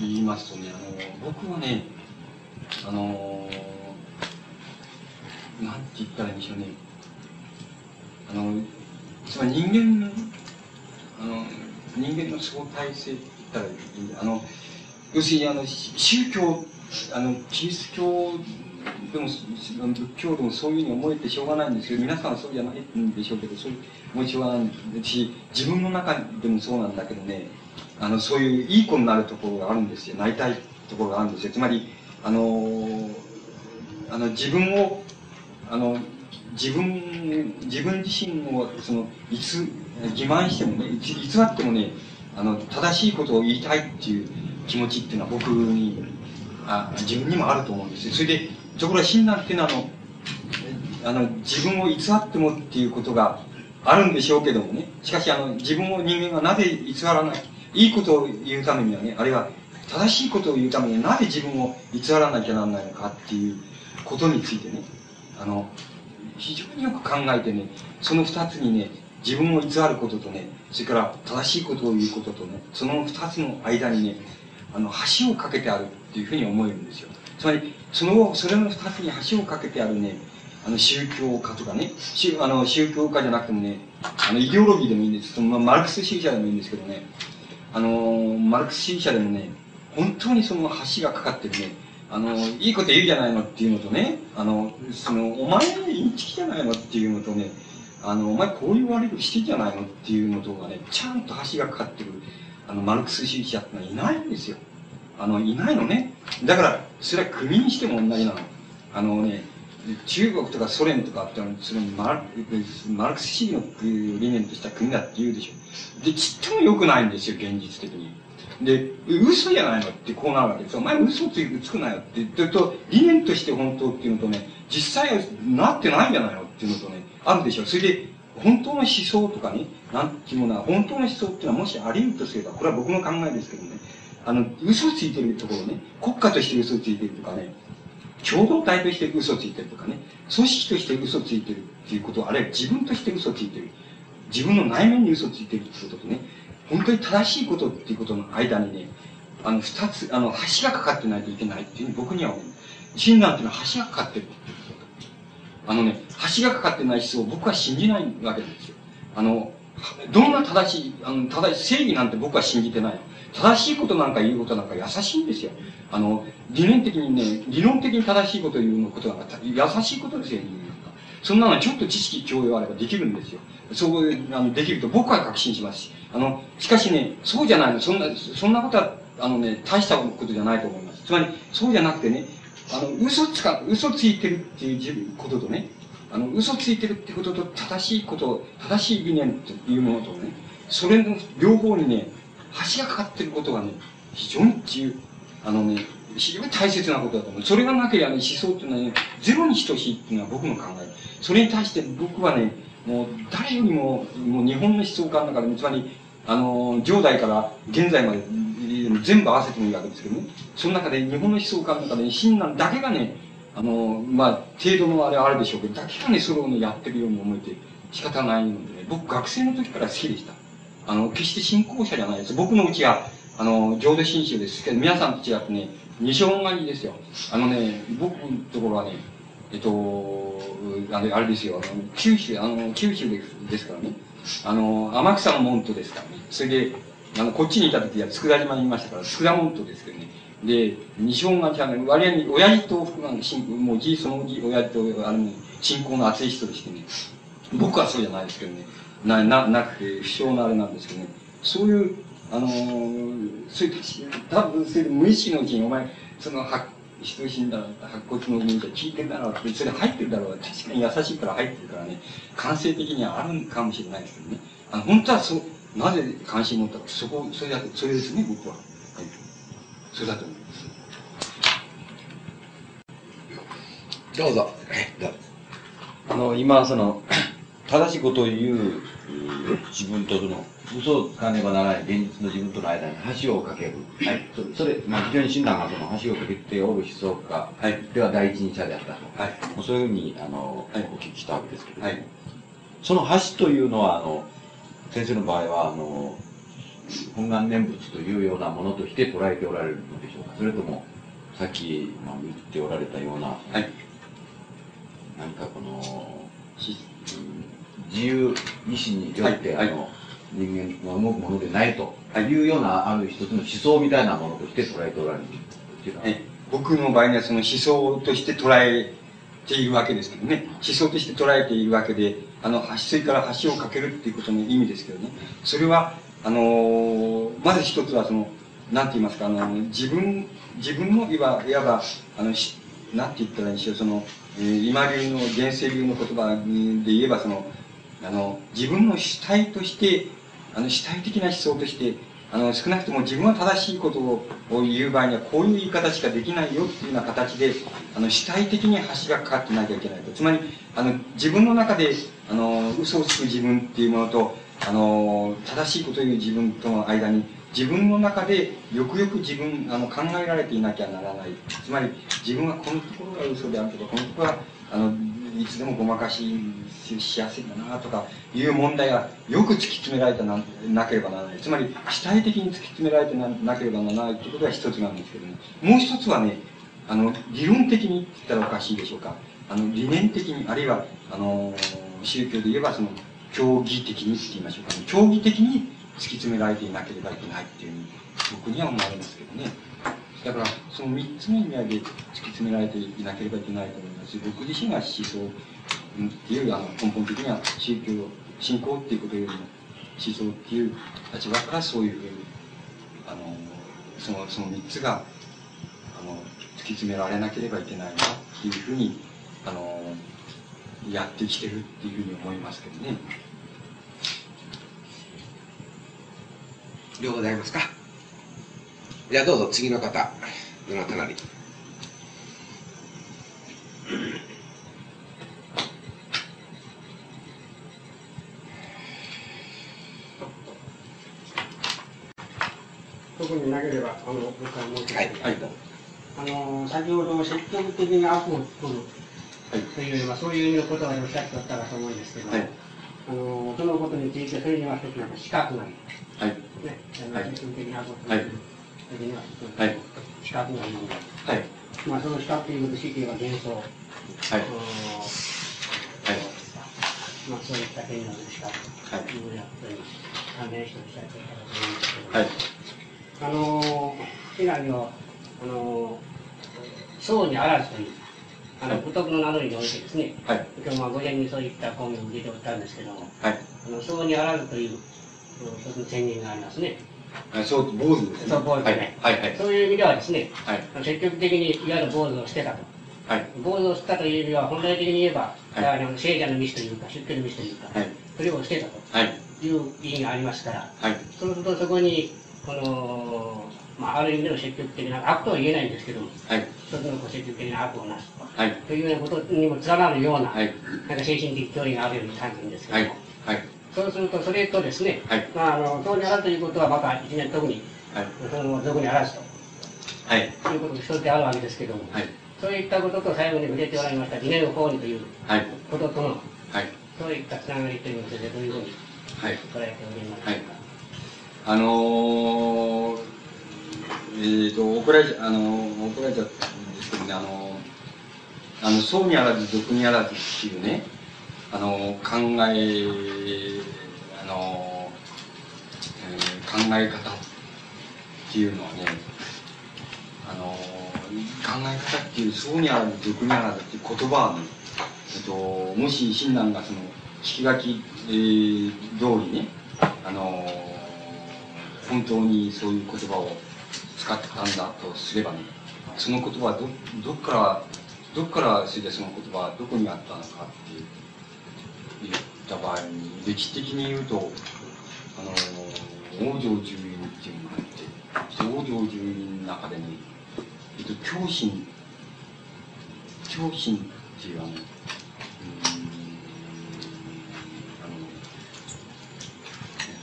言いますとね、あの、僕はね、あの、なんて言ったらいいんでしょうね。あの、つまり人間の、あの、人間の相対性って言ったらいいあの、要するにあの、宗教、あの、キリスト教でも、仏教でもそういうふうに思えてしょうがないんですけど、皆さんはそうじゃないんでしょうけど、そういう思いしょうがないし、自分の中でもそうなんだけどね、あの、そういういい子になるところがあるんですよ。なりたいところがあるんですよ。つまり、あの、あの、自分を、あの、自分、自分自身を、その、いつ、自慢してもね、偽ってもね、あの、正しいことを言いたいっていう気持ちっていうのは僕に、あ自分にもあると思うんです。それで、ところが親鸞っていうのはあの、あの、自分を偽ってもっていうことがあるんでしょうけどもね。しかし、あの、自分を人間がなぜ偽らない、いいことを言うためにはね、あるいは正しいことを言うためにはなぜ自分を偽らなきゃならないのかっていうことについてね、あの、非常によく考えてね、その二つにね、自分を偽ることとね、それから正しいことを言うこととね、その二つの間にね、あの、橋を架けてあるっていうふうに思えるんですよ。つまり、その、それの二つに橋を架けてあるね、あの、宗教家とかね、宗あの宗教家じゃなくてもね、あの、イデオロギーでもいいんです。そのマルクス主義者でもいいんですけどね、あの、マルクス主義者でもね、本当にその橋がかかってるね、あの、いいこと言うじゃないのっていうのとね、あの、その、お前インチキじゃないのっていうのとね、あの、お前こういう悪いことしてんじゃないのっていうのとがね、ちゃんと橋がかかってる、あの、マルクス主義者ってのはいないんですよ。あの、いないのね。だから、それは国にしても同じなの。あのね、中国とかソ連とかってそれマルマルクス主義の理念とした国だって言うでしょ。で、ちっとも良くないんですよ、現実的に。で、嘘じゃないのってこうなるわけですよ。お前嘘つつくなよって言ってると、理念として本当っていうのとね、実際はなってないんじゃないのっていうのとね、あるでしょ。それで、本当の思想とかね、なんていうものは、本当の思想っていうのはもしあり得るとすれば、これは僕の考えですけどね、あの、嘘ついてるところね、国家として嘘ついてるとかね、共同体として嘘ついてるとかね、組織として嘘ついてるっていうことあるいは自分として嘘ついてる。自分の内面に嘘ついてるってこととね、本当に正しいことっていうことの間にね、あの、二つ、あの、橋がかかってないといけないっていう僕には思う。親鸞っていうのは橋がかかってる。あのね、橋がかかってない思想を僕は信じないわけですよ。あの、どんな正しい、あの、正しい、正義なんて僕は信じてない。正しいことなんか言うことなんか優しいんですよ。あの、理念的にね、理論的に正しいことを言うことなんか優しいことですよ、そんなのはちょっと知識教養あればできるんですよ。そうあのできると僕は確信しますし。あの、しかしね、そうじゃないの。そんな、そんなことは、あのね、大したことじゃないと思います。つまり、そうじゃなくてね、あの、嘘つか、嘘ついてるっていうこととね、あの、嘘ついてるってことと正しいこと、正しい理念というものとね、それの両方にね、橋がかかってることがね、非常にっていう、あのね、非常に大切なことだと思う。それがなければね、思想っていうのはね、ゼロに等しいっていうのは僕の考え。それに対して僕はね、もう誰よりも、もう日本の思想家の中で、つまり、あの、上代から現在まで全部合わせてもいいわけですけどね。その中で日本の思想家の中で、親鸞だけがね、あの、まあ、程度のあれはあるでしょうけど、だけがね、それをね、やってるように思えて仕方ないのでね、僕学生の時から好きでした。あの、決して信仰者じゃないです。僕のうちは、あの、浄土真宗ですけど、皆さんと違ってね、二章狩りですよ。あのね、僕のところはね、えっと、あれあれですよ、あの九州、あの、九州ですですからね。あの、天草の門徒ですからね。それで、あの、こっちにいた時は佃島にいましたから、佃門徒ですけどね。で、西本願ちゃんね、割合に、親父と福が、もうじい、そのじ、親父と、あの、信仰の熱い人でしてね。僕はそうじゃないですけどね。な、な、なくて、不詳なあれなんですけどね。そういう、あのー、そういう、多分、それで無意識のうちに、お前、その、は、人死んだ白骨の民者聞いてるだろうって、それ入ってるだろう。確かに優しいから入ってるからね、感性的にはあるかもしれないですけどね。あの、本当はそう、なぜ関心持ったか、そこ、それだけ、それですね、僕は。はい。それだと思います。どうぞ。どうぞ。あの、今、その、正しいことを言う自分とその、嘘をつかねばならない現実の自分との間に橋を架ける。はい。それ、まあ、非常に親鸞がその橋を架けておる思想家では第一人者であったと。はい。もうそういうふうに、あの、はい、お聞きしたわけですけど、はい。その橋というのは、あの、先生の場合は、あの、本願念仏というようなものとして捉えておられるのでしょうかそれとも、さっき、まあ、言っておられたような、はい。何かこの、自由意志によって、はい、あの、人間が動くものでないというような、ある一つの思想みたいなものとして捉えておられるえ僕の場合にはその思想として捉えているわけですけどね。思想として捉えているわけで、あの、橋から橋を架けるっていうことの意味ですけどね。それは、あのー、まず一つはその、なんて言いますか、あの、自分、自分のいわいわば、あの、なんて言ったらいいんでしょう、その、えー、今流の、現世流の言葉で言えば、その、あの、自分の主体として、あの、主体的な思想として、あの、少なくとも自分は正しいことを言う場合には、こういう言い方しかできないよっていうような形で、あの、主体的に橋がかかってなきゃいけないと。つまり、あの、自分の中で、あの、嘘をつく自分っていうものと、あの、正しいことを言う自分との間に、自分の中でよくよく自分、あの、考えられていなきゃならない。つまり、自分はこのところが嘘であるとか、このところは、あの、いつでもごまかししやすいんだなとかいう問題がよく突き詰められてななければならない。つまり、主体的に突き詰められてななければならないということが一つなんですけども、もう一つはね、あの、理論的にって言ったらおかしいでしょうか。あの、理念的に、あるいは、あの、宗教で言えばその、競技的にって言いましょうかね。競技的に突き詰められていなければいけないっていうふうに、僕には思われますけどね。だから、その三つの意味合いで突き詰められていなければいけないと思いますし、僕自身が思想っていう、あの、根本的には宗教、信仰っていうことよりも、思想っていう立場からそういうふうに、あの、その、その三つが、あの、突き詰められなければいけないなっていうふうに、あの、やってきてるっていうふうに思いますけどね。ようございますか？じゃあどうぞ次の方。どなたなり特になければ、あの、僕からもう一つ。はい。はい。あの、先ほど積極的に悪を取る。というよりは、そういうことをおっしゃっておったかと思うんですけど、はい。あの、そのことについて、それには一つなんか資格がありはい。ね、あのはい積極的に悪を取はいる。それにははい資格があるものだ。はい。まあ、その資格ということ、死刑は幻想。はい。はい。まあ、そういった権利の資格はいということに関連しておたかと思うんですけど、はい。あのー、以外の、あのー、僧にあらずという、あの、仏の名乗りにおいてですね、はい。今日まあ午前にそういった講義を受けておったんですけども、はい。あの、僧にあらずという、うん一つの宣言がありますね。あそう、坊主ですね。そう坊主ねはい。はい。はい。そういう意味ではですね、はい。積極的にいわゆる坊主を捨てたと。はい。坊主を捨てたという意味は、本来的に言えば、はいあの聖者の道というか、出家の道というか、はい。それを捨てたとはい。いう意味がありますから、はい。そうするとそこに、この、まあ、ある意味での積極的な、悪とは言えないんですけども、はい。一つのこう積極的な悪をなすはい。というようなことにもつながるような、はい。なんか精神的距離があるように感じるんですけはいども、。はい。そうすると、それとですね、はい。まあ、あの、そうにあらずということは、また一年特に、はい。その、俗にあらずとはい。いうことが一つであるわけですけども、はい。そういったことと最後に触れておられました、理念を法にというはい。こととの、はい。そういったつながりというのを先生どういうふうにはい。捉えておりますか、はいあのー、えーと、怒られちゃ、あのー、怒られちゃったんですけどね、あのー、あの、僧にあらず、俗にあらずっていうね、あの、考え、あの、えー考え方っていうのはね、あの、考え方っていう、僧にあらず、俗にあらずっていう言葉はね、えっと、もし親鸞がその、聞き書き、えー通りね、あの本当にそういう言葉を使ってたんだとすればね、その言葉はど、どっから、どっからそれでその言葉はどこにあったのかっていう、言った場合に、歴史的に言うと、あのー、王城十院っていうのがあって、王城十院の中でね、えっと、教心、教心っていうあの、う、あの、えっ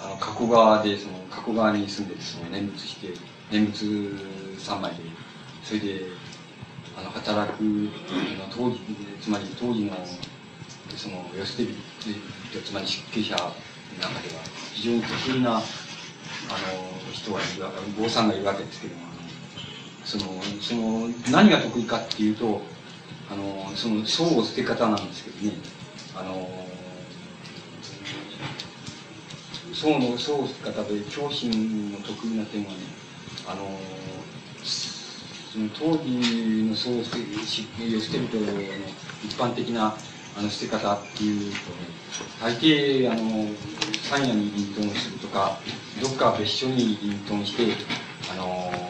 と、あの、加古川で、その、加古川に住んで、その、念仏して、念仏三昧で、それで、働く、の、当時、つまり当時の、その、寄捨て人、つまり出家者の中では、非常に得意な、あの、人がいるわけ、坊さんがいるわけですけども、その、その、何が得意かっていうと、あの、その、層を捨て方なんですけどね、あの、層の層を捨て方で、教心の得意な点はね、あの、その当時の層を捨て、し捨て人の一般的な、あの、捨て方っていうとね、大抵、あの、山野に隠遁するとか、どっか別所に隠遁して、あの、こ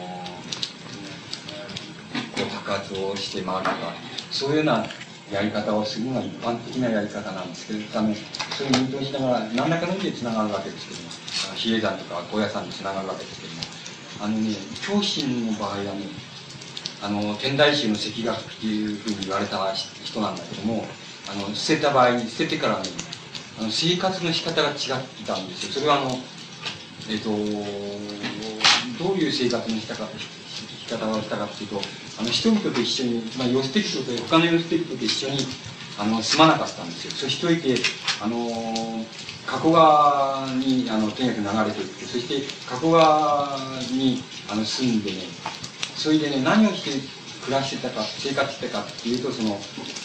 う、白髪をして回るとか、そういうようなやり方をするのが一般的なやり方なんですけど、ため、そういう隠遁しながら、何らかの意味で繋がるわけですけども、比叡山とか高野山に繋がるわけですけども、あのね、教心の場合はね、あの、天台宗の赤学っていうふうに言われた人なんだけども、あの、捨てた場合に、捨ててからね、あの、生活の仕方が違ってたんですよ。それはあの、えっ、と、どういう生活のしたか、生き方をしたかっていうと、あの、人々と一緒に、まあ、寄捨て人と、他の寄捨て人と一緒に、あの、住まなかったんですよ。そしといて、あの、加古川に、あの、とにかく流れていって、そして、加古川に、あの、住んでね、それでね、何をして暮らしてたか、生活してたかっていうと、その、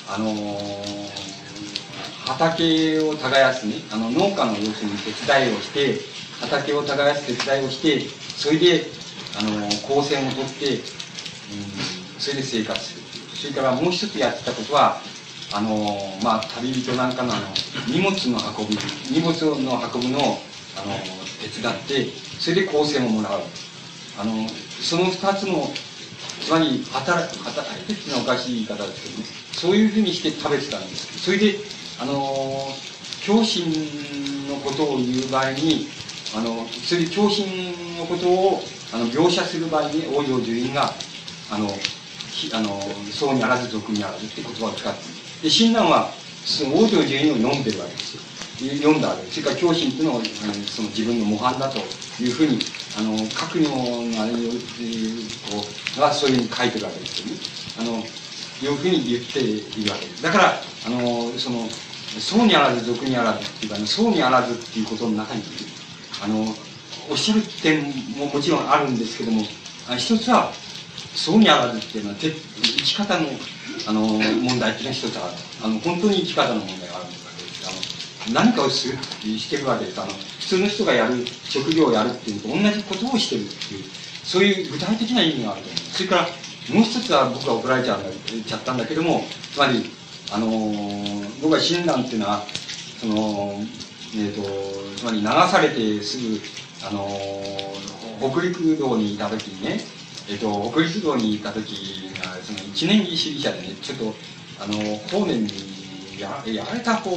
あのー、畑を耕すね、あの、農家の要するに手伝いをして、畑を耕す手伝いをして、それで、あの、光線をとって、うん、それで生活するそれからもう一つやってたことは、あの、まあ、旅人なんかのあの、荷物の運び、荷物の運ぶのを、あの手伝って、それで光線をもらう。あの、その二つのつまり働働いてっていうのはおかしい言い方ですけどね。そういうふうにして食べてたんです。それであの教師のことを言う場合にあのそれで教師のことをあの描写する場合に王女樹院があのあのそうにあらず俗にあらずって言葉を使ってで親鸞はその王女樹院を読んでるわけですよ。読んだわけです。それから教師っていうのをその自分の模範だというふうにあの各のあれにこうがそういうふうに書いてるわけですよね。あのいうふうに言っているわけです。だからあのそのそうにあらず俗にあらずっていうか、ね、そうにあらずっていうことの中にあのおっしゃる点ももちろんあるんですけども一つはそうにあらずっていうのは生き方のあの問題っていうのは一つあるあの本当に生き方の問題があるんですあの何かをするしてるわけですあの普通の人がやる職業をやるっていうのと同じことをしてるっていうそういう具体的な意味があると思う。それからもう一つは僕は怒られちゃうんだちゃったんだけどもつまりあのー、僕は親鸞っていうのはそのえーと、つまり流されてすぐ、あのー、北陸道にいた時にね、えーと、北陸道にいた時がその一年主義者でねちょっとあの法然にややられた方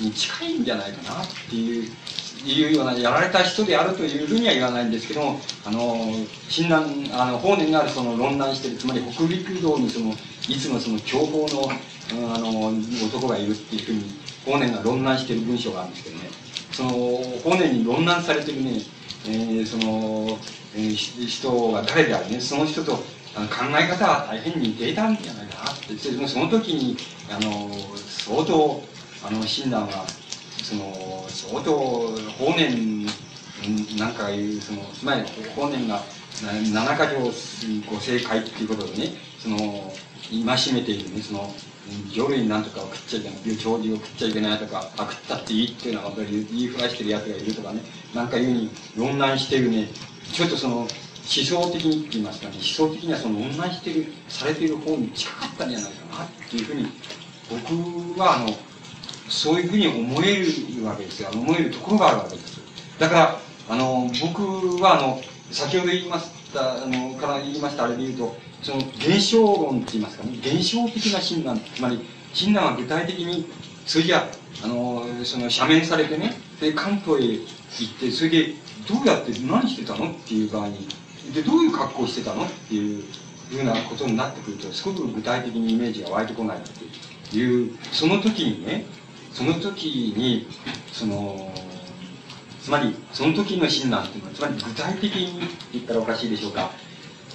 に近いんじゃないかなっていういうようなやられた人であるというふうには言わないんですけどもあの親鸞あの法然がその論難してるつまり北陸道にそのいつもその強豪のあの男がいるっていうふうに法然が論難してる文章があるんですけどね。その法然に論難されてるね、えー、その、えー、人が誰であるねその人とあの考え方は大変似ていたんじゃないかなって。その時にあの相当あの親鸞はその相当法然なんかいうそのつまり法然が七か条ご正解っていうことでねその戒めているねその魚類なんとかを食っちゃいけない長寿を食っちゃいけないとかあ食ったっていいっていうのは言いふらしてるやつがいるとかねなんかいうふうに論難してるねちょっとその思想的にって言いますかね思想的にはその論難してるされている方に近かったんじゃないかなっていうふうに僕はあのそういうふうに思えるわけですよ。思えるところがあるわけです。だからあの僕はあの先ほど言いましたあのから言いましたあれで言うとその現象論って言いますかね。現象的な診断つまり診断は具体的にそれじゃあのその赦免されてねで関東へ行ってそれでどうやって何してたのっていう場合にでどういう格好してたのっていうふうなことになってくるとすごく具体的にイメージが湧いてこないっていうその時にねその時にそのつまりその時の親鸞っていうのはつまり具体的に言ったらおかしいでしょうか。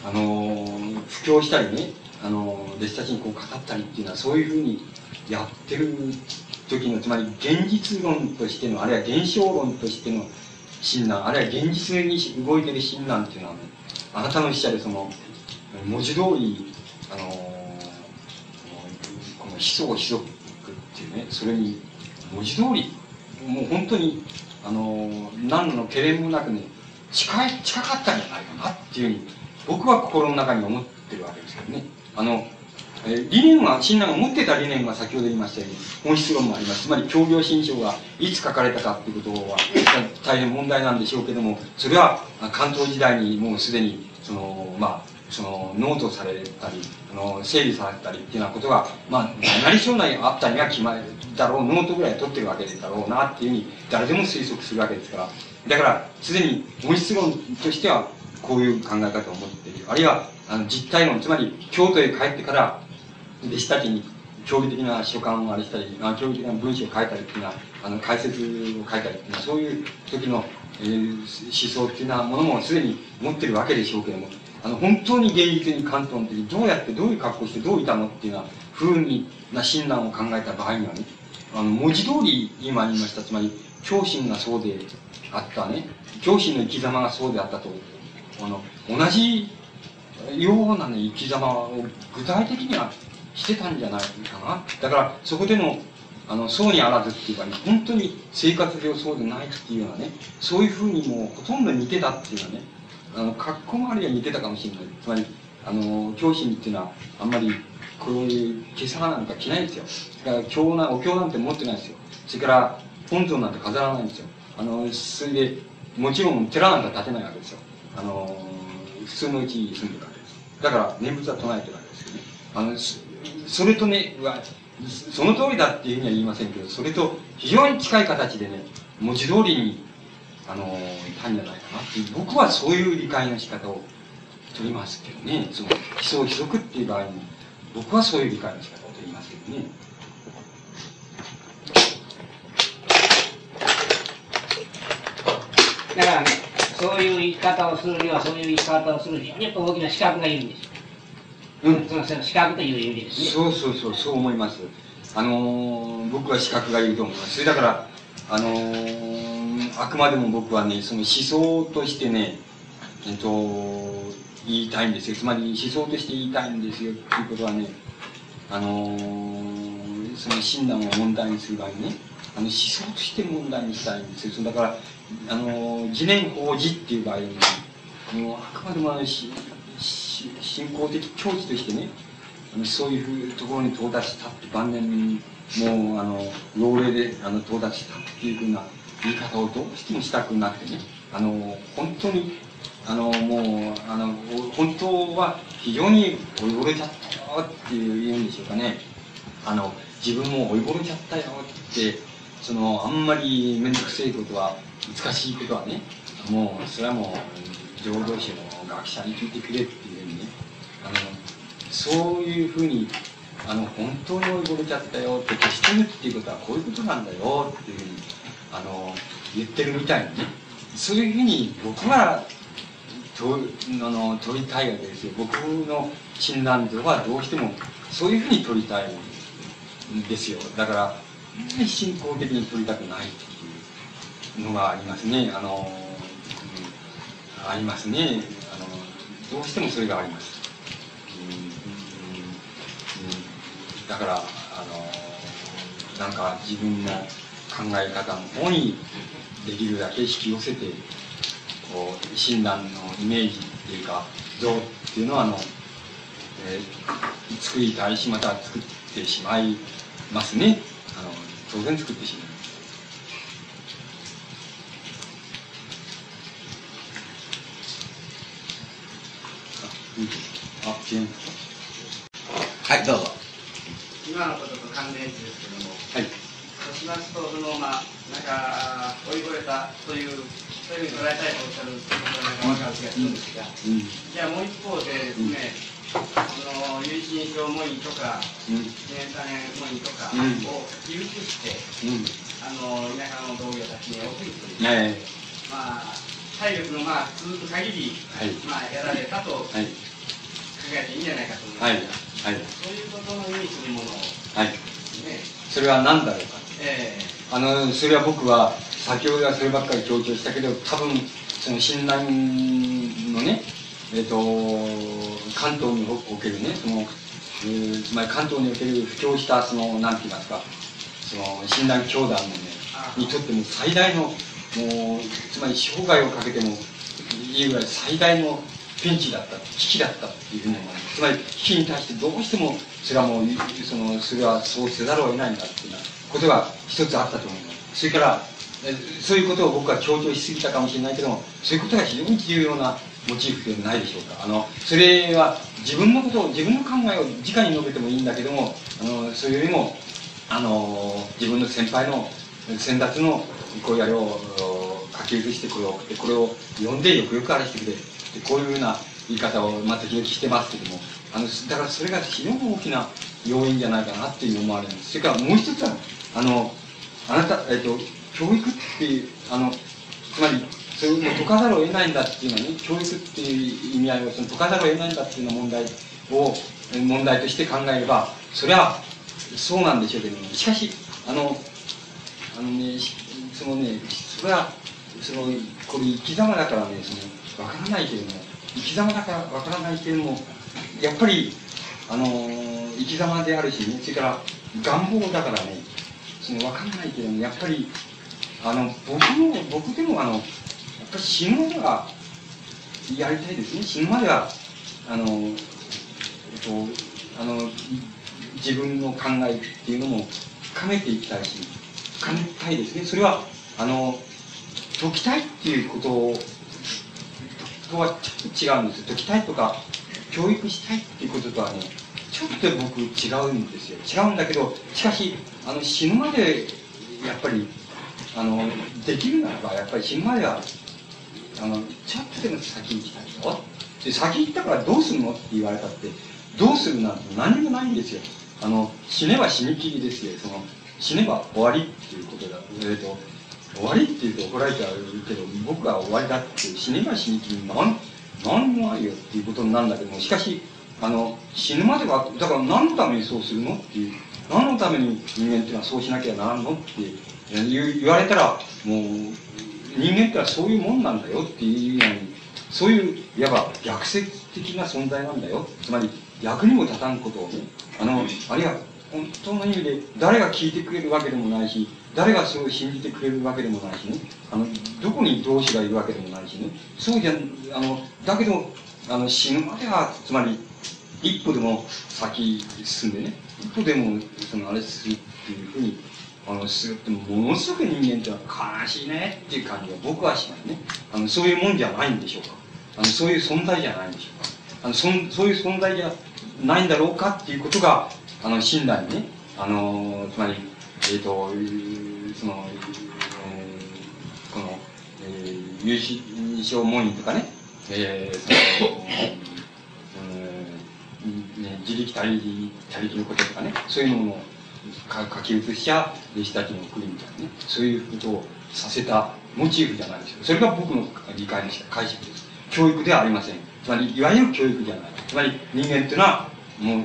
あの布教したりねあの弟子たちにこう語ったりっていうのはそういうふうにやってる時のつまり現実論としてのあるいは現象論としての親鸞あるいは現実に動いてる親鸞っていうのはねあなたの筆者でその文字通りあのこの思想を広くっていうねそれに文字通りもう本当にあの何の懸念もなくね近い近かったんじゃないかなっていうふうに僕は心の中に思ってるわけですけどね。あのえ理念は親鸞が持ってた理念は先ほど言いましたように本質論もあります。つまり教行新書がいつ書かれたかっていうことは大変問題なんでしょうけどもそれは関東時代にもうすでにそのまあそのノートされたりあの整理されたりっていうようなことがまあ何将来あったには決まる。だろうノートぐらい取ってるわけだろうなっていうふうに誰でも推測するわけですから。だからすでに本質論としてはこういう考え方を持っている。あるいはあの実体論。つまり京都へ帰ってから弟子たちに教義的な書簡をあれしたり教義的な文章を書いたりっていうのはあの解説を書いたりっていうのはそういう時のえー、思想っていうようなものもすでに持ってるわけでしょうけども、あの、本当に現実に関東の時、どうやってどういう格好してどういたのっていうような風にな診断を考えた場合にはね、あの、文字通り今言いました、つまり、教心がそうであったね、教心の生き様がそうであったと、あの、同じようなね、生き様を具体的にはしてたんじゃないかな。だから、そこでの、あの、そうにあらずっていうかね、本当に生活上そうでないっていうようなね、そういうふうにもうほとんど似てたっていうのはね、あの、格好周りは似てたかもしれない。つまり、あの、教師っていうのは、あんまり、こういう今朝なんか着ないんですよ。だから、経な、お経なんて持ってないですよ。それから、本尊なんて飾らないんですよ。あの、それで、もちろん寺なんか建てないわけですよ。あの、普通のうちに住んでるわけです。だから、念仏は唱えてるわけですよね。あの、それとねは、その通りだっていうふうには言いませんけど、それと非常に近い形でね、文字通りに、あの、いたんじゃないかなっていう、僕はそういう理解の仕方を取りますけどね、その、悲壮悲足っていう場合に、僕はそういう理解の仕方を取りますけどね。だからね、そういう生き方をするには、そういう生き方をするには、やっぱ大きな資格がいるんですよ。うん、その資格という意味ですね。そうそうそう、そう思います。あのー、僕は資格がいると思います。それだから、あのー、あくまでも僕はね、その思想としてね、えっと、言いたいんですよ。つまり思想として言いたいんですよ。ということはね、あのー、その診断を問題にする場合ね、あの思想として問題にしたいんですよ。だから、あのー、疑念法事っていう場合に、もうあくまでもあのし信仰的境地としてね、あのそういうところに到達したって晩年にもうあの老齢であの到達したっていうふうな言い方をどうしてもしたくなってねあの本当にあのもうあの本当は非常に追いぼれちゃったよっていう言うんでしょうかね。あの自分も追いぼれちゃったよってそのあんまり面倒くせえことは難しいことはねもうそれはもう浄土宗の学者に聞いてくれってあのそういうふうにあの本当に追い込めちゃったよって消してるっていうことはこういうことなんだよっていうふうにあの言ってるみたいにね。そういうふうに僕はとあの取りたいわけですよ。僕の診断図はどうしてもそういうふうに取りたいんですよ。だから信仰的に取りたくないっていうのがありますね。あの、うん、ありますね。あのどうしてもそれがあります。うんうんだからあのなんか自分の考え方の方にできるだけ引き寄せてこう診断のイメージっていうか像っていうのはあの、えー、作りたいしまた作ってしまいますねあの当然作ってしまう。あ、違う。はい、どうぞ。今のことと関連してですけども、はい、しますと、そのまあ、なんか、追い越えたという、そういうふうに捉えたいとおっしゃることが分かる気がするんですが、うん、じゃあもう一方でですね、うん、の有一日証文とか、記念三年文とかを寄付して、うん、あの田舎の同業たちに送るという、はい、まあ、体力のまあ続く限り、はい、まあ、やられたと考えていいんじゃないかと思います。はい。はい、そういうことの意味するものを、はい、ね、それは何だろうか、えー、あのそれは僕は先ほどはそればっかり強調したけど多分その親鸞のねえっ、ー、と関東におけるねその、えー、つまり関東における布教したその何て言いますかその親鸞教団のねにとっても最大のもうつまり生涯をかけてもいいぐらい最大のピンチだった危機だったっていうふうに思いますつまり危機に対してどうしてもそれはもうそのそれはそうせざるを得ないんだっていうようなことが一つあったと思います。それからそういうことを僕は強調しすぎたかもしれないけどもそういうことが非常に重要なモチーフではないでしょうか。あのそれは自分のことを自分の考えを直に述べてもいいんだけどもあのそれよりもあの自分の先輩の先達のこうやれを書き写してこれを送ってこれを読んでよくよくあれしてくれ。こういうふうな言い方をまた時々してますけどもあのだからそれが非常に大きな要因じゃないかなっていう思われるんです。それからもう一つはあのあなた、えっと、教育っていうあのつまりそういうのを解かざるを得ないんだっていうのはね、教育っていう意味合いをその解かざるを得ないんだっていうの問題を、問題として考えれば、それはそうなんでしょうけども、しかし、あの、あのね、そのね、それは、その、これ生き様だからね、その、わからないけれども、生き様だからわからないけれども、やっぱり、あの、生き様であるしね、それから願望だからね、その、わかんないけれども、やっぱり、あの、僕も、僕でもあの、やっぱり死ぬまでは、やりたいですね。死ぬまでは、あの、えっと、あの、自分の考えっていうのも深めていきたいし、深めたいですね。それは、あの、解きたいっていうこととはちょっと違うんですよ。解きたいとか、教育したいっていうこととはね、ちょっと僕違うんですよ。違うんだけど、しかし、あの、死ぬまで、やっぱり、あの、できるならば、やっぱり死ぬまでは、あの、ちょっとでも先に行きたいよ。で、先行ったからどうするのって言われたって、どうするなんて何もないんですよ。あの、死ねば死にきりですよ。その、死ねば終わりっていうことだ。えっ、と、終わりって言うと怒られちゃうけど、僕は終わりだって死ねば死にきり、なん、なんもないよっていうことになるんだけども、しかし、あの、死ぬまでは、だから何のためにそうするのっていう、何のために人間っていうのはそうしなきゃならんのって言われたら、もう、人間ってのはそういうもんなんだよっていうのに、そういう、いわば逆説的な存在なんだよ。つまり、役にも立たんことをね、あの、あるいは、本当の意味で誰が聞いてくれるわけでもないし、誰がそれを信じてくれるわけでもないしね、あの、どこに同志がいるわけでもないしね、そうじゃ、あの、だけど、あの、死ぬまでは、つまり、一歩でも先進んでね、一歩でも、その、あれするっていうふうに、あの、するって、ものすごく人間ってのは悲しいねっていう感じが僕はしますね。あの、そういうもんじゃないんでしょうか。あの、そういう存在じゃないんでしょうか。あの、そ、そういう存在じゃないんだろうかっていうことが、あの、親鸞にね、あの、つまり、えっ、ー、と、その、えー、この、えー、有志小門員とかね、えー、その、ね、自力他力、他力のこととかね、そういうのを書き写しちゃ、弟子たちに送るみたいなね、そういうことをさせたモチーフじゃないですよ。それが僕の理解の解釈です。教育ではありません。つまり、いわゆる教育じゃない。つまり、人間っていうのは、もう、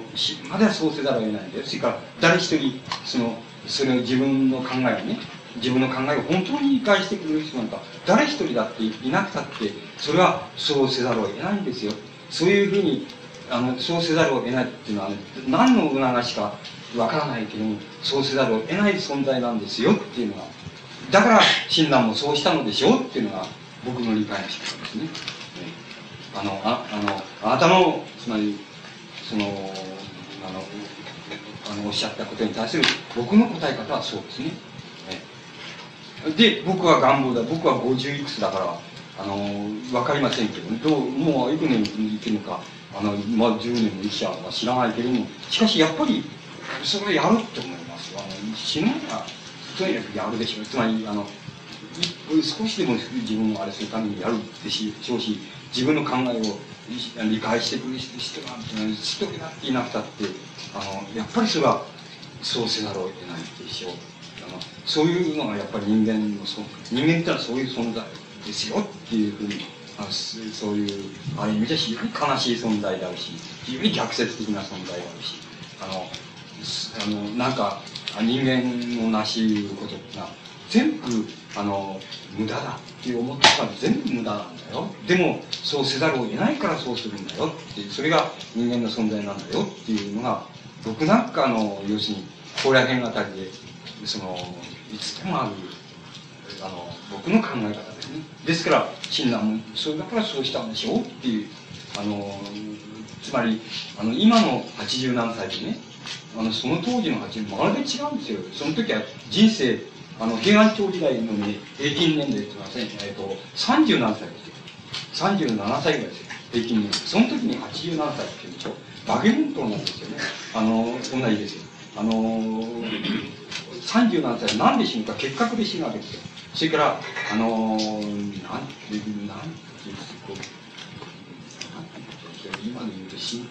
まだそうせざるを得ないんだよ。それから、誰一人、その、それを自分の考えをね、自分の考えを本当に理解してくれる人なんか、誰一人だっていなくたって、それはそうせざるを得ないんですよ。そういうふうに、あの、そうせざるを得ないっていうのは、ね、何の促しかわからないけども、そうせざるを得ない存在なんですよっていうのが、だから、親鸞もそうしたのでしょうっていうのが、僕の理解の仕方ですね。あの、ああの、あなたの、つまり、その、あの、あのおっしゃったことに対する僕の答え方はそうですね。で、僕は願望だ。僕は50いくつだから、あの、わかりませんけどね。どう、もう幾年生きるのか、あの、まあ、10年も生きちゃうのか知らないけれども、しかしやっぱり、それはやるって思いますあの、死ぬなら、とにかくやるでしょう。つまり、あの、少しでも自分をあれするためにやるでしょうし、自分の考えを理解してくれる人が一人だっていなくたってあのやっぱりそれはそうせざるを得ないでしょうあのそういうのがやっぱり人間のそ人間ってのはそういう存在ですよっていうふうにあそういうある意味じゃ非常に悲しい存在であるし非常に逆説的な存在であるしあのあのなんか人間のなし得ることってのは全部あの無駄だって思ってたら全部無駄なんだよ。でもそうせざるを得ないからそうするんだよってそれが人間の存在なんだよっていうのが僕なんかの要するに高野辺あたりでそのいつでもあるあの僕の考え方ですねですから親鸞もそれだからそうしたんでしょ？うっていうあのつまりあの今の80何歳でねあのその当時の80まるで違うんですよその時は人生あの、平安朝時代のね、平均年齢っていうのは、えっと、30何歳ですよ。37歳ぐらいですよ。平均年齢。その時に87歳っていうんでしょ？バケモントなんですよね。あの、同じですよ。あの37歳なんで死ぬか結核で死ぬわけですよ。それから、あのなんて、なんていうこう、今で言うと死ぬ、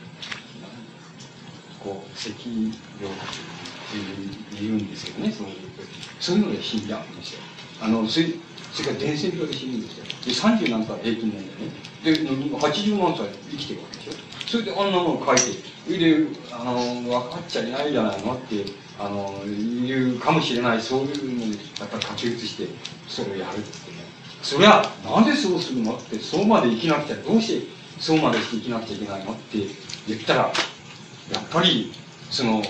こう、咳病って言うんですけどね、そういうそういうので死んじゃうんですよ。あの、それ、それから伝染病で死ぬんですよ。で、30何歳平均年齢ね。で、80何歳生きてるわけでしょ。それであんなもの書いて、それで、あの、分かっちゃいないじゃないのって、あの、言うかもしれない、そういうのに、やっぱり書き写して、それをやるってね。そりゃ、なんでそうするのって、そうまで生きなくちゃ、どうしてそうまでして生きなくちゃいけないのって言ったら、やっぱり、その、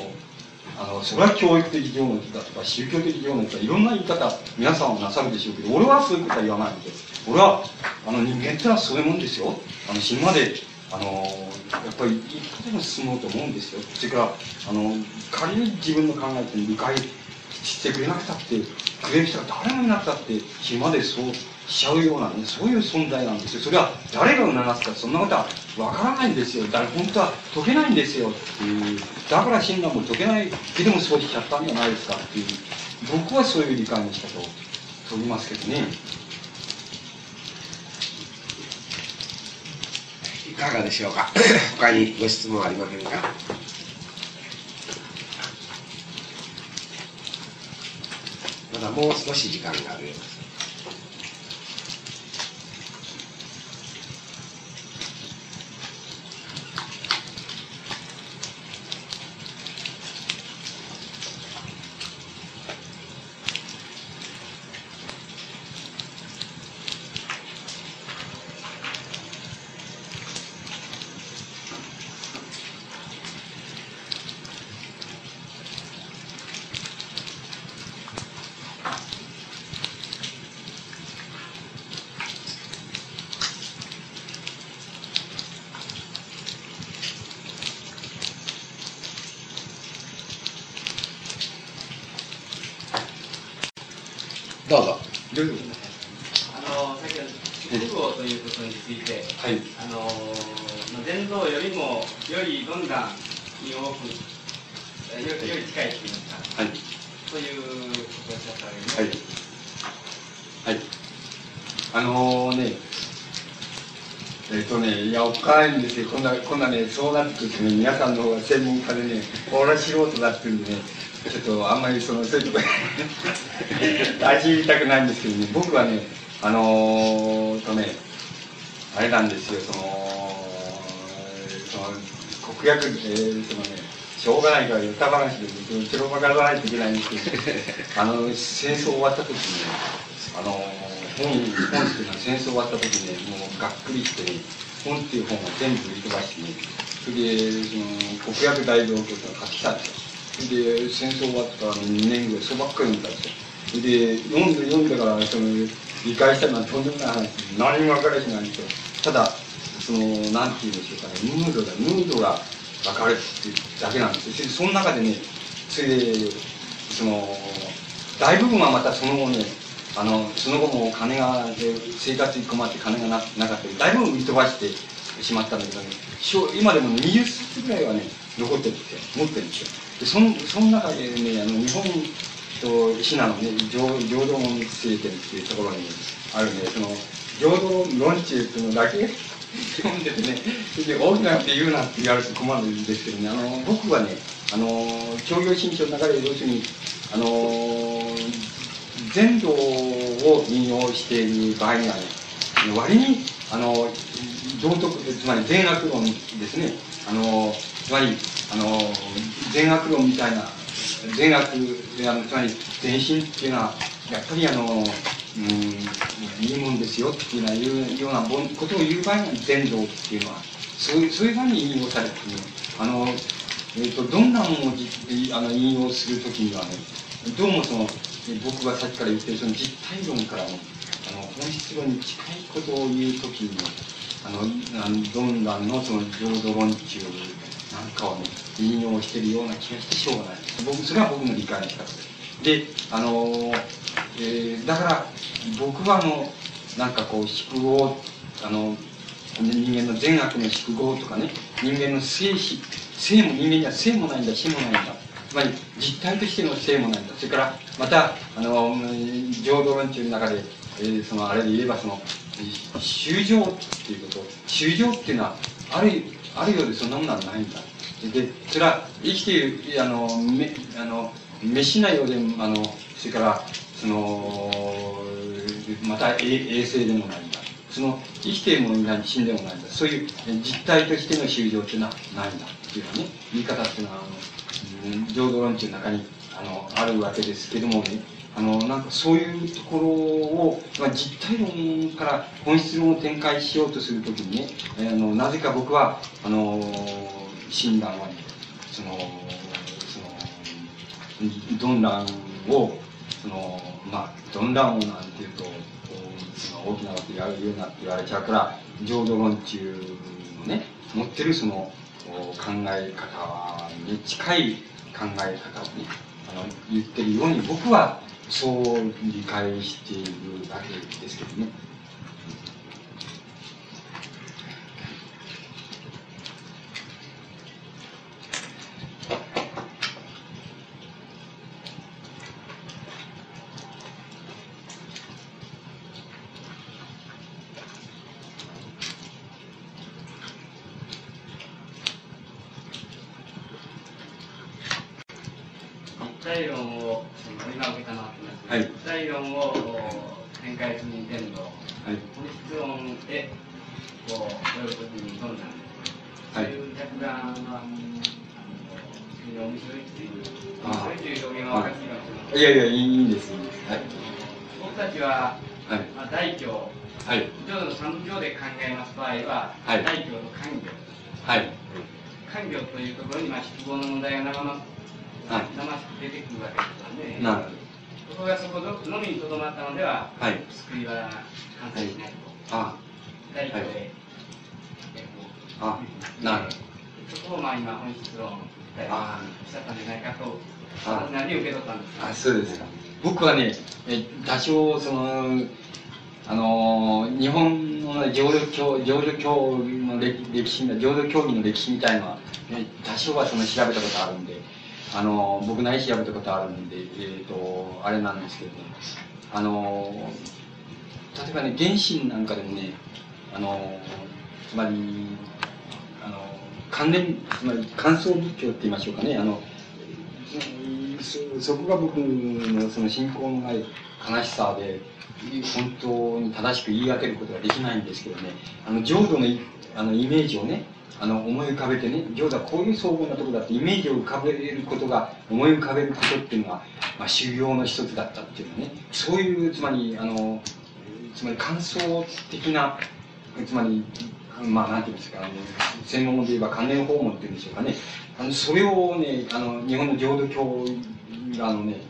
あの、それは教育的情熱だとか、宗教的情熱だいろんな言い方、皆さんはなさるでしょうけど、俺はそういうことは言わないんで、俺は、あの、人間ってのはそういうもんですよ。あの、死ぬまで、あの、やっぱり生き方でも進もうと思うんですよ。それから、あの、仮に自分の考えって理解してくれなくたって、くれる人が誰もいなくたって、死ぬまでそうしちゃうようなね、そういう存在なんですよ。それは誰が促すか、そんなことはわからないんですよ。誰、本当は解けないんですよっていう。だから親鸞も解けないけどもそうしちゃったんじゃないですかっていう。僕はそういう理解の仕方を取りますけどね。かがでしょうか？他にご質問ありませんか？まだもう少し時間があるようですどうぞ。どうぞ。あの先ほど国語ということについて、はい。あの伝道よりもよりどんだに多くよより近いといいますか、はい。そういうことをおっしゃったわけですはい。はい。あのね、えっ、とね、いや、おっかないんですよ。こんな、こんなね、っとね、皆さんの専門家でね、俺は素人だっていうんでね、ちょっとあんまりその、そういうところ足入りたくないんですけどね、僕はね、あのー、とね、あれなんですよ、その、その、国訳、えー、そのね、しょうがないから歌話で、その、ちょろまかさないといけないんですけど、あの、戦争終わった時にね、あの、本、本っていうのは戦争終わった時にね、もうがっくりして、本っていう本を全部売り飛ばしてね、それで、その、国訳大道教っていうのを買ってきたんですよ。で、戦争終わった2年ぐらい、そばっかり読んだんですよ。で、読んで、読んでから、その、理解したのはとんでもない話、何も分からしないんですよ。ただ、その、なんていうんでしょうかね、ムードが、ムードが分かるっていうだけなんですよ。そ、の中でね、それで、その、大部分はまたその後ね、あの、その後も金が、生活に困って金がななかったり、大部分売り飛ばしてしまったんだけどね、しょ今でも20冊ぐらいはね、残ってるんですよ。持ってるんですよ。で、その、その中でね、あの、日本とシナのね、浄浄土門聖典っていうところにあるね、その、浄土論中っていうのだけ読んでてね、それで大きなって言うなって言われて困るんですけどね、あの、僕はね、あの、商業新書の中で要するに、あの、全道を引用している場合にはね、割に、あの、道徳、つまり善悪論ですね、あの、つまり、あの、善悪論みたいな、善悪、あのつまり全身っていうのは、やっぱりあの、うん、いいもんですよっていうようないうようなことを言う場合には善道っていうのは、そういう、そういう場合に引用されてる、あの、えっ、と、どんなものをじあの引用するときにはね、どうもその、僕がさっきから言ってるその実体論からね、あの、本質論に近いことを言うときに、あの、あのドンランのその浄土論中なんかをね、引用してるような気がしてしょうがない。僕、それは僕の理解の仕方で。で、あの、えー、だから、僕はあの、なんかこう、宿業、あの、人間の善悪の宿業とかね、人間の生死、生も人間には生もないんだ、死もないんだ。つまり、実体としての生もないんだ。それから、また、あの、浄土論中の中で、えー、その、あれで言えば、その、修行っていうこと、修行っていうのは、ある、あるようでそんなものはないんだ。で、それは、生きている、あの、め、あの、飯なようで、あの、それから、その、また衛生でもないんだ。その生きているものに何死んでもないんだ。そういう実体としての修行っていうのはないんだっていうね、言い方っていうのは、あの、浄土論中の中にあのあるわけですけどもね、あの、なんかそういうところを、まあ、実体論から本質論を展開しようとするときにね、あの、なぜか僕は、あの、診断は、ね、その、その、ドンランを、その、まあ、ドンランをなんていうと、その大きなことやるようなって言われちゃうから、浄土論中のね、持ってるその考え方に近い考え方をね、あの言ってるように僕はそう理解しているだけですけどね。いやいや、いいんです、いいです。はい。僕たちは、はい、まあ、大教、はい。浄土の三条で考えます場合は、はい、大教の官業。はい。官業というところに、まあ、失望の問題が生ま、はい、生しく出てくるわけですよね。なるほど。そこがそこのみにとどまったのでは、はい、救いは完成しないと。はい、あ大教で、はい、あなる。そこをまあ今本質論したんじゃないかと。あ何を受け取ったんですかあそうですか僕はねえ多少そのあの日本の浄土教浄土教の歴歴史浄土教義の歴史みたいのは、ね、多少はその調べたことあるんであの僕なり調べたことあるんで、えーと、あれなんですけどねあの例えばね原神なんかでもねあのつまり関連つまり感想仏教って言いましょうかね。あのそこが僕のその信仰のない悲しさで本当に正しく言い当てることができないんですけどね。あの浄土のあのイメージをねあの思い浮かべてね浄土はこういう荘厳なとこだってイメージを浮かべることが思い浮かべることっていうのが、まあ、修行の一つだったっていうね。そういうつまりあのつまり感想的なつまりまあなんていうんですかあの専門で言えば関連訪問っていうんでしょうかね。あのそれをねあの日本の浄土教があのね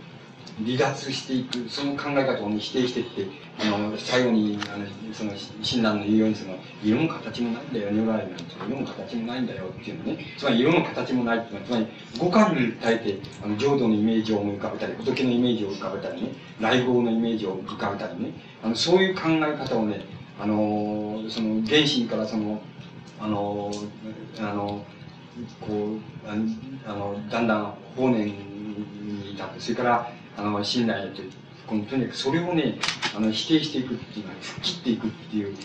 離脱していくその考え方を、ね、否定していってあの最後にあのその親鸞の言うようにその色も形もないんだよ如来なんて色も形もないんだよっていうのね。つまり色も形もないっていうのはつまり五感に耐えてあの浄土のイメージを思い浮かべたり仏のイメージを浮かべたりね来号のイメージを浮かべたりね。あのそういう考え方をねあのその原神からそのあのあのこうあのだんだん法然に至ってそれからあの信頼とこのとにかくそれをねあの否定していくっていうのは切っていくっていう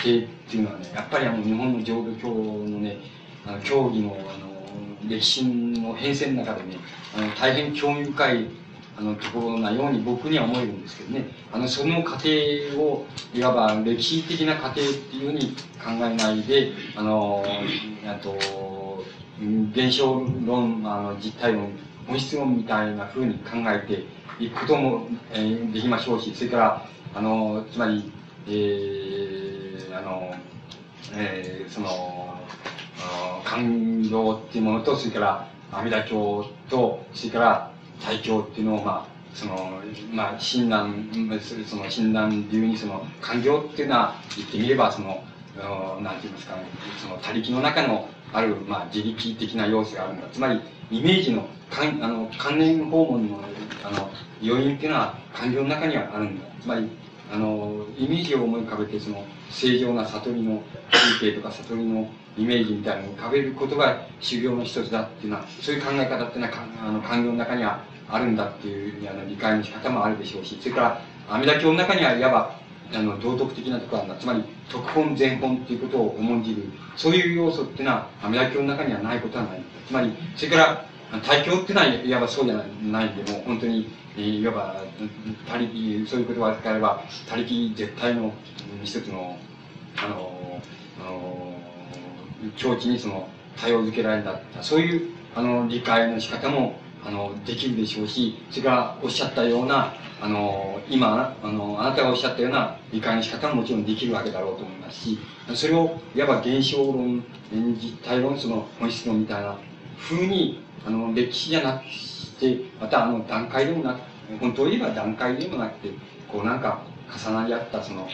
否定っていうのはねやっぱりあの日本の浄土教のねあの教義のあの歴史の変遷の中でねあの大変興味深いあのところなように僕には思えるんですけどね。あのその過程をいわば歴史的な過程っていうふうに考えないであのあと現象論あの実体論本質論みたいなふうに考えていくことも、えー、できましょうしそれからあのつまり、えー、あの、えー、その感情っていうものとそれから阿弥陀経とそれから体調っていうのを、まあ、その、まあ、親鸞、その親鸞流にその、感情っていうのは、言ってみれば、その、なんて言いますかね、その、他力の中の、ある、まあ、自力的な要素があるんだ。つまり、イメージの、かんあの、関連訪問の、あの、要因っていうのは、感情の中にはあるんだ。つまり、あの、イメージを思い浮かべて、その、正常な悟りの風景とか悟りのイメージみたいなのを浮かべることが修行の一つだっていうのは、そういう考え方っていうのは、あの、感情の中にはあるんだっていうあの理解の仕方もあるでしょうし、それから阿弥陀経の中にはいわばあの道徳的なところなんだ。つまり特本全本っていうことを重んじる、そういう要素っていうのは阿弥陀経の中にはないことはない。つまり、それから対境っていうのは、いわばそうじゃないんで、も本当に、いわば、他力、そういう言葉を使えば、他力絶対の一つの、あの、あの、境地にその、多様づけられた、そういう、あの、理解の仕方も、あの、できるでしょうし、それからおっしゃったような、あの、今、あの、あなたがおっしゃったような理解の仕方ももちろんできるわけだろうと思いますし、それを、いわば現象論、実体論、その本質論みたいな風に、あの、歴史じゃなくして、またあの、段階でもなく、本当を言えば段階でもなくて、こうなんか重なり合ったその、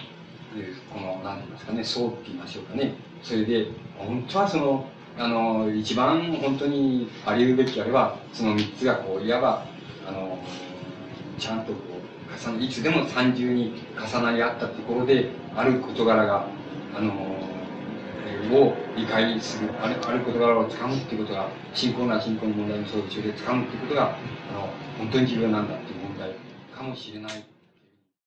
この、なんて言いますかね、層って言いましょうかね。それで、本当はその、あの、一番本当にあり得るべきあれば、その三つがこう、いわば、あの、ちゃんとこう、重ね、いつでも三重に重なり合ったところで、ある事柄が、あの、を理解する、あるある事柄をつかむっていうことが、信仰な信仰の問題もそうでしょうけど、つかむっていうことが、あの、本当に重要なんだっていう問題かもしれない。